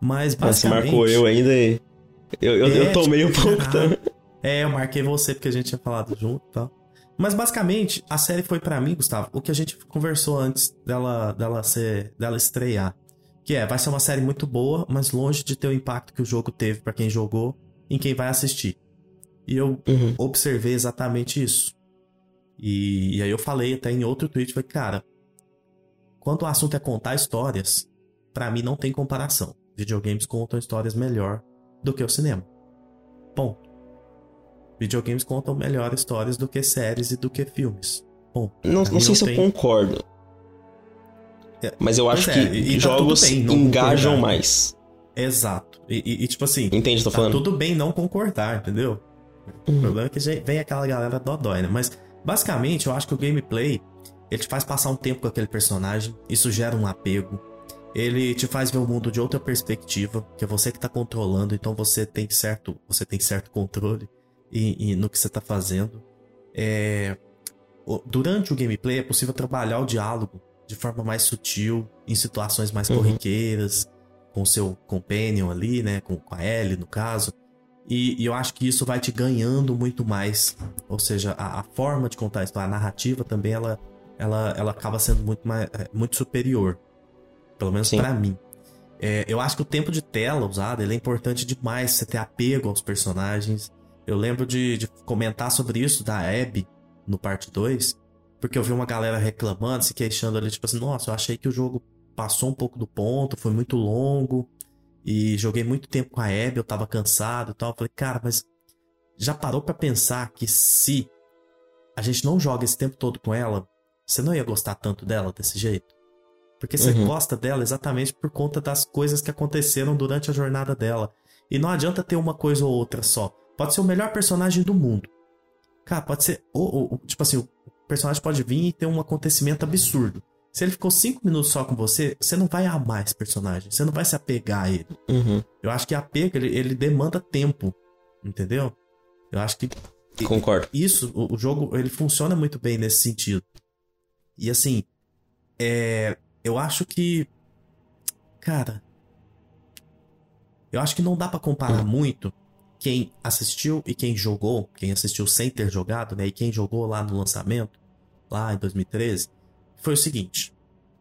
[SPEAKER 1] Mas
[SPEAKER 2] Você
[SPEAKER 1] basicamente...
[SPEAKER 2] marcou eu ainda e. Eu, eu,
[SPEAKER 1] É,
[SPEAKER 2] eu tomei um
[SPEAKER 1] tipo,
[SPEAKER 2] pouco
[SPEAKER 1] ah,
[SPEAKER 2] também.
[SPEAKER 1] É, eu marquei você porque a gente tinha falado junto e tal. Mas basicamente, a série foi pra mim, Gustavo, o que a gente conversou antes dela, dela ser, dela estrear. Que é, vai ser uma série muito boa, mas longe de ter o impacto que o jogo teve pra quem jogou em quem vai assistir. E eu
[SPEAKER 2] Uhum.
[SPEAKER 1] observei exatamente isso. E, e aí eu falei até em outro tweet, falei, cara, quando o assunto é contar histórias, pra mim não tem comparação. Videogames contam histórias melhor do que o cinema. Ponto. Videogames contam melhor histórias do que séries e do que filmes. Ponto.
[SPEAKER 2] Não, não sei se eu
[SPEAKER 1] tem-
[SPEAKER 2] concordo.
[SPEAKER 1] É,
[SPEAKER 2] Mas eu acho
[SPEAKER 1] é,
[SPEAKER 2] que
[SPEAKER 1] tá
[SPEAKER 2] jogos
[SPEAKER 1] tudo bem
[SPEAKER 2] engajam mais.
[SPEAKER 1] Exato. E, e- e, tipo assim,
[SPEAKER 2] Entende o eu tô
[SPEAKER 1] tá
[SPEAKER 2] falando?
[SPEAKER 1] tudo bem não concordar, entendeu? O
[SPEAKER 2] Uhum.
[SPEAKER 1] problema é que vem aquela galera dodói, né? Mas, basicamente, eu acho que o gameplay, ele te faz passar um tempo com aquele personagem, isso gera um apego. Ele te faz ver o mundo de outra perspectiva, que é você que tá controlando, então você tem certo, você tem certo controle e, no que você tá fazendo. É, durante o gameplay é possível trabalhar o diálogo de forma mais sutil, em situações mais
[SPEAKER 2] Uhum.
[SPEAKER 1] corriqueiras, com o seu companion ali, né? Com, com a Ellie, no caso. E, e eu acho que isso vai te ganhando muito mais. Ou seja, a, a forma de contar a história, a narrativa também, ela, ela, ela acaba sendo muito, mais, é, muito superior. Pelo menos pra mim. É, eu acho que o tempo de tela usado ele é importante demais, você ter apego aos personagens. Eu lembro de, de comentar sobre isso da Abby no parte 2, porque eu vi uma galera reclamando, se queixando ali, tipo assim, nossa, eu achei que o jogo passou um pouco do ponto, foi muito longo, e joguei muito tempo com a Abby, eu tava cansado e tal. Falei, cara, mas já parou pra pensar que se a gente não joga esse tempo todo com ela, você não ia gostar tanto dela desse jeito? Porque você
[SPEAKER 2] Uhum.
[SPEAKER 1] gosta dela exatamente por conta das coisas que aconteceram durante a jornada dela. E não adianta ter uma coisa ou outra só. Pode ser o melhor personagem do mundo. Cara, pode ser. Ou- ou, tipo assim, o personagem pode vir e ter um acontecimento absurdo. Se ele ficou cinco minutos só com você, você não vai amar esse personagem. Você não vai se apegar a ele.
[SPEAKER 2] Uhum.
[SPEAKER 1] Eu acho que apego, ele, ele demanda tempo. Entendeu? Eu acho que
[SPEAKER 2] Concordo.
[SPEAKER 1] isso, o, o jogo, ele funciona muito bem nesse sentido. E assim, é, eu acho que, cara, eu acho que não dá pra comparar muito quem assistiu e quem jogou, quem assistiu sem ter jogado, né, e quem jogou lá no lançamento, lá em 2013, foi o seguinte: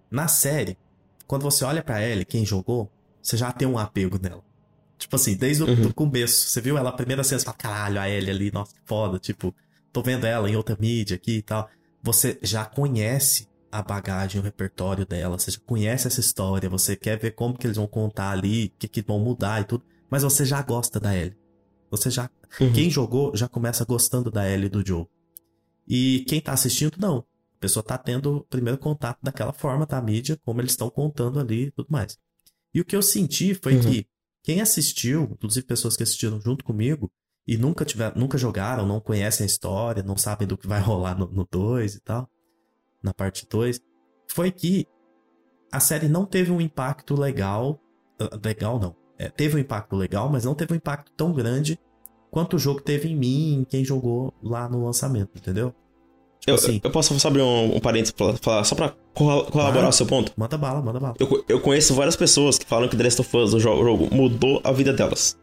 [SPEAKER 1] na série, quando você olha pra Ellie, quem jogou, você já tem um apego nela. Tipo assim, desde o
[SPEAKER 2] Uhum.
[SPEAKER 1] começo. Você viu ela a primeira cena, você fala, caralho, a Ellie ali, nossa, que foda. Tipo, tô vendo ela em outra mídia aqui e tal. Você já conhece a bagagem, o repertório dela. Você já conhece essa história. Você quer ver como que eles vão contar ali, o que, que vão mudar e tudo. Mas você já gosta da Ellie. Você já.
[SPEAKER 2] Uhum.
[SPEAKER 1] Quem jogou já começa gostando da Ellie e do Joe. E quem tá assistindo, não. A pessoa tá tendo o primeiro contato daquela forma, da mídia, como eles estão contando ali e tudo mais. E o que eu senti foi
[SPEAKER 2] Uhum.
[SPEAKER 1] que quem assistiu, inclusive pessoas que assistiram junto comigo, e nunca tiver, nunca jogaram, não conhecem a história, não sabem do que vai [laughs] rolar no 2 e tal, na parte 2, foi que a série não teve um impacto legal. ah, Legal não. É, teve um impacto legal, mas não teve um impacto tão grande quanto o jogo teve em mim, em quem jogou lá no lançamento, entendeu?
[SPEAKER 2] Tipo eu, assim, eu posso só abrir um, um parênteses pra falar, só pra colaborar o seu ponto?
[SPEAKER 1] Manda bala, manda bala.
[SPEAKER 2] Eu, eu conheço várias pessoas que falam que The Last of Us, o jogo, mudou a vida delas.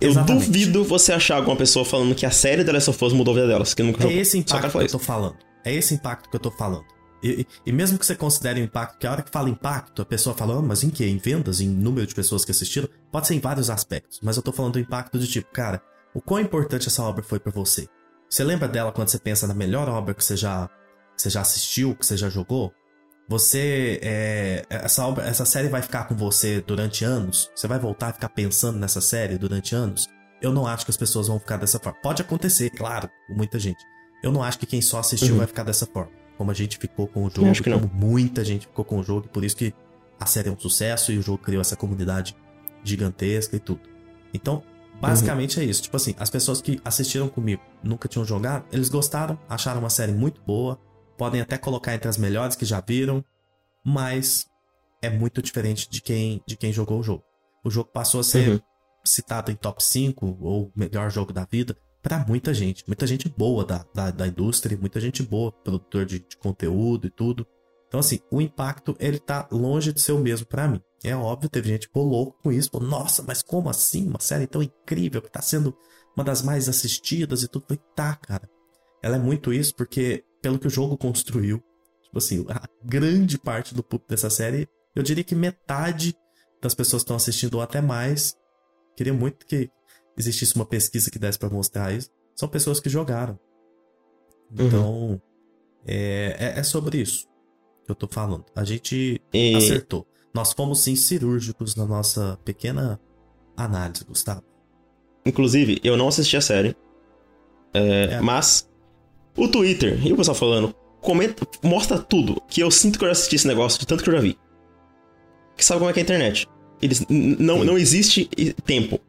[SPEAKER 2] Eu Exatamente. duvido você achar alguma pessoa falando que a série The Last of Us mudou a vida delas, que nunca
[SPEAKER 1] É jogou. esse impacto que eu tô falando. É esse impacto que eu tô falando. E, e, mesmo que você considere o impacto, que a hora que fala impacto, a pessoa fala, oh, mas em que? Em vendas? Em número de pessoas que assistiram? Pode ser em vários aspectos, mas eu tô falando do impacto de tipo, cara, o quão importante essa obra foi para você? Você lembra dela quando você pensa na melhor obra que você já, que você já assistiu, que você já jogou? Você. É, essa, obra, essa série vai ficar com você durante anos? Você vai voltar a ficar pensando nessa série durante anos? Eu não acho que as pessoas vão ficar dessa forma. Pode acontecer, claro, com muita gente. Eu não acho que quem só assistiu uhum. vai ficar dessa forma. Como a gente ficou com o jogo, como muita gente ficou com o jogo, e por isso que a série é um sucesso e o jogo criou essa comunidade gigantesca e tudo. Então, basicamente uhum. é isso. Tipo assim, as pessoas que assistiram comigo nunca tinham jogado, eles gostaram, acharam uma série muito boa, podem até colocar entre as melhores que já viram, mas é muito diferente de quem, de quem jogou o jogo. O jogo passou a ser uhum. citado em top 5 ou melhor jogo da vida para muita gente. Muita gente boa da, da, da, indústria, muita gente boa, produtor de, de conteúdo e tudo. Então, assim, o impacto, ele tá longe de ser o mesmo para mim. É óbvio, teve gente que louco com isso. Falou, Nossa, mas como assim? Uma série tão incrível que tá sendo uma das mais assistidas e tudo. Eu falei, tá, cara. Ela é muito isso porque, pelo que o jogo construiu, tipo assim, a grande parte do público dessa série, eu diria que metade das pessoas que estão assistindo ou até mais, queria muito que existisse uma pesquisa que desse para mostrar isso, são pessoas que jogaram. Uhum. Então, uhum. é, é, é, sobre isso que eu tô falando. A gente e... acertou. Nós fomos sim cirúrgicos na nossa pequena análise, Gustavo.
[SPEAKER 2] Inclusive, eu não assisti a série. É, é. Mas o Twitter e o pessoal falando, comenta, mostra tudo. Que eu sinto que eu já assisti esse negócio de tanto que eu já vi. Que sabe como é que é a internet. Eles, não, não existe tempo.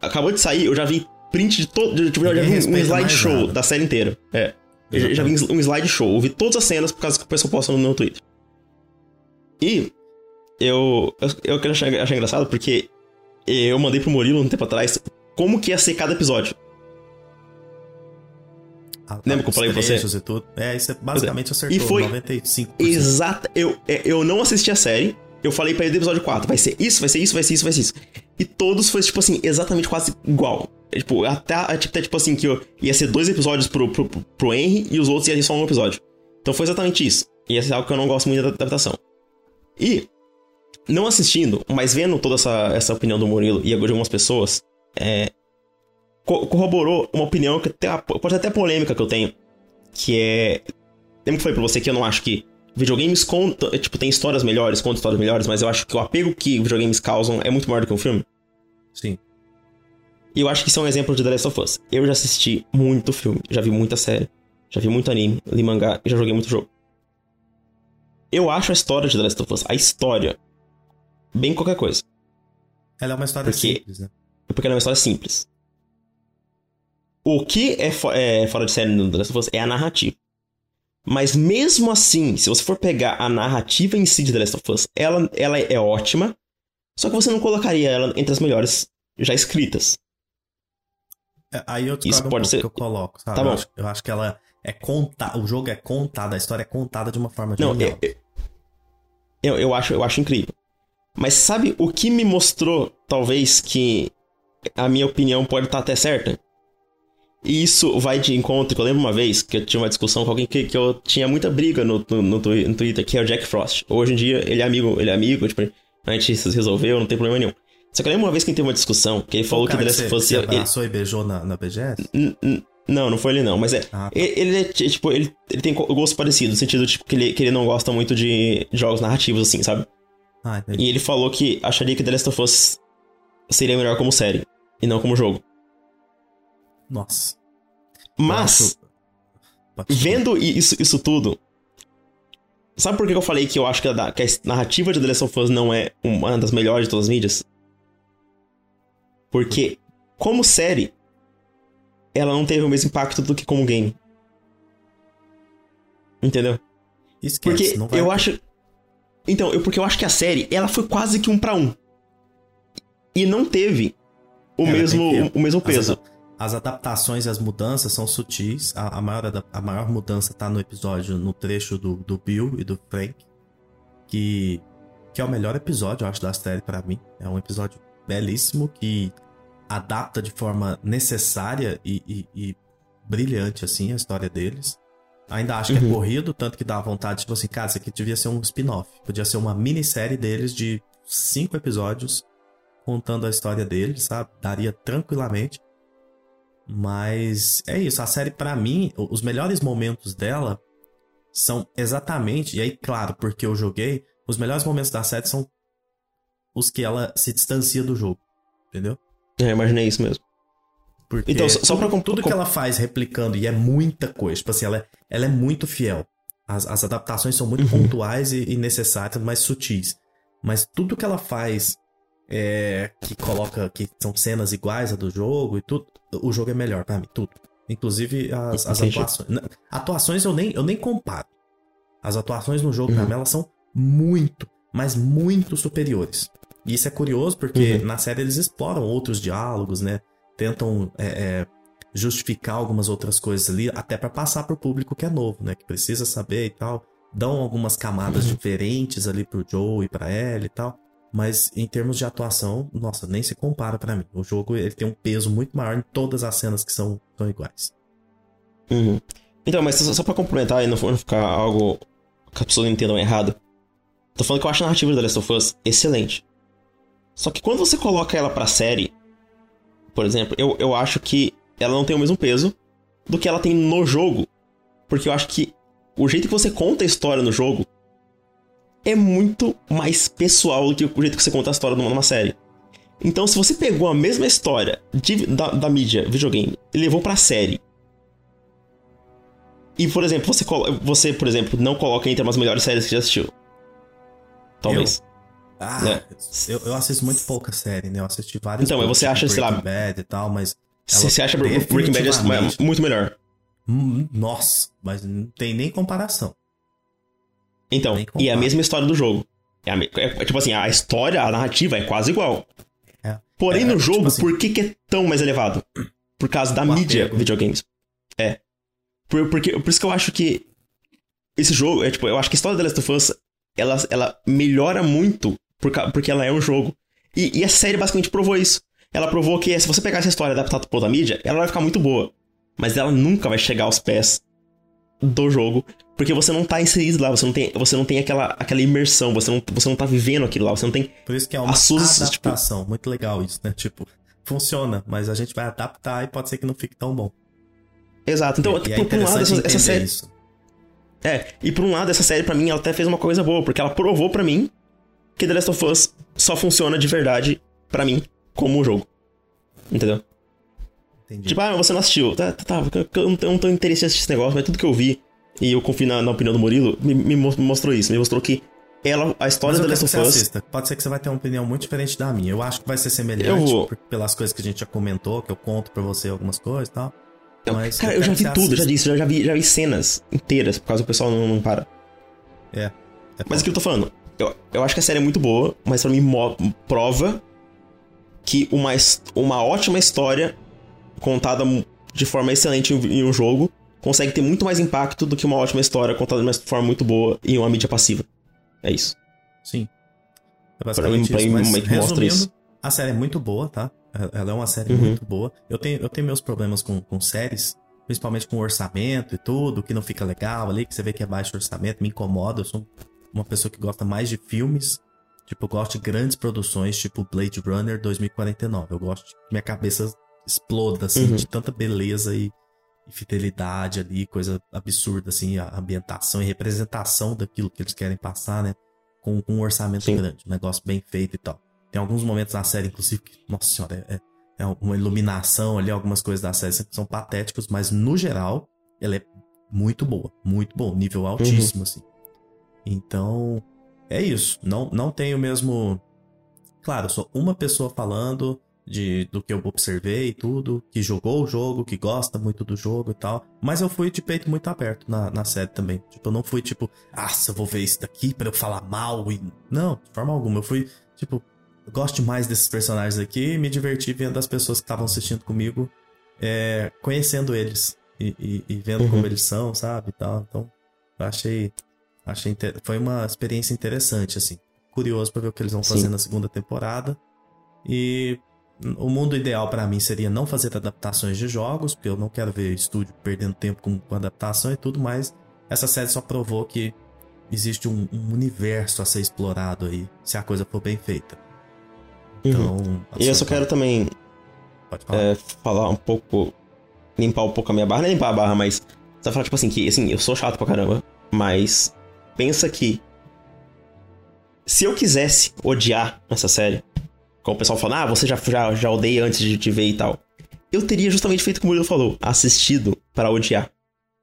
[SPEAKER 2] Acabou de sair, eu já vi print de todo. Tipo, eu já vi um slideshow da série inteira. É. Eu já vi um slideshow. Eu vi todas as cenas por causa que o pessoal posta no meu Twitter. E eu, eu, eu achei, achei engraçado porque eu mandei pro Murilo um tempo atrás como que ia ser cada episódio.
[SPEAKER 1] Ah, Lembra que eu falei pra você? E tudo. É, isso é basicamente acertou.
[SPEAKER 2] E foi 95%. Exato. Eu, é, eu não assisti a série. Eu falei pra ele do episódio 4. Vai ser isso, vai ser isso, vai ser isso, vai ser isso. E todos foi, tipo assim, exatamente quase igual. É, tipo, até, tipo, até, tipo assim, que eu, ia ser dois episódios pro, pro, pro Henry e os outros ia ser só um episódio. Então foi exatamente isso. E ia ser algo que eu não gosto muito da adaptação. E, não assistindo, mas vendo toda essa, essa opinião do Murilo e de algumas pessoas, é, corroborou uma opinião que até, pode ser até polêmica que eu tenho. Que é. Lembra que falei pra você que eu não acho que videogames contam. Tipo, tem histórias melhores, contam histórias melhores, mas eu acho que o apego que videogames causam é muito maior do que um filme?
[SPEAKER 1] Sim.
[SPEAKER 2] E eu acho que isso é um exemplo de The Last of Us. Eu já assisti muito filme, já vi muita série, já vi muito anime, li mangá e já joguei muito jogo. Eu acho a história de The Last of Us, a história, bem qualquer coisa.
[SPEAKER 1] Ela é uma história porque, simples, né?
[SPEAKER 2] Porque ela é uma história simples. O que é, é fora de série no The Last of Us é a narrativa. Mas mesmo assim, se você for pegar a narrativa em si de The Last of Us, ela, ela é ótima, só que você não colocaria ela entre as melhores já escritas.
[SPEAKER 1] É, aí eu Isso um pode ser... que eu coloco, sabe?
[SPEAKER 2] Tá bom.
[SPEAKER 1] Eu acho, eu acho que ela é contada, o jogo é contado, a história é contada de uma forma
[SPEAKER 2] Não, eu, eu, eu, acho, eu acho incrível. Mas sabe o que me mostrou, talvez, que a minha opinião pode estar até certa? E isso vai de encontro, eu lembro uma vez que eu tinha uma discussão com alguém que, que eu tinha muita briga no, no, no, Twitter, que é o Jack Frost. Hoje em dia, ele é amigo, ele é amigo, tipo, a gente se resolveu, não tem problema nenhum. Só que eu lembro uma vez que teve uma discussão, que ele falou que
[SPEAKER 1] The
[SPEAKER 2] Last
[SPEAKER 1] of Us... Você abraçou ele... e beijou na, na BGS?
[SPEAKER 2] Não, não foi ele não, mas é... Ah, tá. ele, é, tipo, ele, ele tem gosto parecido, no sentido, tipo, que ele, que ele não gosta muito de jogos narrativos, assim, sabe? Ah, e ele falou que acharia que The Last of Us seria melhor como série, e não como jogo.
[SPEAKER 1] Nossa.
[SPEAKER 2] Mas, vendo isso, isso tudo, sabe por que eu falei que eu acho que a, que a narrativa de The Last of Us não é uma das melhores de todas as mídias? Porque, como série, ela não teve o mesmo impacto do que como game. Entendeu?
[SPEAKER 1] Esquece,
[SPEAKER 2] porque eu acho. Então, eu, porque eu acho que a série, ela foi quase que um para um. E não teve o, mesmo, o mesmo peso.
[SPEAKER 1] as adaptações e as mudanças são sutis. A, a maior, a maior mudança tá no episódio, no trecho do, do Bill e do Frank. Que, que é o melhor episódio, eu acho, da série para mim. É um episódio belíssimo que adapta de forma necessária e, e, e brilhante, assim, a história deles. Ainda acho que é uhum. é corrido, tanto que dá vontade, tipo assim, cara, isso aqui devia ser um spin-off. Podia ser uma minissérie deles de cinco episódios contando a história deles, sabe? Daria tranquilamente. Mas é isso, a série para mim, os melhores momentos dela são exatamente, e aí claro, porque eu joguei, os melhores momentos da série são os que ela se distancia do jogo, entendeu?
[SPEAKER 2] É, imaginei isso mesmo.
[SPEAKER 1] Porque então, só, só pra tudo, tudo que ela faz replicando, e é muita coisa, tipo assim, ela é, ela é muito fiel. As, as adaptações são muito uhum. pontuais e, e necessárias, mas sutis. Mas tudo que ela faz é, que coloca que são cenas iguais a do jogo e tudo, o jogo é melhor para mim, tudo. Inclusive as, as atuações. Atuações eu nem, eu nem comparo. As atuações no jogo, uhum. pra mim, elas são muito, mas muito superiores. E isso é curioso porque uhum. na série eles exploram outros diálogos, né? Tentam é, é, justificar algumas outras coisas ali, até para passar pro público que é novo, né? Que precisa saber e tal. Dão algumas camadas uhum. diferentes ali pro Joe e pra Ellie e tal. Mas em termos de atuação, nossa, nem se compara para mim. O jogo ele tem um peso muito maior em todas as cenas que são, são iguais.
[SPEAKER 2] Uhum. Então, mas só, pra complementar e não, não ficar algo que as pessoas entendam errado. Tô falando que eu acho a narrativa da Last of Us excelente. Só que quando você coloca ela pra série, por exemplo, eu, eu acho que ela não tem o mesmo peso do que ela tem no jogo. Porque eu acho que o jeito que você conta a história no jogo é muito mais pessoal do que o jeito que você conta a história numa, série. Então, se você pegou a mesma história de, da, da mídia videogame e levou pra série, e, por exemplo, você, você, por exemplo, não coloca entre as melhores séries que já assistiu. Talvez.
[SPEAKER 1] Eu? Ah, né? eu, eu assisto muito pouca série, né? Eu assisti várias
[SPEAKER 2] Então, você acha, sei lá.
[SPEAKER 1] Bad e tal, mas.
[SPEAKER 2] Você acha Breaking Bad é muito melhor?
[SPEAKER 1] Hum, nossa, mas não tem nem comparação.
[SPEAKER 2] Então, e é a mesma história do jogo. É, a, é, tipo assim, a história, a narrativa é quase igual. É. Porém, é, no tipo jogo, tipo assim, por que, que, é tão mais elevado? Por causa da mídia apego. videogames. É. Por, porque, por isso que eu acho que esse jogo, é tipo, eu acho que a história da Last of Us, ela, ela melhora muito por, porque ela é um jogo. E, e a série basicamente provou isso. Ela provou que se você pegar essa história adaptada pra outra mídia, ela vai ficar muito boa. Mas ela nunca vai chegar aos pés do jogo, porque você não tá inserido lá, você não tem, você não tem aquela, aquela imersão, você não, você não tá vivendo aquilo lá, você não tem
[SPEAKER 1] Por isso que é uma suas, tipo, adaptação, tipo... muito legal isso, né? Tipo, funciona, mas a gente vai adaptar e pode ser que não fique tão bom.
[SPEAKER 2] Exato. Então, e, é por um lado essa, essa série isso. É, e por um lado essa série para mim ela até fez uma coisa boa, porque ela provou para mim que The Last of Us só funciona de verdade para mim como um jogo. Entendeu? Entendi. Tipo, ah, você não assistiu. Tá, tá, tá eu não tenho interesse em assistir esse negócio, mas tudo que eu vi, e eu confio na, na opinião do Murilo, me, me, mostrou isso. Me mostrou que ela, a história da Last of Us.
[SPEAKER 1] Pode ser que você vai ter uma opinião muito diferente da minha. Eu acho que vai ser semelhante eu vou. pelas coisas que a gente já comentou, que eu conto pra você algumas coisas e tal.
[SPEAKER 2] Mas cara, eu, eu já vi tudo, assista. já disse, eu já vi, já vi cenas inteiras, por causa do pessoal não, não para.
[SPEAKER 1] É. é
[SPEAKER 2] mas o que eu tô falando? Eu, eu acho que a série é muito boa, mas pra mim prova que uma, uma ótima história contada de forma excelente em um jogo consegue ter muito mais impacto do que uma ótima história contada de uma forma muito boa em uma mídia passiva. É isso.
[SPEAKER 1] Sim. É basicamente pra mim, isso. Mas, mostra isso. A série é muito boa, tá? Ela é uma série uhum. muito boa. Eu tenho, eu tenho meus problemas com, com séries, principalmente com orçamento e tudo, que não fica legal ali, que você vê que é baixo orçamento, me incomoda. Eu sou uma pessoa que gosta mais de filmes. Tipo, eu gosto de grandes produções, tipo Blade Runner 2049. Eu gosto que minha cabeça exploda, assim, uhum. de tanta beleza e, e, fidelidade ali, coisa absurda, assim, a ambientação e representação daquilo que eles querem passar, né? Com, com um orçamento Sim. grande, um negócio bem feito e tal. Tem alguns momentos na série, inclusive, que, nossa senhora, é, é uma iluminação ali, algumas coisas da série são patéticos, mas no geral, ela é muito boa, muito boa, nível altíssimo, uhum. assim. Então, é isso. Não, não tenho mesmo. Claro, sou uma pessoa falando, de, do que eu observei e tudo, que jogou o jogo, que gosta muito do jogo e tal. Mas eu fui de peito muito aberto na, na série também. Tipo, eu não fui tipo, ah, eu vou ver isso daqui para eu falar mal e. Não, de forma alguma. Eu fui, tipo, eu gosto mais desses personagens aqui e me diverti vendo as pessoas que estavam assistindo comigo é, conhecendo eles e, e, e vendo
[SPEAKER 2] Uhum.
[SPEAKER 1] como eles são, sabe? e Tal. Então, eu achei. achei inter- Foi uma experiência interessante, assim. Curioso pra ver o que eles vão fazer
[SPEAKER 2] Sim.
[SPEAKER 1] na segunda temporada. E o mundo ideal pra mim seria não fazer adaptações de jogos, porque eu não quero ver estúdio perdendo tempo com, com adaptação e tudo, mas essa série só provou que existe um, um universo a ser explorado aí, se a coisa for bem feita. Então. a
[SPEAKER 2] Uhum. E eu
[SPEAKER 1] sua-
[SPEAKER 2] só quero também
[SPEAKER 1] Pode falar.
[SPEAKER 2] é, falar um pouco. Limpar um pouco a minha barra. Não é limpar a barra, mas. Só falar, tipo assim, que assim, eu sou chato pra caramba. Mas. Pensa que. Se eu quisesse odiar essa série. Como o pessoal fala, ah, você já, já, já odeia antes de te ver e tal. Eu teria justamente feito como o Murilo falou, assistido para odiar.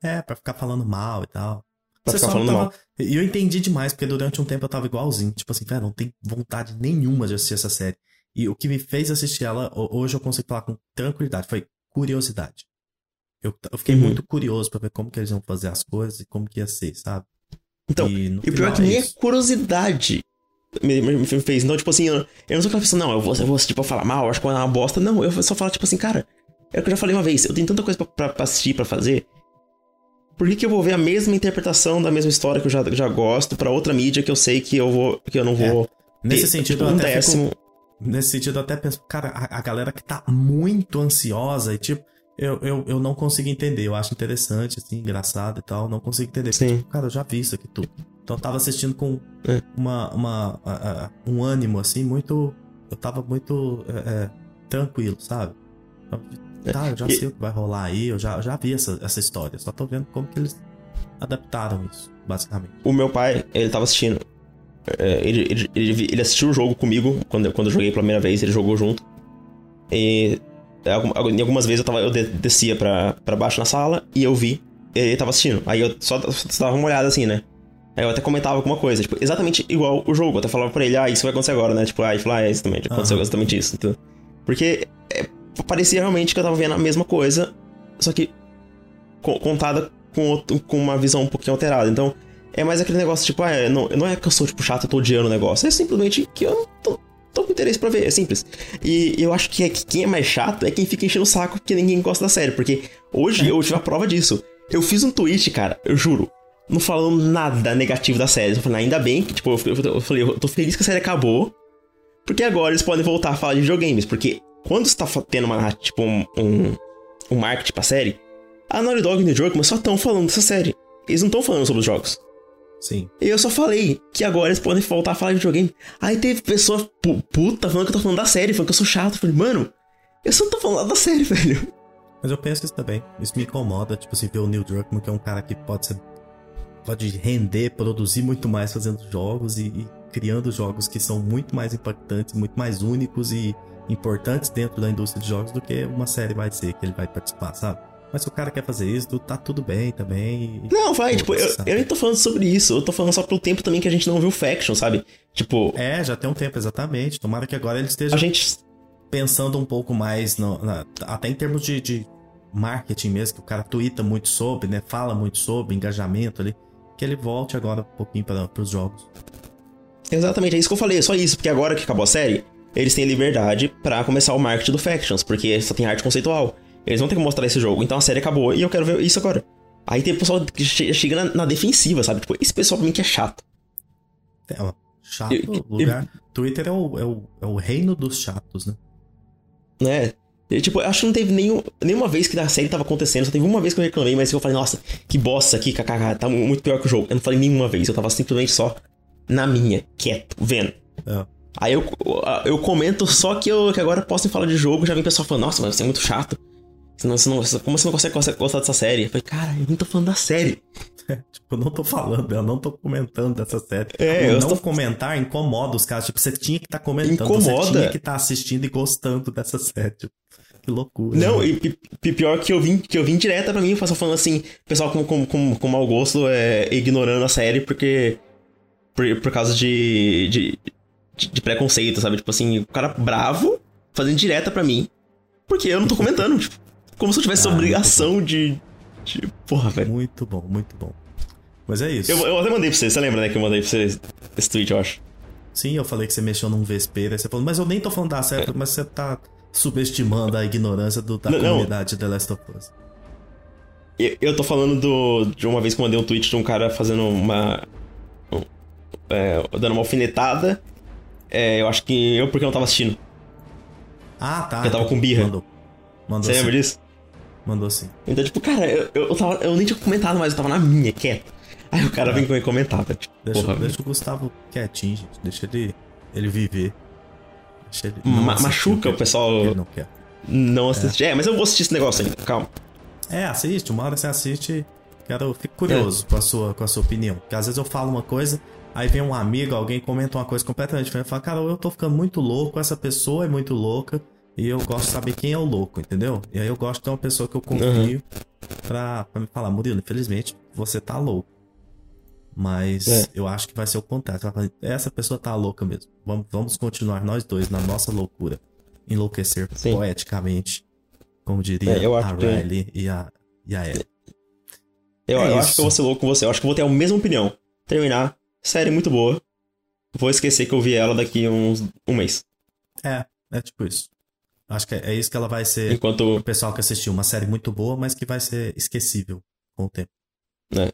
[SPEAKER 1] É, pra ficar falando mal e tal.
[SPEAKER 2] Pra
[SPEAKER 1] Você
[SPEAKER 2] ficar falando
[SPEAKER 1] tava-
[SPEAKER 2] mal.
[SPEAKER 1] E eu entendi demais, porque durante um tempo eu tava igualzinho. Tipo assim, cara, não tem vontade nenhuma de assistir essa série. E o que me fez assistir ela, ho- hoje eu consigo falar com tranquilidade, foi curiosidade. Eu, eu fiquei
[SPEAKER 2] Uhum.
[SPEAKER 1] muito curioso pra ver como que eles iam fazer as coisas e como que ia ser, sabe?
[SPEAKER 2] Então,
[SPEAKER 1] e,
[SPEAKER 2] E o pior é que nem é curiosidade me, me- fez. Então, tipo assim, eu, eu não sou aquela pessoa, não, eu vou, eu vou tipo, falar mal, acho que dar uma bosta. Não, eu só falo, tipo assim, cara, é o que eu já falei uma vez, eu tenho tanta coisa pra, pra, pra assistir, pra fazer. Por que, que eu vou ver a mesma interpretação da mesma história que eu já, já gosto pra outra mídia que eu sei que eu vou. que eu não vou.
[SPEAKER 1] Nesse
[SPEAKER 2] ter,
[SPEAKER 1] sentido,
[SPEAKER 2] tipo, um
[SPEAKER 1] até
[SPEAKER 2] décimo.
[SPEAKER 1] fico, Nesse sentido, eu até penso, cara, a, a galera que tá muito ansiosa e tipo, eu, eu, eu não consigo entender. Eu acho interessante, assim, engraçado e tal. Não consigo entender. Porque,
[SPEAKER 2] Sim.
[SPEAKER 1] tipo, cara, eu já vi isso aqui tudo. Então eu tava assistindo com
[SPEAKER 2] É.
[SPEAKER 1] uma, uma, a- a- um ânimo, assim, muito. Eu tava muito é, é, tranquilo, sabe? Eu- Tá, eu já
[SPEAKER 2] E-
[SPEAKER 1] sei o que vai rolar aí, eu já, eu já vi essa, essa história. Só tô vendo como que eles adaptaram isso, basicamente.
[SPEAKER 2] O meu pai, ele tava assistindo. É, ele, ele, ele, ele assistiu o jogo comigo quando, eu- quando eu joguei pela primeira vez, ele jogou junto. E é, algumas vezes eu, tava, eu de- descia pra, pra baixo na sala e eu vi, ele tava assistindo. Aí eu só, só dava uma olhada assim, né? Aí eu até comentava alguma coisa, tipo, exatamente igual o jogo. Eu até falava pra ele, ah, isso vai acontecer agora, né? Tipo, ah, ele falou, ah, é isso também, aconteceu
[SPEAKER 1] Aham.
[SPEAKER 2] exatamente isso. Então, porque é, parecia realmente que eu tava vendo a mesma coisa, só que co- contada com, outro- com uma visão um pouquinho alterada. Então, é mais aquele negócio, tipo, ah, é, não, não é que eu sou, tipo, chato, eu tô odiando o negócio. É simplesmente que eu não tô, tô com interesse pra ver, é simples. E eu acho que, é que quem é mais chato é quem fica enchendo o saco porque ninguém gosta da série. Porque hoje eu tive a prova disso. Eu fiz um tweet, cara, eu juro. Não falando nada negativo da série. Eu falei, ainda bem que, tipo, eu, eu- eu falei, eu tô feliz que a série acabou. Porque agora eles podem voltar a falar de videogames. Porque quando você tá tendo uma, tipo, um, um, um marketing pra série, a Naughty Dog e o New Druckmann só estão falando dessa série. Eles não estão falando sobre os jogos.
[SPEAKER 1] Sim.
[SPEAKER 2] E eu só falei que agora eles podem voltar a falar de videogame. Aí teve pessoa pu- puta falando que eu tô falando da série, falando que eu sou chato. Eu falei, mano, eu só não tô falando da série, [laughs] velho.
[SPEAKER 1] Mas eu penso isso também. Isso me incomoda, tipo assim, ver o Neil Druckmann, que é um cara que pode ser. Pode render, produzir muito mais fazendo jogos e, e criando jogos que são muito mais impactantes, muito mais únicos e importantes dentro da indústria de jogos do que uma série vai ser que ele vai participar, sabe? Mas se o cara quer fazer isso, tá tudo bem também. e-
[SPEAKER 2] Não, vai,
[SPEAKER 1] Pô,
[SPEAKER 2] tipo, eu, eu nem tô falando sobre isso. Eu tô falando só pelo tempo também que a gente não viu Faction, sabe? Tipo,
[SPEAKER 1] É, já tem um tempo, exatamente. Tomara que agora ele esteja
[SPEAKER 2] a gente.
[SPEAKER 1] pensando um pouco mais, no- na- até em termos de, de marketing mesmo, que o cara twitta muito sobre, né? Fala muito sobre, engajamento ali. Que ele volte agora um pouquinho para os jogos.
[SPEAKER 2] Exatamente, é isso que eu falei, é só isso, porque agora que acabou a série, eles têm liberdade pra começar o marketing do Factions, porque só tem arte conceitual. Eles não tem que mostrar esse jogo, então a série acabou e eu quero ver isso agora. Aí tem pessoal que che- chega na, na defensiva, sabe? Tipo, esse pessoal pra mim que é chato.
[SPEAKER 1] É, ó, chato
[SPEAKER 2] Eu-
[SPEAKER 1] lugar. Twitter é o, é, o, é o reino dos chatos, né?
[SPEAKER 2] né? E, tipo, eu acho que não teve nenhum, nenhuma vez que a série tava acontecendo, só teve uma vez que eu reclamei, mas eu falei, nossa, que bosta aqui, kkk, tá muito pior que o jogo. Eu não falei nenhuma vez, eu tava simplesmente só na minha, quieto, vendo.
[SPEAKER 1] É.
[SPEAKER 2] Aí eu, eu comento só que, eu, que agora posso falar de jogo, já vem pessoal falando, nossa, mas você é muito chato. Senão, você não, como você não consegue gostar- dessa série? Eu falei, cara, eu nem tô falando da série. [laughs]
[SPEAKER 1] Tipo, eu não tô falando, eu não tô comentando dessa série.
[SPEAKER 2] É, eu
[SPEAKER 1] não
[SPEAKER 2] tô-
[SPEAKER 1] comentar incomoda os caras. Tipo, você tinha que estar comentando.
[SPEAKER 2] Incomoda.
[SPEAKER 1] Você tinha que estar assistindo e gostando dessa série. Tipo, que loucura.
[SPEAKER 2] Não, e pi- pi- pior que eu vim, que eu vim direta pra mim, o pessoal falando assim, pessoal com, com, com, com mau gosto é, ignorando a série porque. Por, por causa de, de, de, de preconceito, sabe? Tipo assim, o cara bravo, fazendo direta pra mim, porque eu não tô comentando, tipo, como se eu tivesse
[SPEAKER 1] Ah,
[SPEAKER 2] obrigação de, de. Porra, velho.
[SPEAKER 1] Muito bom, muito bom. Mas é isso.
[SPEAKER 2] Eu, eu até mandei pra você, você lembra, né? Que eu mandei pra você esse tweet, eu acho.
[SPEAKER 1] Sim, eu falei que você mexeu num vespeiro. Aí você falou, mas eu nem tô falando da série, mas você tá subestimando a ignorância do, da
[SPEAKER 2] Não, não.
[SPEAKER 1] comunidade de The Last of Us.
[SPEAKER 2] Eu, eu tô falando do, de uma vez que eu mandei um tweet de um cara fazendo uma. um- é, dando uma alfinetada. É, eu acho que eu porque eu não tava assistindo.
[SPEAKER 1] Ah, tá.
[SPEAKER 2] Eu tava com birra.
[SPEAKER 1] Mandou. Mandou
[SPEAKER 2] Você
[SPEAKER 1] sim.
[SPEAKER 2] lembra disso?
[SPEAKER 1] Mandou sim.
[SPEAKER 2] Então, tipo, cara, eu, eu, tava, eu nem tinha comentado, mas eu tava na minha, quieto. Aí o cara vem com e comentava, tipo,
[SPEAKER 1] Deixa,
[SPEAKER 2] porra,
[SPEAKER 1] deixa o Gustavo quietinho, gente. Deixa ele, ele viver. Ele.
[SPEAKER 2] Ma- machuca o pessoal
[SPEAKER 1] Ele não quer.
[SPEAKER 2] não assistir. É. mas eu vou assistir esse negócio ainda, calma.
[SPEAKER 1] É, assiste, uma hora você assiste. Quero, eu fico curioso com, a sua, com a sua opinião. Porque às vezes eu falo uma coisa, aí vem um amigo, alguém comenta uma coisa completamente diferente. Fala, cara, eu tô ficando muito louco, essa pessoa é muito louca. E eu gosto de saber quem é o louco, entendeu? E aí eu gosto de ter uma pessoa que eu confio pra, pra me falar, Murilo, infelizmente, você tá louco. Mas
[SPEAKER 2] É.
[SPEAKER 1] eu acho que vai ser o contrário. Essa pessoa tá louca mesmo. Vamos, vamos continuar nós dois na nossa loucura. Enlouquecer
[SPEAKER 2] Sim.
[SPEAKER 1] poeticamente. Como diria
[SPEAKER 2] É, eu acho
[SPEAKER 1] a
[SPEAKER 2] que-
[SPEAKER 1] Riley e a, e a Ellie.
[SPEAKER 2] Eu,
[SPEAKER 1] É
[SPEAKER 2] eu acho que eu vou ser louco com você. Eu acho que eu vou ter a mesma opinião. Terminar, série muito boa. Vou esquecer que eu vi ela daqui uns um mês.
[SPEAKER 1] É, é tipo isso. Acho que é, é isso que ela vai ser
[SPEAKER 2] Enquanto,
[SPEAKER 1] o pessoal que assistiu. Uma série muito boa, mas que vai ser esquecível com o tempo.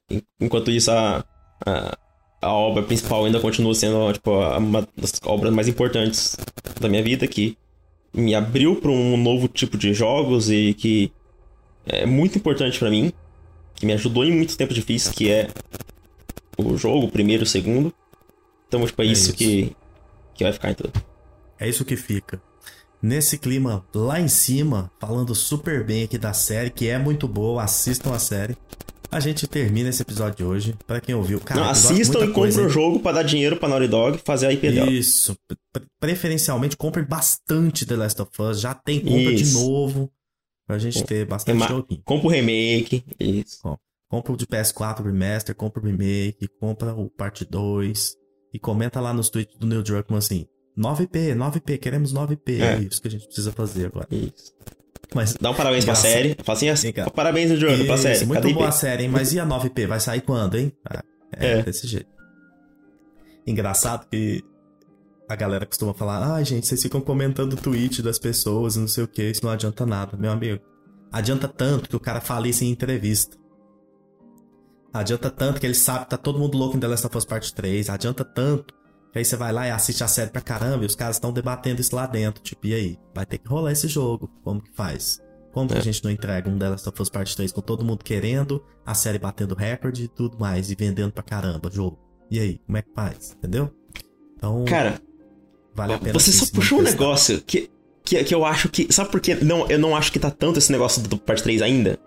[SPEAKER 2] en- enquanto isso, a, a, a obra principal ainda continua sendo tipo, uma das obras mais importantes da minha vida, que me abriu para um novo tipo de jogos e que é muito importante para mim, que me ajudou em muitos tempos difíceis, que é o jogo, o primeiro, o segundo. Então, tipo, é,
[SPEAKER 1] É
[SPEAKER 2] isso,
[SPEAKER 1] isso.
[SPEAKER 2] Que, que vai ficar em tudo.
[SPEAKER 1] É isso que fica. Nesse clima lá em cima, falando super bem aqui da série, que é muito boa, assistam a série. A gente termina esse episódio de hoje. Pra quem ouviu, cara,
[SPEAKER 2] Não, assistam e comprem o jogo pra dar dinheiro pra Naughty Dog fazer a IP dela.
[SPEAKER 1] Isso. Pre- Preferencialmente, comprem bastante The Last of Us. Já tem compra de
[SPEAKER 2] Isso.
[SPEAKER 1] novo. Pra gente ter bastante
[SPEAKER 2] Rema-
[SPEAKER 1] joguinho.
[SPEAKER 2] Compra o remake. Isso.
[SPEAKER 1] Compra o de PS4 Remaster, compra o remake, compra o parte 2 e comenta lá nos tweets do Neil Druckmann assim: 9P, 9P, queremos 9P. É,
[SPEAKER 2] É.
[SPEAKER 1] isso que a gente precisa fazer agora.
[SPEAKER 2] Isso.
[SPEAKER 1] Mas
[SPEAKER 2] Dá um parabéns pra série. Fala assim, assim parabéns, Jordan, pra série.
[SPEAKER 1] muito
[SPEAKER 2] Cadê
[SPEAKER 1] boa a série, hein? Mas e a 9P? Vai sair quando, hein? É,
[SPEAKER 2] É.
[SPEAKER 1] desse jeito. Engraçado que a galera costuma falar: ah, gente, vocês ficam comentando o tweet das pessoas e não sei o que, isso não adianta nada. Meu amigo, adianta tanto que o cara fala isso em entrevista. Adianta tanto que ele sabe que tá todo mundo louco em The Last of Us Part 3. Adianta tanto aí você vai lá e assiste a série pra caramba e os caras estão debatendo isso lá dentro. Tipo, e aí? Vai ter que rolar esse jogo. Como que faz? Como que
[SPEAKER 2] É.
[SPEAKER 1] a gente não entrega um The Last of Us Part 3 com todo mundo querendo, a série batendo recorde e tudo mais, e vendendo pra caramba o jogo? E aí? Como é que faz? Entendeu? Então,
[SPEAKER 2] Cara,
[SPEAKER 1] vale a pena
[SPEAKER 2] você só puxou um negócio que, que, que eu acho que. Sabe por quê? Não, eu não acho que tá tanto esse negócio do parte 3 ainda.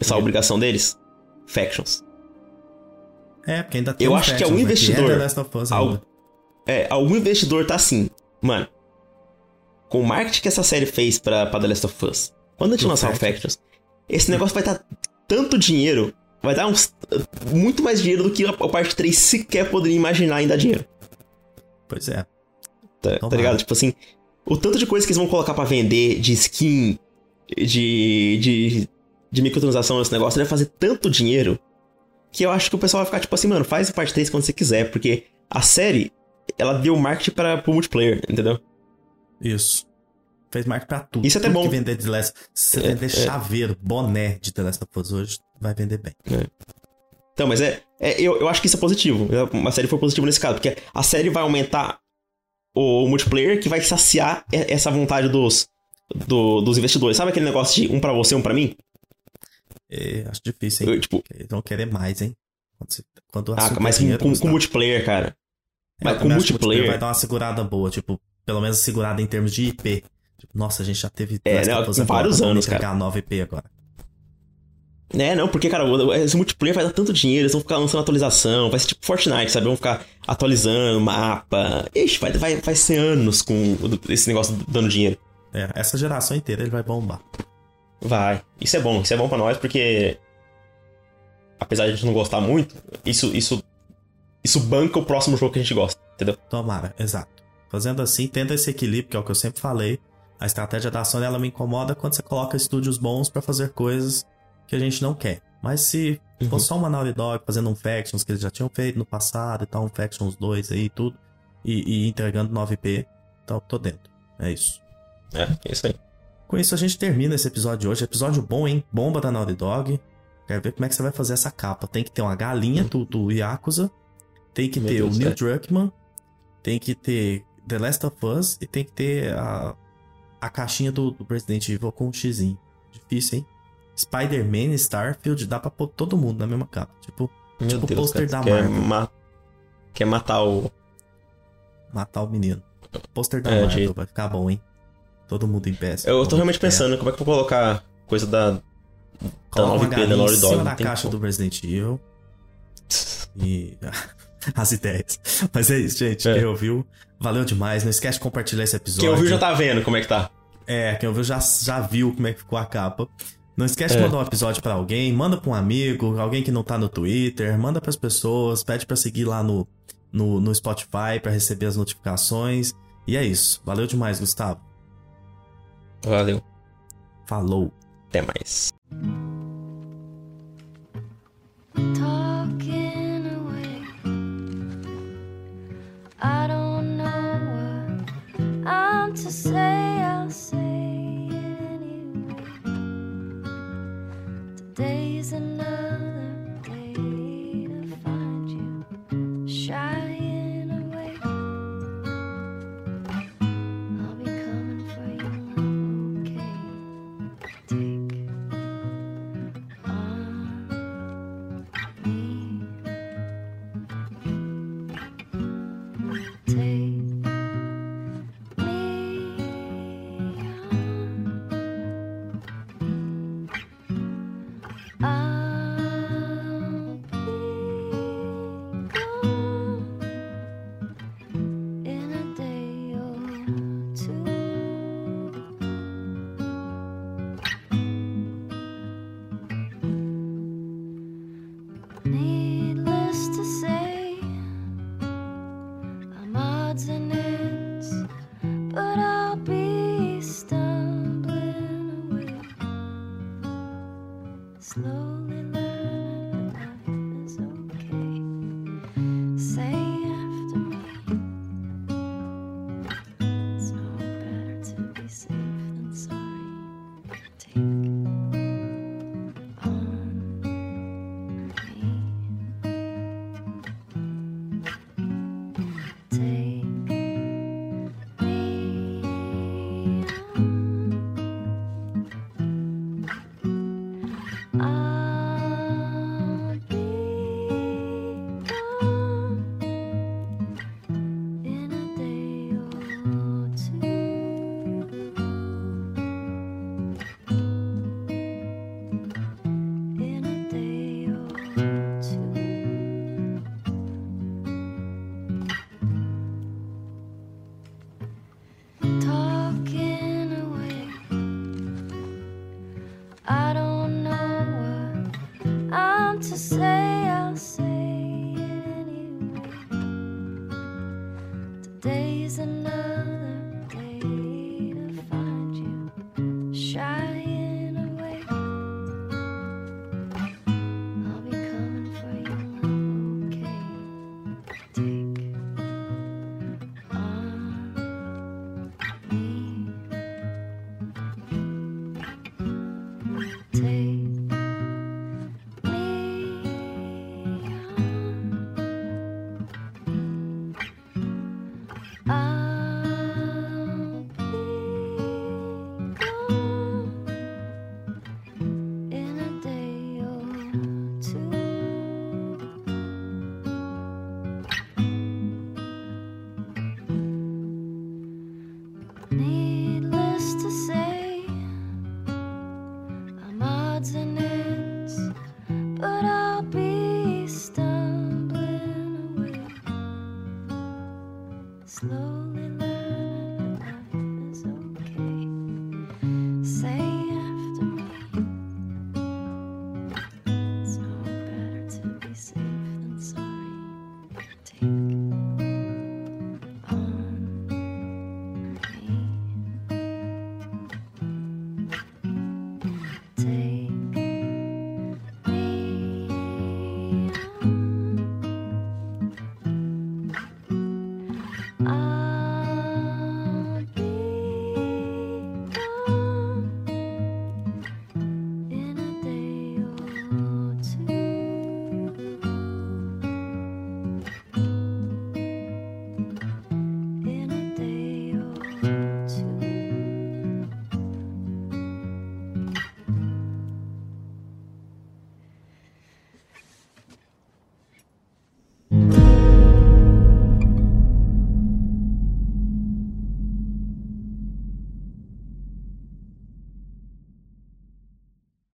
[SPEAKER 2] Essa
[SPEAKER 1] Sim.
[SPEAKER 2] obrigação deles. Factions.
[SPEAKER 1] É, porque ainda tem
[SPEAKER 2] Eu
[SPEAKER 1] um
[SPEAKER 2] acho que é um
[SPEAKER 1] né,
[SPEAKER 2] investidor.
[SPEAKER 1] é
[SPEAKER 2] É, algum investidor tá assim. Mano, com o marketing que essa série fez pra, pra The Last of Us, quando a gente lançar o
[SPEAKER 1] Factions.
[SPEAKER 2] Factions, esse negócio vai dar tanto dinheiro. Vai dar uns. Muito mais dinheiro do que a, a parte 3 sequer poderia imaginar em dar dinheiro.
[SPEAKER 1] Pois é.
[SPEAKER 2] Tá, tá ligado? Tipo assim, o tanto de coisa que eles vão colocar pra vender, de skin, de, de, de microtransação nesse negócio, deve fazer tanto dinheiro que eu acho que o pessoal vai ficar tipo assim, mano, faz o parte 3 quando você quiser, porque a série, ela deu marketing para pro multiplayer, entendeu?
[SPEAKER 1] Isso. Fez marketing pra tudo.
[SPEAKER 2] Isso é até
[SPEAKER 1] Tudo
[SPEAKER 2] bom.
[SPEAKER 1] que vender de Last... Se
[SPEAKER 2] É,
[SPEAKER 1] vender
[SPEAKER 2] é.
[SPEAKER 1] chaveiro, boné de The Last of Us hoje, vai vender bem.
[SPEAKER 2] Então, mas é, é eu, eu acho que isso é positivo. A série foi positiva nesse caso, porque a série vai aumentar o multiplayer que vai saciar essa vontade dos, do- dos investidores. Sabe aquele negócio de um pra você, um pra mim?
[SPEAKER 1] É, acho difícil, hein?
[SPEAKER 2] Eu, tipo,
[SPEAKER 1] Eles vão querer mais, hein? Quando, quando
[SPEAKER 2] ah,
[SPEAKER 1] é
[SPEAKER 2] mas com, com, com multiplayer, cara.
[SPEAKER 1] É,
[SPEAKER 2] mas
[SPEAKER 1] eu
[SPEAKER 2] com multiplayer-
[SPEAKER 1] vai dar uma segurada boa, tipo, pelo menos segurada em termos de IP. Tipo, nossa, a gente já teve
[SPEAKER 2] É,
[SPEAKER 1] Last
[SPEAKER 2] né,
[SPEAKER 1] agora,
[SPEAKER 2] vários
[SPEAKER 1] vamos
[SPEAKER 2] anos,
[SPEAKER 1] entregar a 9IP agora.
[SPEAKER 2] É, não, porque, cara, esse multiplayer vai dar tanto dinheiro, eles vão ficar lançando atualização, vai ser tipo Fortnite, sabe? Vão ficar atualizando mapa. Ixi, vai, vai, vai ser anos com esse negócio dando dinheiro.
[SPEAKER 1] É, essa geração inteira ele vai bombar.
[SPEAKER 2] Vai. Isso é bom, isso é bom pra nós, porque. Apesar de a gente não gostar muito, isso, isso, isso banca o próximo jogo que a gente gosta, entendeu?
[SPEAKER 1] Tomara, exato. Fazendo assim, tendo esse equilíbrio, que é o que eu sempre falei, a estratégia da Sony ela me incomoda quando você coloca estúdios bons pra fazer coisas que a gente não quer. Mas se
[SPEAKER 2] Uhum.
[SPEAKER 1] fosse só uma Naughty Dog fazendo um Factions que eles já tinham feito no passado e tal, um Factions 2 aí e tudo, e, e entregando 9P, então tô dentro. É isso.
[SPEAKER 2] É, é isso aí.
[SPEAKER 1] Com isso a gente termina esse episódio de hoje. Episódio bom, hein? Bomba da Naughty Dog. Quero ver como é que você vai fazer essa capa. Tem que ter uma galinha do, do Yakuza. Tem que
[SPEAKER 2] Meu
[SPEAKER 1] ter
[SPEAKER 2] Deus,
[SPEAKER 1] o Neil
[SPEAKER 2] é.
[SPEAKER 1] Druckmann. Tem que ter The Last of Us. E tem que ter a, a caixinha do, do Resident Evil com um xizinho. Difícil, hein? Spider-Man, Starfield, dá pra pôr todo mundo na mesma capa. Tipo,
[SPEAKER 2] Meu
[SPEAKER 1] Tipo o
[SPEAKER 2] Deus,
[SPEAKER 1] pôster da
[SPEAKER 2] quer,
[SPEAKER 1] Marvel.
[SPEAKER 2] ma- quer matar o.
[SPEAKER 1] matar o menino. Pôster da
[SPEAKER 2] É,
[SPEAKER 1] Marvel,
[SPEAKER 2] de-
[SPEAKER 1] vai ficar bom, hein? Todo mundo em pé.
[SPEAKER 2] Eu tô realmente pensando como é que eu vou colocar coisa da.
[SPEAKER 1] Coloca
[SPEAKER 2] 9P da
[SPEAKER 1] galinha em
[SPEAKER 2] Naughty Dog.
[SPEAKER 1] cima
[SPEAKER 2] não
[SPEAKER 1] da
[SPEAKER 2] tem
[SPEAKER 1] caixa
[SPEAKER 2] como.
[SPEAKER 1] do Resident Evil. [laughs] E [laughs] as ideias. Mas é isso, gente.
[SPEAKER 2] É.
[SPEAKER 1] Quem ouviu, valeu demais. Não esquece de compartilhar esse episódio.
[SPEAKER 2] Quem ouviu já tá vendo como é que tá.
[SPEAKER 1] É, quem ouviu já, já viu como é que ficou a capa. Não esquece de
[SPEAKER 2] É.
[SPEAKER 1] mandar um episódio pra alguém, manda pra um amigo, alguém que não tá no Twitter, manda pras pessoas, pede pra seguir lá no, no, no Spotify pra receber as notificações. E é isso. Valeu demais, Gustavo.
[SPEAKER 2] Valeu.
[SPEAKER 1] Falou.
[SPEAKER 2] Até mais.
[SPEAKER 3] talking I don't know what I'm to say, I'll say anyway. Today's another